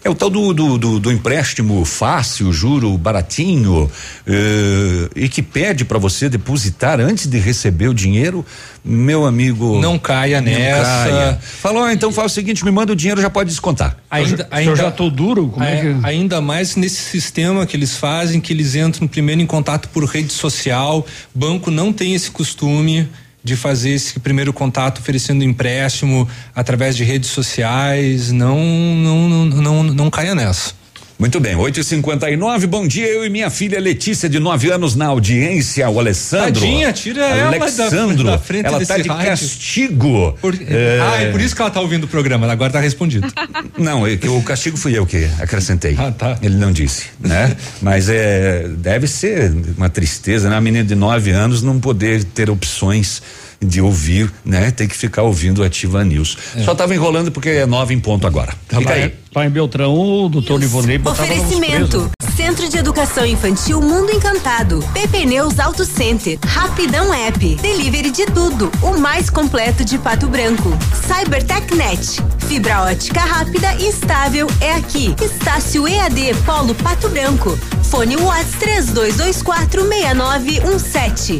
É o tal do, do, do, do empréstimo fácil, juro baratinho, eh, e que pede para você depositar antes de receber o dinheiro, meu amigo. Não caia não nessa. caia. Falou, então faz o seguinte, me manda o dinheiro, já pode descontar. Ainda, O senhor já tô duro? Como é, que. Ainda mais nesse sistema que eles fazem, que eles entram primeiro em contato por rede social. Banco não tem esse costume de fazer esse primeiro contato oferecendo empréstimo através de redes sociais. Não, não, não, não, não caia nessa. Muito bem, 8h59, bom dia. Eu e minha filha Letícia, de 9 anos, na audiência. O Alessandro. Tadinha, tira ela da- Alexandro, da frente ela tá de rádio. castigo. Por- É. Ah, é por isso que ela tá ouvindo o programa, ela agora tá respondido. Não, é que o castigo fui eu que acrescentei. Ah, tá. Ele não disse, né? Mas é deve ser uma tristeza, né? A menina de 9 anos não poder ter opções de ouvir, né? Tem que ficar ouvindo Ativa News. Só tava enrolando porque é nove em ponto agora. Fica lá, aí. lá em Beltrão, o doutor uns Oferecimento. Centro de Educação Infantil Mundo Encantado. PP Neus Auto Center. Rapidão App. Delivery de tudo. O mais completo de Pato Branco. CyberTechNet. Fibra ótica rápida e estável é aqui. Estácio EAD Polo Pato Branco. Fone Whats 3224 6917.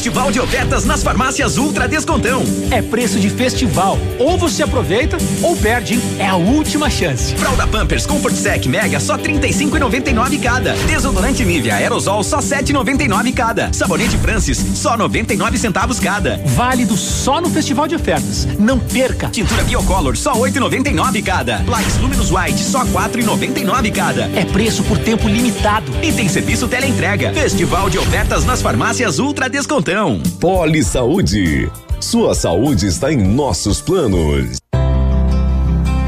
Festival de ofertas nas farmácias Ultra Descontão. É preço de festival. Ou você aproveita ou perde, hein? É a última chance. Fralda Pampers Comfort Sec Mega só 35,99 cada. Desodorante Nivea Aerosol só 7,99 cada. Sabonete Francis só 99 centavos cada. Válido só no festival de ofertas. Não perca. Tintura Biocolor só 8,99 cada. Plaques Luminous White só 4,99 cada. É preço por tempo limitado. E tem serviço teleentrega. Festival de ofertas nas farmácias Ultra Descontão. Poli Saúde. Sua saúde está em nossos planos.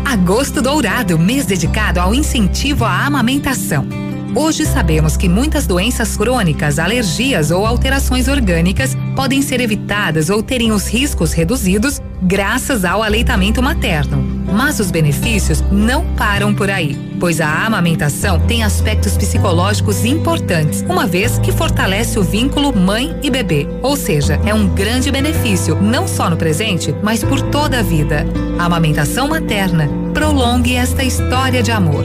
Agosto Dourado, mês dedicado ao incentivo à amamentação. Hoje sabemos que muitas doenças crônicas, alergias ou alterações orgânicas podem ser evitadas ou terem os riscos reduzidos graças ao aleitamento materno. Mas os benefícios não param por aí, pois a amamentação tem aspectos psicológicos importantes, uma vez que fortalece o vínculo mãe e bebê. Ou seja, é um grande benefício, não só no presente, mas por toda a vida. A amamentação materna prolongue esta história de amor.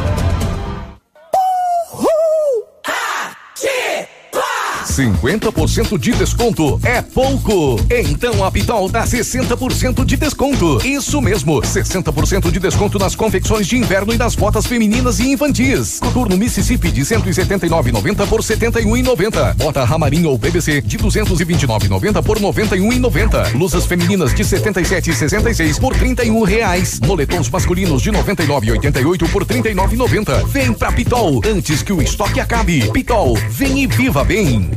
50% de desconto é pouco. Então a Pitol dá 60% de desconto. Isso mesmo, 60% de desconto nas confecções de inverno e nas botas femininas e infantis. Coturno Mississippi de 179,90 por 71,90. Bota Ramarim ou BBC de 229,90 por 91,90. Blusas femininas de 77,66 por 31 reais. Moletons masculinos de 99,88 por 39,90. Vem pra Pitol antes que o estoque acabe. Pitol, vem e viva bem.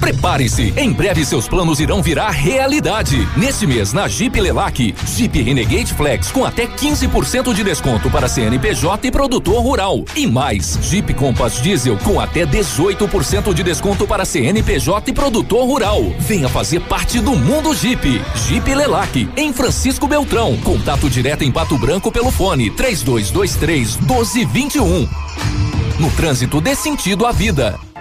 Prepare-se, em breve seus planos irão virar realidade. Neste mês, na Jeep Lelac, Jeep Renegade Flex com até 15% de desconto para CNPJ e produtor rural. E mais, Jeep Compass Diesel com até 18% de desconto para CNPJ e produtor rural. Venha fazer parte do mundo Jeep. Jeep Lelac, em Francisco Beltrão. Contato direto em Pato Branco pelo fone 3223 1221. No trânsito dê sentido à vida.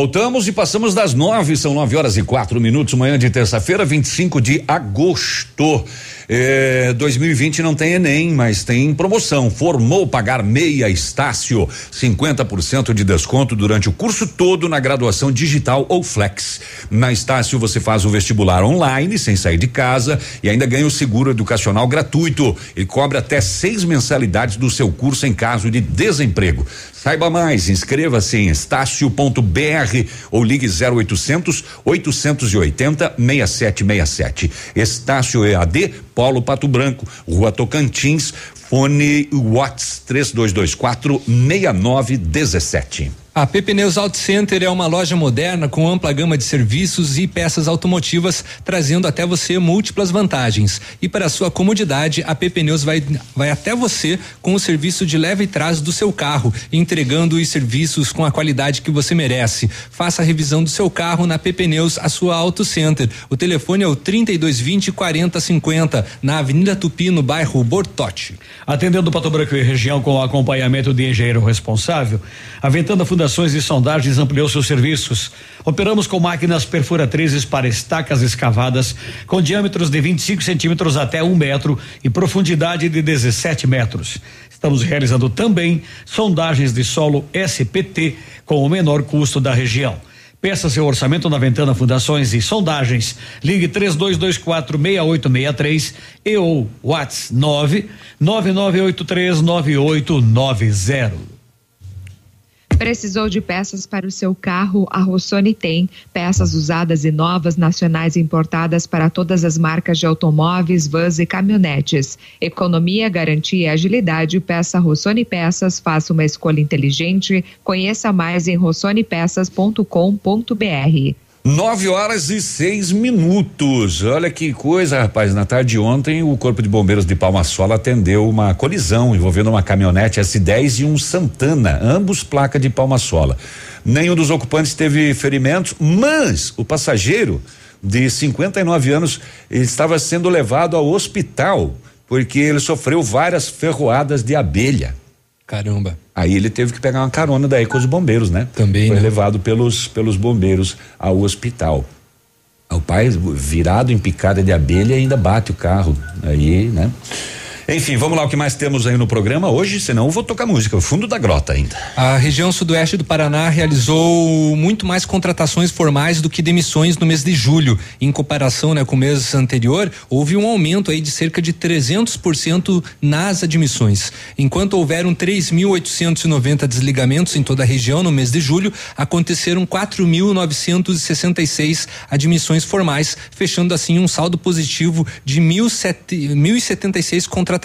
Voltamos e passamos das nove, são nove horas e quatro minutos, manhã de terça-feira, 25 de agosto. É, 2020 não tem Enem, mas tem promoção. Formou pagar meia Estácio, 50% de desconto durante o curso todo na graduação digital ou flex. Na Estácio você faz o vestibular online, sem sair de casa, e ainda ganha o seguro educacional gratuito e cobre até seis mensalidades do seu curso em caso de desemprego. Saiba mais, inscreva-se em estácio.br ou ligue 0800 880 6767. Estácio EAD, Polo Pato Branco, Rua Tocantins, fone Watts 3224 6917. A PP Neus Auto Center é uma loja moderna com ampla gama de serviços e peças automotivas, trazendo até você múltiplas vantagens. E para sua comodidade, a PP Neus vai, vai até você com o serviço de leve trás do seu carro, entregando os serviços com a qualidade que você merece. Faça a revisão do seu carro na PP Neus, a sua Auto Center. O telefone é o 3220 4050, na Avenida Tupi, no bairro Bortote. Atendendo Pato Branco e região com o acompanhamento de engenheiro responsável, a Ventana Fundações e Sondagens ampliou seus serviços. Operamos com máquinas perfuratrizes para estacas escavadas com diâmetros de 25 centímetros até um metro e profundidade de 17 metros. Estamos realizando também sondagens de solo SPT com o menor custo da região. Peça seu orçamento na Ventana Fundações e Sondagens. Ligue 3224 6863 e ou WhatsApp 9 9983 9890. Precisou de peças para o seu carro? A Rossoni tem. Peças usadas e novas, nacionais e importadas para todas as marcas de automóveis, vans e caminhonetes. Economia, garantia e agilidade. Peça Rossoni Peças. Faça uma escolha inteligente. Conheça mais em rossonepeças.com.br. Nove horas e seis minutos. Olha que coisa, rapaz. Na tarde de ontem, o Corpo de Bombeiros de Palma Sola atendeu uma colisão envolvendo uma caminhonete S10 e um Santana, ambos placa de Palma Sola. Nenhum dos ocupantes teve ferimentos, mas o passageiro de 59 anos estava sendo levado ao hospital porque ele sofreu várias ferroadas de abelha. Caramba. Aí ele teve que pegar uma carona daí com os bombeiros, né? Também. Foi né? levado pelos pelos bombeiros ao hospital. O pai virado em picada de abelha ainda bate o carro aí, né? Enfim, vamos lá o que mais temos aí no programa hoje, senão eu vou tocar música, o fundo da grota ainda. A região sudoeste do Paraná realizou muito mais contratações formais do que demissões no mês de julho. Em comparação né, com o mês anterior, houve um aumento aí de cerca de 300% nas admissões. Enquanto houveram 3.890 desligamentos em toda a região no mês de julho, aconteceram 4.966 admissões formais, fechando assim um saldo positivo de 1.076 contratações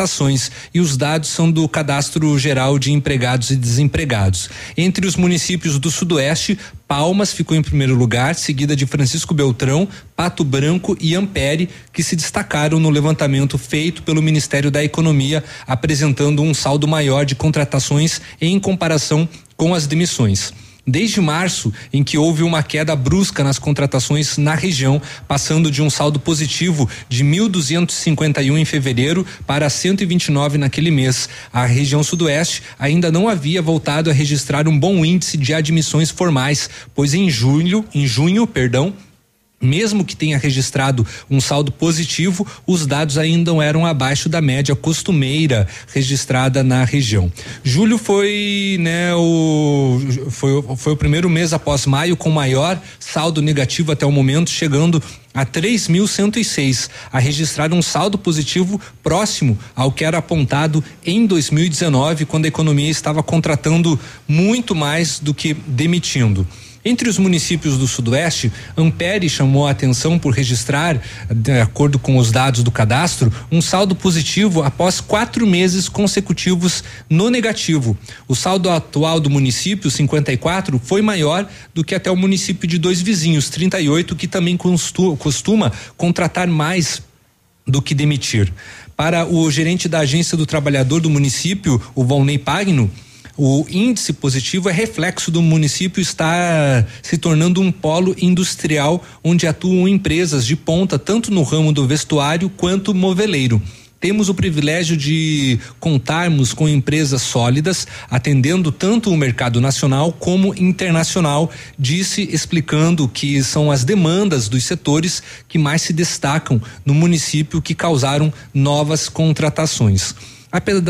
e os dados são do Cadastro Geral de Empregados e Desempregados. Entre os municípios do Sudoeste, Palmas ficou em primeiro lugar, seguida de Francisco Beltrão, Pato Branco e Ampere, que se destacaram no levantamento feito pelo Ministério da Economia, apresentando um saldo maior de contratações em comparação com as demissões desde março, em que houve uma queda brusca nas contratações na região, passando de um saldo positivo de 1.251 em fevereiro para 129 naquele mês. A região sudoeste ainda não havia voltado a registrar um bom índice de admissões formais, pois em julho, em junho, perdão, mesmo que tenha registrado um saldo positivo, os dados ainda eram abaixo da média costumeira registrada na região. Julho foi, né, o foi, foi o primeiro mês após maio com maior saldo negativo até o momento, chegando a 3.106, a registrar um saldo positivo próximo ao que era apontado em 2019, quando a economia estava contratando muito mais do que demitindo. Entre os municípios do Sudoeste, Ampere chamou a atenção por registrar, de acordo com os dados do cadastro, um saldo positivo após quatro meses consecutivos no negativo. O saldo atual do município, 54, foi maior do que até o município de dois vizinhos, 38, que também costuma contratar mais do que demitir. Para o gerente da agência do trabalhador do município, o Valnei Pagno, o índice positivo é reflexo do município estar se tornando um polo industrial onde atuam empresas de ponta tanto no ramo do vestuário quanto moveleiro temos o privilégio de contarmos com empresas sólidas, atendendo tanto o mercado nacional como internacional, disse explicando que são as demandas dos setores que mais se destacam no município que causaram novas contratações.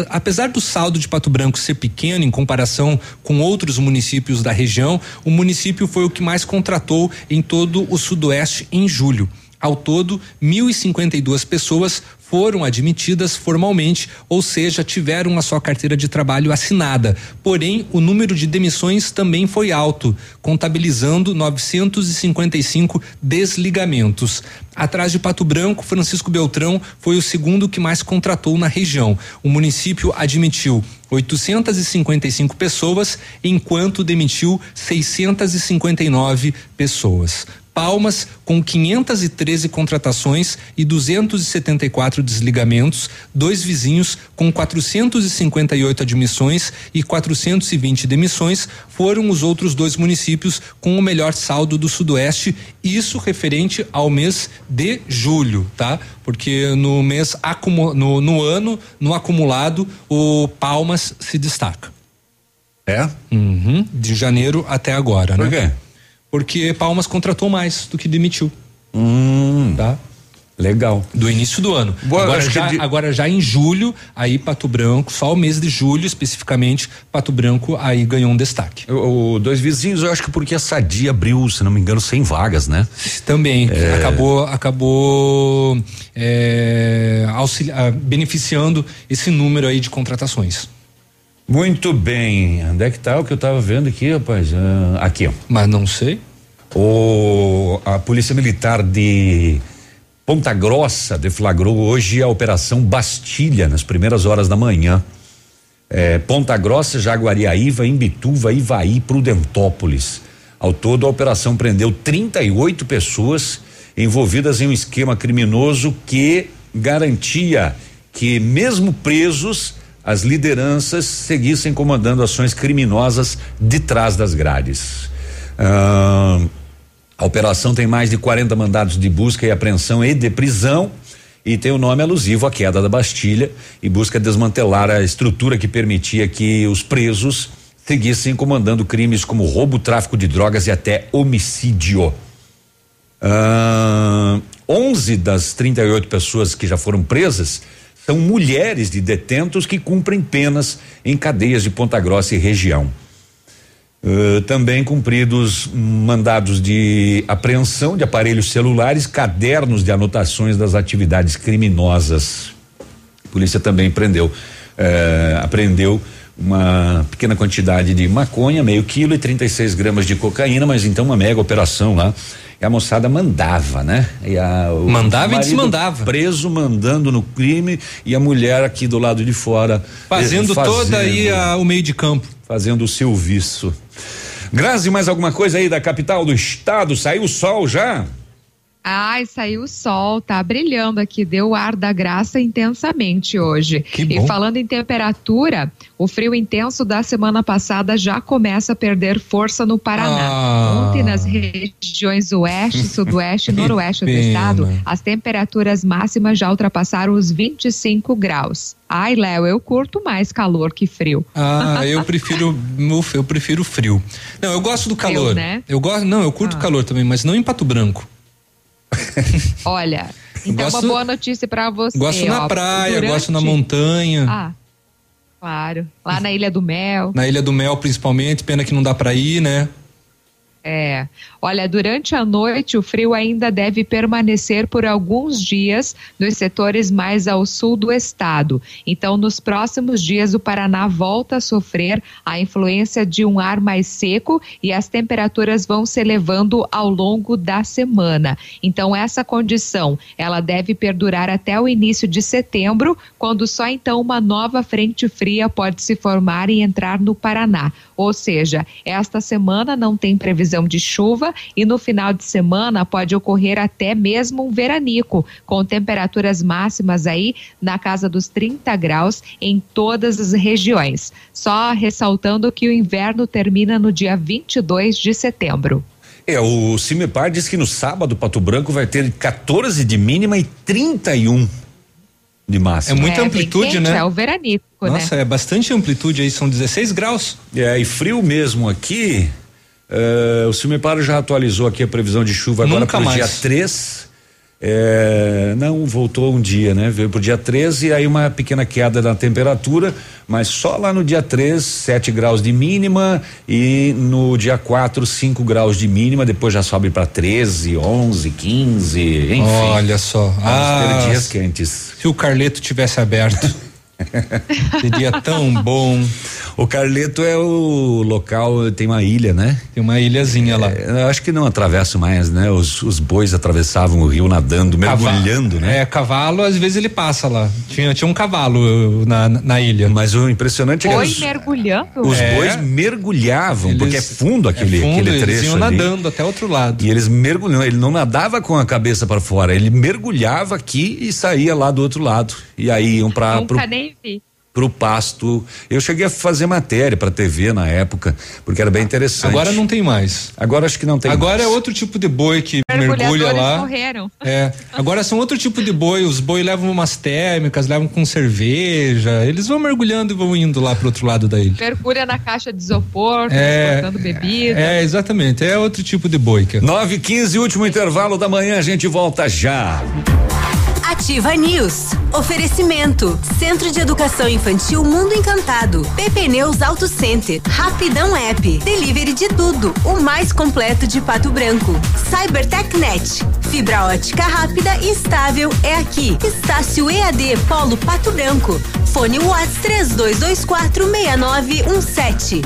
Apesar do saldo de Pato Branco ser pequeno em comparação com outros municípios da região, o município foi o que mais contratou em todo o Sudoeste em julho. Ao todo, 1.052 pessoas foram admitidas formalmente, ou seja, tiveram a sua carteira de trabalho assinada. Porém, o número de demissões também foi alto, contabilizando 955 desligamentos. Atrás de Pato Branco, Francisco Beltrão foi o segundo que mais contratou na região. O município admitiu 855 pessoas, enquanto demitiu 659 pessoas. Palmas, com 513 contratações e 274 desligamentos, dois vizinhos com 458 admissões e 420 demissões, foram os outros dois municípios com o melhor saldo do Sudoeste, isso referente ao mês de julho, tá? Porque no mês no, no ano, no acumulado, o Palmas se destaca. É? Uhum, de janeiro até agora, Por né? quê? Porque Palmas contratou mais do que demitiu. Hum. Tá? Legal. Do início do ano. Boa, agora, já, de- agora já em julho, aí Pato Branco, só o mês de julho especificamente, Pato Branco aí ganhou um destaque. O, o dois vizinhos, eu acho que porque a Sadia abriu, se não me engano, 100 vagas, né? Também É. acabou acabou é, auxili- ah, beneficiando esse número aí de contratações. Muito bem. Onde é que tá o que eu tava vendo aqui, rapaz? Ah, aqui, ó. Mas não sei. O, a Polícia Militar de Ponta Grossa deflagrou hoje a Operação Bastilha, nas primeiras horas da manhã. É, Ponta Grossa, Jaguariaíva, Imbituva, Ivaí, Prudentópolis. Ao todo, a operação prendeu 38 pessoas envolvidas em um esquema criminoso que garantia que, mesmo presos, as lideranças seguissem comandando ações criminosas de trás das grades. Ahn, a operação tem mais de 40 mandados de busca e apreensão e de prisão e tem o nome alusivo à queda da Bastilha e busca desmantelar a estrutura que permitia que os presos seguissem comandando crimes como roubo, tráfico de drogas e até homicídio. Ahn, 11 das 38 pessoas que já foram presas são mulheres de detentos que cumprem penas em cadeias de Ponta Grossa e região. Uh, também cumpridos mandados de apreensão de aparelhos celulares, cadernos de anotações das atividades criminosas. A polícia também prendeu, eh, apreendeu uma pequena quantidade de maconha, meio quilo e 36 gramas de cocaína, mas então uma mega operação lá. E a moçada mandava, né? E a, Mandava e desmandava. Preso mandando no crime e a mulher aqui do lado de fora. Fazendo, eh, toda aí a- o meio de campo. Fazendo o serviço. Grazi, mais alguma coisa aí da capital do estado? Saiu o sol já? Ai, saiu o sol, tá brilhando aqui, deu o ar da graça intensamente hoje. bom. E falando em temperatura, o frio intenso da semana passada já começa a perder força no Paraná. Ah. Ontem, nas regiões oeste, sudoeste e Que noroeste do estado, as temperaturas máximas já ultrapassaram os 25 graus. Ai, Léo, eu curto mais calor que frio. Ah, eu prefiro eu prefiro frio. Não, eu gosto do Frio, calor. né? Eu gosto, não, eu curto Ah. calor também, mas não em Pato Branco. Olha, então Gosto- uma boa notícia pra você. Gosto na ó, praia, durante- gosto na montanha. Ah, claro. Lá na Ilha do Mel. Na Ilha do Mel, principalmente, pena que não dá pra ir, né? É. Olha, durante a noite o frio ainda deve permanecer por alguns dias nos setores mais ao sul do estado. Então, nos próximos dias, o Paraná volta a sofrer a influência de um ar mais seco e as temperaturas vão se elevando ao longo da semana. Então, essa condição, ela deve perdurar até o início de setembro, quando só então uma nova frente fria pode se formar e entrar no Paraná. Ou seja, esta semana não tem previsão de chuva e no final de semana pode ocorrer até mesmo um veranico, com temperaturas máximas aí na casa dos 30 graus em todas as regiões. Só ressaltando que o inverno termina no dia 22 de setembro. É, o Cimepar diz que no sábado Pato Branco vai ter 14 de mínima e 31 de máxima. É muita É amplitude, quente, né? É o veranico, Nossa, né? é bastante amplitude aí, são 16 graus. É, e frio mesmo aqui. Eh, o Cimeparo já atualizou aqui a previsão de chuva agora para o dia 3. É, não, voltou um dia, né? Veio pro dia 13 e aí uma pequena queda na temperatura, mas só lá no dia 3, 7 graus de mínima e no dia 4, 5 graus de mínima, depois já sobe para 13, 11, 15, enfim. Olha só. Ah, dias quentes. Se o Carleto tivesse aberto. Seria tão bom. O Carleto é o local, tem uma ilha, né? Tem uma ilhazinha lá. eu acho que não atravessa mais, né? Os, os bois atravessavam o rio nadando, mergulhando, né? É, cavalo, às vezes ele passa lá. Tinha, tinha um cavalo na, na ilha. Mas o impressionante é que Foi os, mergulhando? os É. bois mergulhavam, Eles- porque é fundo aquele, é fundo, aquele eles trecho iam ali. nadando até outro lado. E eles mergulham, ele não nadava com a cabeça para fora, ele mergulhava aqui e saía lá do outro lado. E aí iam para Nunca nem vi. pro pasto. Eu cheguei a fazer matéria para TV na época, porque era bem interessante. Agora não tem mais. Agora acho que não tem. Agora mais. é outro tipo de boi que mergulha lá. morreram. É. Agora são outro tipo de boi. Os boi levam umas térmicas, levam com cerveja. Eles vão mergulhando e vão indo lá pro outro lado da ilha. Mergulha na caixa de isopor, É, transportando bebida. É, exatamente. É outro tipo de boi. 9 15 último intervalo da manhã, a gente volta já. Ativa News. Oferecimento. Centro de Educação Infantil Mundo Encantado. PP Neus Auto Center. Rapidão App. Delivery de tudo. O mais completo de Pato Branco. CyberTechNet. Fibra ótica rápida e estável é aqui. Estácio EAD Polo Pato Branco. Fone Whats 3224 6917.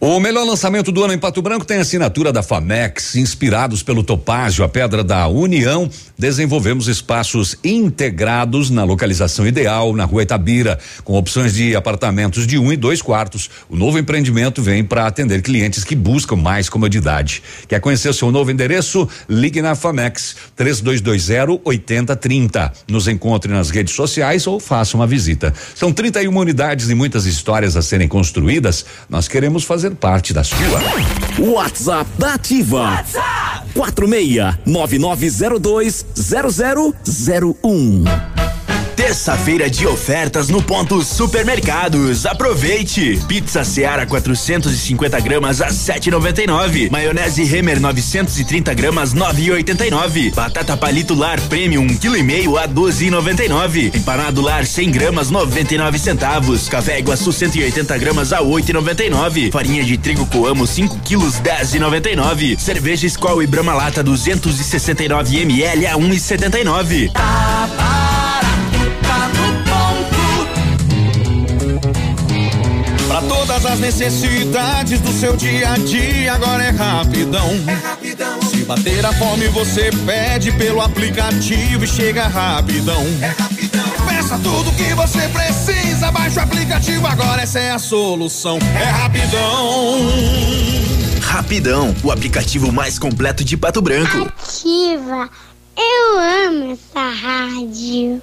O melhor lançamento do ano em Pato Branco tem a assinatura da Famex. Inspirados pelo Topázio, a Pedra da União, desenvolvemos espaços integrados na localização ideal, na rua Itabira, com opções de apartamentos de um e dois quartos. O novo empreendimento vem para atender clientes que buscam mais comodidade. Quer conhecer seu novo endereço? Ligue na Famex 3220 8030. Nos encontre nas redes sociais ou faça uma visita. São 31 unidades e muitas histórias a serem construídas. Nós queremos fazer fazer parte da sua. WhatsApp da Ativa. WhatsApp 46 9902 0001. Terça-feira de ofertas no ponto Supermercados. Aproveite! Pizza Seara 450 gramas a 7,99. Maionese Remer 930 gramas 9,89. Batata Palito Lar Premium 1 kg a 12,99. Empanado Lar 100 gramas 99 centavos. Café Iguaçu 180 gramas a 8,99. Farinha de trigo Coamo 5 quilos 10,99. Cerveja Skol e Brahma Lata 269 ml a 1,79. Pra todas as necessidades do seu dia a dia, agora é rapidão. Se bater a fome, você pede pelo aplicativo e chega rapidão. Peça tudo que você precisa, baixa o aplicativo agora, essa é a solução. É rapidão. Rapidão, o aplicativo mais completo de Pato Branco. Ativa. Eu amo essa rádio.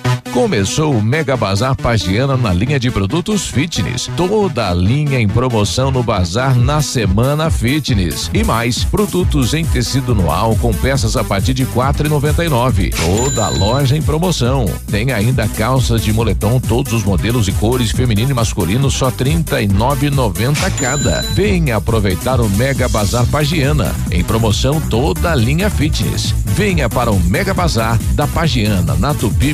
Começou o Mega Bazar Pagiana na linha de produtos fitness. Toda a linha em promoção no bazar na semana fitness. E mais, produtos em tecido noal com peças a partir de quatro e noventa e nove. Toda a loja em promoção. Tem ainda calças de moletom, todos os modelos e cores feminino e masculino, só trinta e nove noventa cada. Venha aproveitar o Mega Bazar Pagiana. Em promoção toda a linha fitness. Venha para o Mega Bazar da Pagiana, na Tupi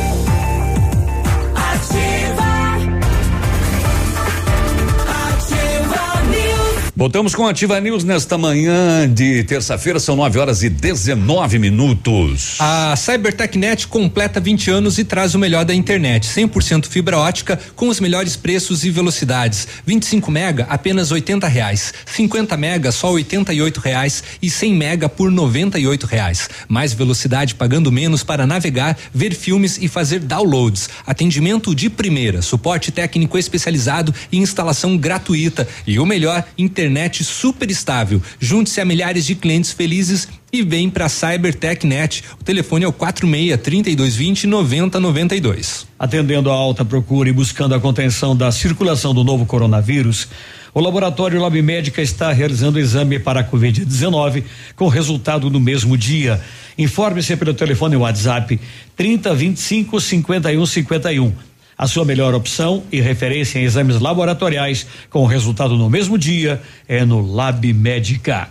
Voltamos com a Ativa News nesta manhã de terça-feira, são 9 horas e 19 minutos. A CyberTechNet completa 20 anos e traz o melhor da internet, 100% fibra ótica com os melhores preços e velocidades. 25 mega apenas 80 reais, 50 mega só 88 reais e 100 mega por 98 reais. Mais velocidade pagando menos para navegar, ver filmes e fazer downloads. Atendimento de primeira, suporte técnico especializado e instalação gratuita e o melhor internet super estável. Junte-se a milhares de clientes felizes e vem para CyberTechNet. O telefone é o 46 3220 9092. Atendendo a alta procura e buscando a contenção da circulação do novo coronavírus, o laboratório Lab Médica está realizando exame para a Covid-19 com resultado no mesmo dia. Informe-se pelo telefone WhatsApp 3025 5151 a sua melhor opção e referência em exames laboratoriais com resultado no mesmo dia é no Lab Médica.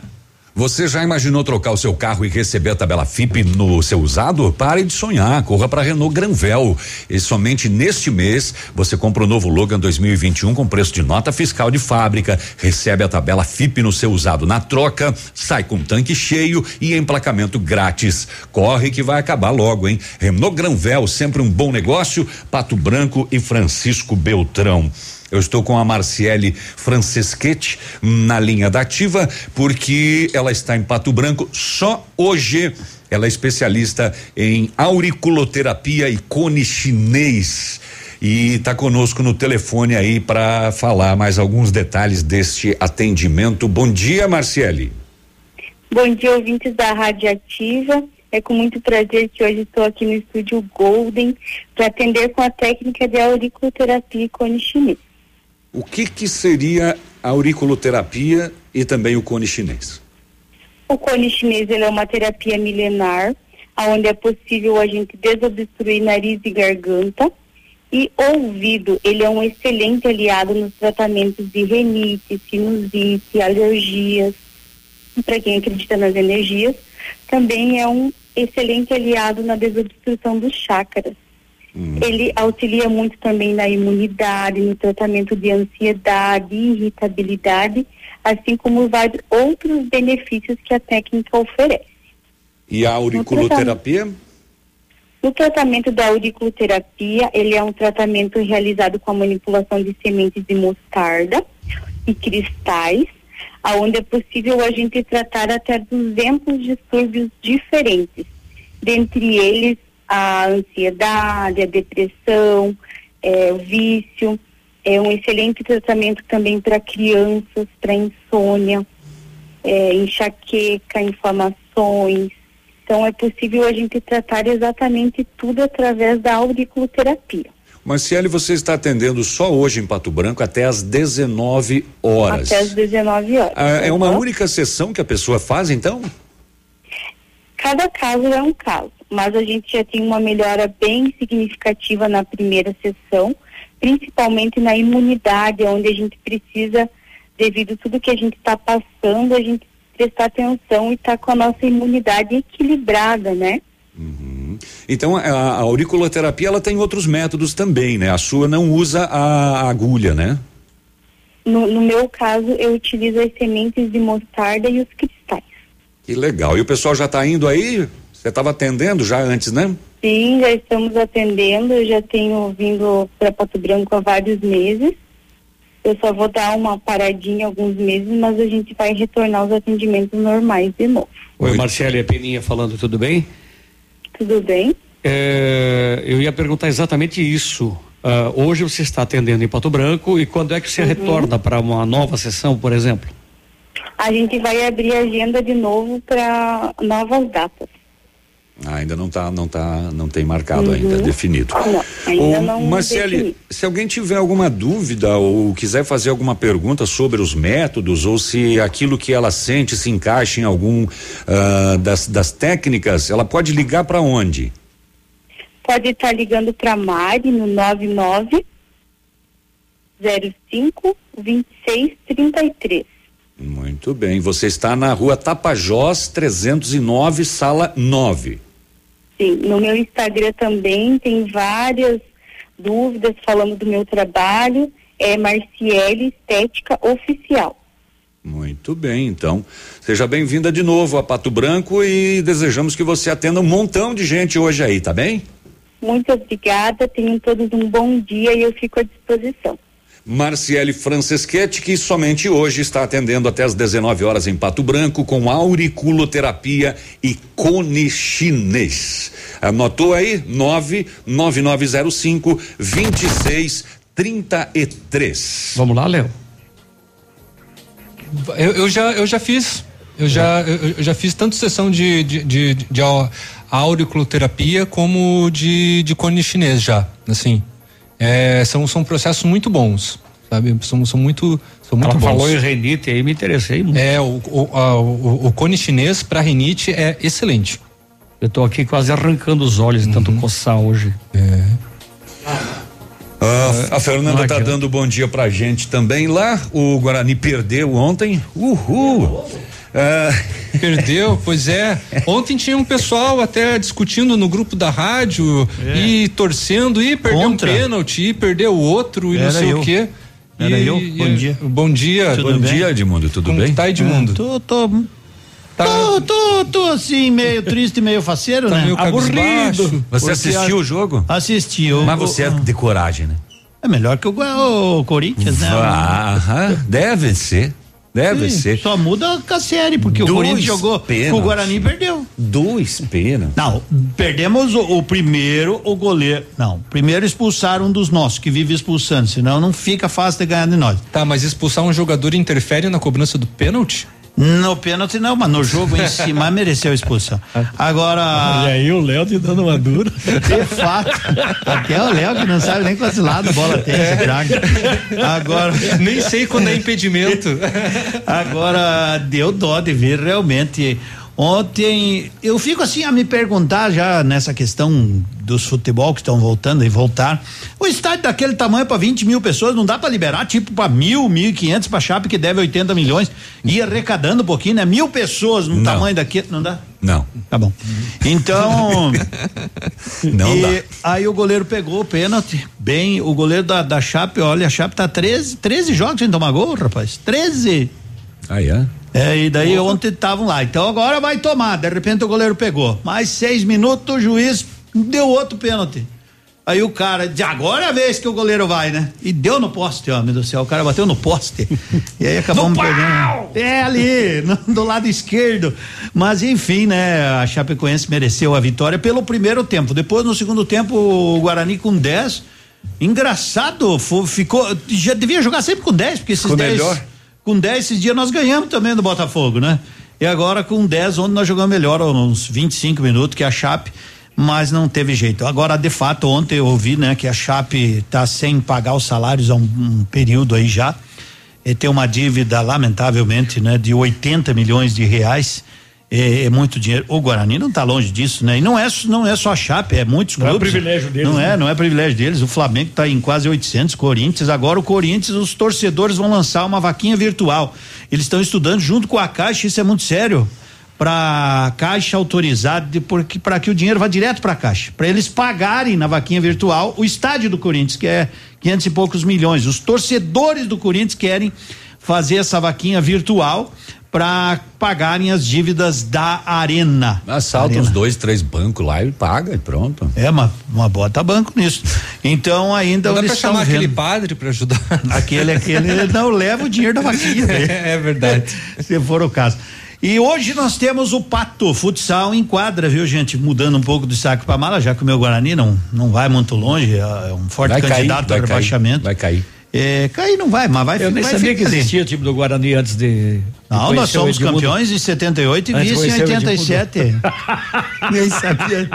Você já imaginou trocar o seu carro e receber a tabela FIP no seu usado? Pare de sonhar, corra para Renault Granvel. E somente neste mês você compra o novo Logan 2021 com preço de nota fiscal de fábrica, recebe a tabela FIP no seu usado na troca, sai com tanque cheio e emplacamento grátis. Corre que vai acabar logo, hein? Renault Granvel, sempre um bom negócio. Pato Branco e Francisco Beltrão. Eu estou com a Marciele Franceschetti na linha da ativa, porque ela está em Pato Branco só hoje. Ela é especialista em auriculoterapia e cone chinês e está conosco no telefone aí para falar mais alguns detalhes deste atendimento. Bom dia, Marciele. Bom dia, ouvintes da Rádio Ativa. É com muito prazer que hoje estou aqui no estúdio Golden para atender com a técnica de auriculoterapia e cone chinês. O que que seria a auriculoterapia e também o cone chinês? O cone chinês é uma terapia milenar, onde é possível a gente desobstruir nariz e garganta. E ouvido, ele é um excelente aliado nos tratamentos de renite, sinusite, alergias. Para quem acredita nas energias, também é um excelente aliado na desobstrução dos chakras. Hum. Ele auxilia muito também na imunidade, no tratamento de ansiedade, irritabilidade, assim como vários outros benefícios que a técnica oferece. E a auriculoterapia? No tratamento da auriculoterapia, ele é um tratamento realizado com a manipulação de sementes de mostarda e cristais, aonde é possível a gente tratar até 200 distúrbios diferentes, dentre eles a ansiedade, a depressão, é, o vício. É um excelente tratamento também para crianças, para insônia, é, enxaqueca, inflamações. Então é possível a gente tratar exatamente tudo através da auriculoterapia. Marciele, você está atendendo só hoje em Pato Branco até às 19 horas. Até às 19 horas. Ah, é uma única sessão que a pessoa faz, então? Cada caso é um caso mas a gente já tem uma melhora bem significativa na primeira sessão, principalmente na imunidade, onde a gente precisa, devido a tudo que a gente está passando, a gente prestar atenção e estar tá com a nossa imunidade equilibrada, né? Uhum. Então a, a auriculoterapia ela tem outros métodos também, né? A sua não usa a, a agulha, né? No, no, meu caso, eu utilizo as sementes de mostarda e os cristais. Que legal. E o pessoal já está indo aí você estava atendendo já antes, né? Sim, já estamos atendendo. Eu já tenho vindo para Pato Branco há vários meses. Eu só vou dar uma paradinha alguns meses, mas a gente vai retornar os atendimentos normais de novo. Oi, Marcele é Peninha falando, tudo bem? Tudo bem. É, eu ia perguntar exatamente isso. Uh, hoje você está atendendo em Pato Branco e quando é que você uhum. retorna para uma nova sessão, por exemplo? A gente vai abrir a agenda de novo para novas datas. Ah, ainda não tá, não tá, não tem marcado uhum. ainda, definido. Não, ainda Ô, não Marcele, defini. se alguém tiver alguma dúvida ou quiser fazer alguma pergunta sobre os métodos ou se aquilo que ela sente se encaixa em algum uh, das, das técnicas, ela pode ligar para onde? Pode estar tá ligando para Mari no 99 05 26 33. Muito bem. Você está na rua Tapajós 309, sala 9. Sim, no meu Instagram também tem várias dúvidas falando do meu trabalho, é Marciele Estética Oficial. Muito bem, então. Seja bem-vinda de novo a Pato Branco e desejamos que você atenda um montão de gente hoje aí, tá bem? Muito obrigada, tenham todos um bom dia e eu fico à disposição. Marciele Franceschetti, que somente hoje está atendendo até as 19 horas em Pato Branco com auriculoterapia e cone chinês. Anotou aí? 99905 2633. Vamos lá, Léo. Eu, eu já, eu já fiz. Eu já, eu, eu já fiz tanto sessão de, de, de, de au- auriculoterapia como de, de cone chinês já, assim. É, são, são processos muito bons, sabe? São, são muito, são muito Ela bons. falou em renite aí, me interessei muito. É, o, o, a- o, o cone chinês para rinite é excelente. Eu tô aqui quase arrancando os olhos de tanto coçar hoje. É. Ah, a Fernanda tá adianta. dando bom dia pra gente também lá. O Guarani perdeu ontem. Uhul! Ah, Perdeu, pois é. Ontem tinha um pessoal até discutindo no grupo da rádio e torcendo, e perdeu Contra. um pênalti, e perdeu outro, e não Era sei eu. o quê. Era E- eu. e- Bom dia. Bom dia. Tudo bom bem? dia, Edmundo. Tudo Como bem? tá, Edmundo? É, tô, tô, Tá- tô, tô, tô assim, meio triste, meio faceiro, Tá né? meio. Aburrido. Você assistiu a- o jogo? Assisti. eu- Mas você é eu- de coragem, né? É melhor que o, o Corinthians, né? Aham, deve ser. Deve Sim, ser. Só muda com a série, porque o Dois Corinthians jogou pênaltis. com o Guarani e perdeu. Dois pênaltis. Não, perdemos o, o primeiro, o goleiro. Não, primeiro expulsaram um dos nossos, que vive expulsando, senão não fica fácil de ganhar de nós. Tá, mas expulsar um jogador interfere na cobrança do pênalti? No pênalti não, mas no jogo em cima mereceu a expulsão. Agora. E aí o Léo te dando uma dura. De fato. Até o Léo que não sabe nem quantos lados bola tem, esse craque. Agora. Nem sei quando é impedimento. Agora deu dó de ver realmente. Ontem eu fico assim a me perguntar já nessa questão dos futebol que estão voltando e voltar. O estádio daquele tamanho para 20 mil pessoas não dá para liberar tipo para mil, mil e quinhentos para Chape que deve 80 milhões e arrecadando um pouquinho, né? Mil pessoas no Não. tamanho daquele, não dá? Não. Tá bom. Então. Não e dá. aí o goleiro pegou o pênalti. Bem, o goleiro da, da Chape, olha, a Chape tá 13, 13 jogos sem tomar gol, rapaz. 13. Aí é? É, e daí ontem estavam lá. Então agora vai tomar. De repente o goleiro pegou. Mais seis minutos, o juiz deu outro pênalti. Aí o cara, de agora é a vez que o goleiro vai, né? E deu no poste, Deus do céu. O cara bateu no poste. e aí acabamos perdendo. É ali, no- do lado esquerdo. Mas enfim, né? A Chapecoense mereceu a vitória pelo primeiro tempo. Depois, no segundo tempo, o Guarani com 10. Engraçado, ficou. Já devia jogar sempre com 10, porque esses Ficou 10. melhor. Com 10 esses dias nós ganhamos também do Botafogo, né? E agora com 10, onde nós jogamos melhor, uns 25 minutos, que é a Chape, mas não teve jeito. Agora, de fato, ontem eu ouvi, né, que a Chape tá sem pagar os salários há um, um período aí já. E tem uma dívida, lamentavelmente, né, de 80 milhões de reais. É, é muito dinheiro. O Guarani não está longe disso, né? E não é, não é só a Chape, é muitos Não é clubes. privilégio deles, Não é, né? não é privilégio deles. O Flamengo está em quase 800, Corinthians. Agora o Corinthians, os torcedores vão lançar uma vaquinha virtual. Eles estão estudando junto com a Caixa, isso é muito sério. Para a Caixa autorizar, porque para que o dinheiro vá direto para a Caixa, para eles pagarem na vaquinha virtual o estádio do Corinthians, que é 500 e poucos milhões. Os torcedores do Corinthians querem fazer essa vaquinha virtual para pagarem as dívidas da Arena. Assalta Arena. uns dois, três bancos lá e paga e pronto. É, uma, uma bota banco nisso. Então ainda Não dá eles pra estão chamar aquele vendo. padre pra ajudar. Aquele, aquele não leva o dinheiro da vaquinha. né? É verdade. Se for o caso. E hoje nós temos o Pato Futsal em quadra, viu, gente? Mudando um pouco do saco para mala, já que o meu Guarani não, não vai muito longe, é um forte Vai cair, candidato vai ao cair, rebaixamento. vai cair. É, cair não vai, mas vai Eu nem vai sabia que existia o time do Guarani antes de. de Não, nós somos campeões em 78 e de vice em conhecer o 87. Nem sabia.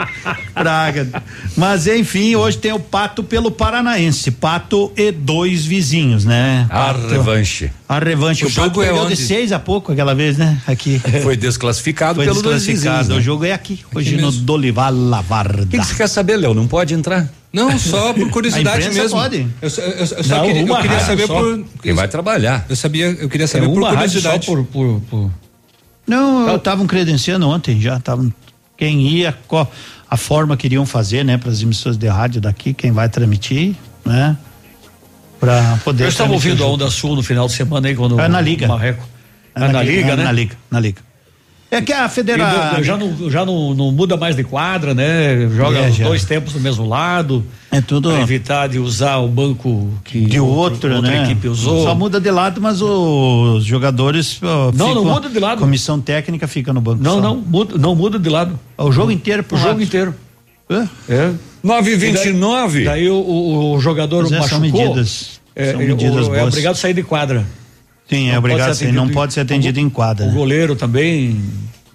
Praga. Mas enfim, hoje tem o Pato pelo Paranaense. Pato e dois vizinhos, né? A Pato- revanche. A revanche. O O, Pato jogo é perdeu de onde? seis a pouco aquela vez, né? Aqui. Foi desclassificado Foi pelo dois desclassificado. vizinhos, né? O jogo é aqui, hoje no mesmo. Dolivar Lavarda. O que que você quer saber, Léo? Não pode entrar? Não, só por curiosidade mesmo. pode. Eu, só- eu, eu só Não, queria, eu queria saber só. por. Quem vai trabalhar? Eu sabia, eu queria É saber por uma rádio só curiosidade. por, por, por- Não, eu estavam credenciando ontem já, estavam quem ia, qual a forma que iriam fazer, né, para as emissoras de rádio daqui, quem vai transmitir, né? Para poder Eu estava ouvindo o a. Onda Sul no final de semana aí, quando É na Liga. Marreco. É na liga, né? Na liga, na liga. É que a federação. do- já não, já não, não muda mais de quadra, né? Joga É, dois tempos no mesmo lado. É tudo. Pra evitar de usar o banco que de outro, outra né? equipe usou. Só muda de lado, mas os jogadores. ó, Não, não muda de lado. Comissão técnica fica no banco. Não, só. não, muda, não muda de lado. O jogo inteiro pro O jogo lado. inteiro. É. É. 9h29. Daí, daí o, o- o jogador Mas é, machucou. são medidas- É, são medidas o- é boas. obrigado a sair de quadra. Sim, é Não obrigado. pode ser Sim, não pode ser em- atendido em quadra. O né? goleiro também.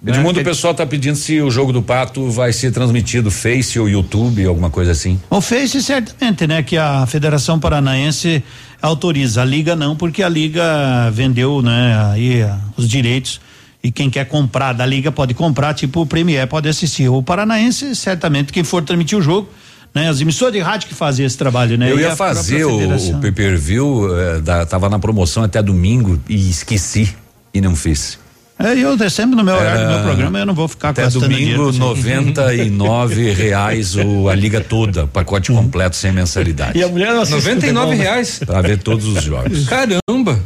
Edmundo, né? o pessoal tá pedindo se o jogo do Pato vai ser transmitido Face ou YouTube, alguma coisa assim. O Face certamente, né? Que a Federação Paranaense autoriza. A Liga não, porque a Liga vendeu, né? Aí ah, os direitos. E quem quer comprar da Liga pode comprar, tipo o Premier pode assistir. O Paranaense, certamente, quem for transmitir o jogo, né? As emissoras de rádio que fazem esse trabalho, né? Eu E ia fazer o, federação. o pay-per-view, eh, da- tava na promoção até domingo e esqueci e não fiz. É, eu sempre no meu horário do meu programa, eu não vou ficar Até gastando domingo, dinheiro. assim. 99 reais o, a liga toda, pacote completo sem mensalidade. E a mulher não assiste 99 futebol, né? reais. Pra ver todos os jogos. Caramba!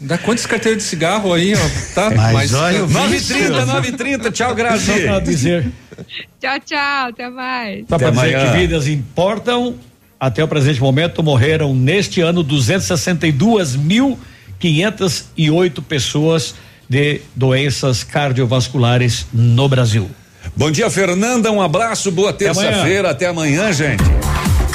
Dá quantas carteiras de cigarro aí, ó? Tá, Mas olha, 9h30, 9h30, tchau, Grazi. Só pra dizer. Tchau, tchau. Até mais. Só Até dizer amanhã. que vidas importam. Até o presente momento morreram neste ano 262.508 pessoas de doenças cardiovasculares no Brasil. Bom dia, Fernanda. Um abraço, boa terça-feira. Até amanhã, gente.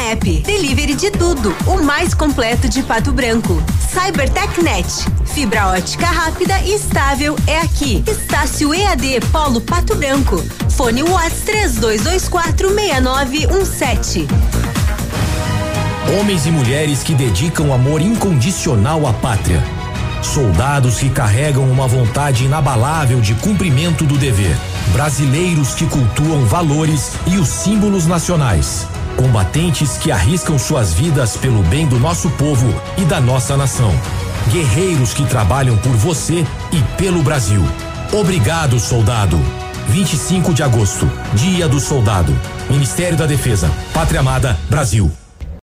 App. Delivery de tudo. O mais completo de Pato Branco. CyberTechNet. Fibra ótica rápida e estável é aqui. Estácio EAD Polo Pato Branco. Fone Whats 3224 6917. Homens e mulheres que dedicam amor incondicional à pátria. Soldados que carregam uma vontade inabalável de cumprimento do dever. Brasileiros que cultuam valores e os símbolos nacionais. Combatentes que arriscam suas vidas pelo bem do nosso povo e da nossa nação. Guerreiros que trabalham por você e pelo Brasil. Obrigado, soldado. 25 de agosto, Dia do Soldado. Ministério da Defesa, Pátria Amada, Brasil.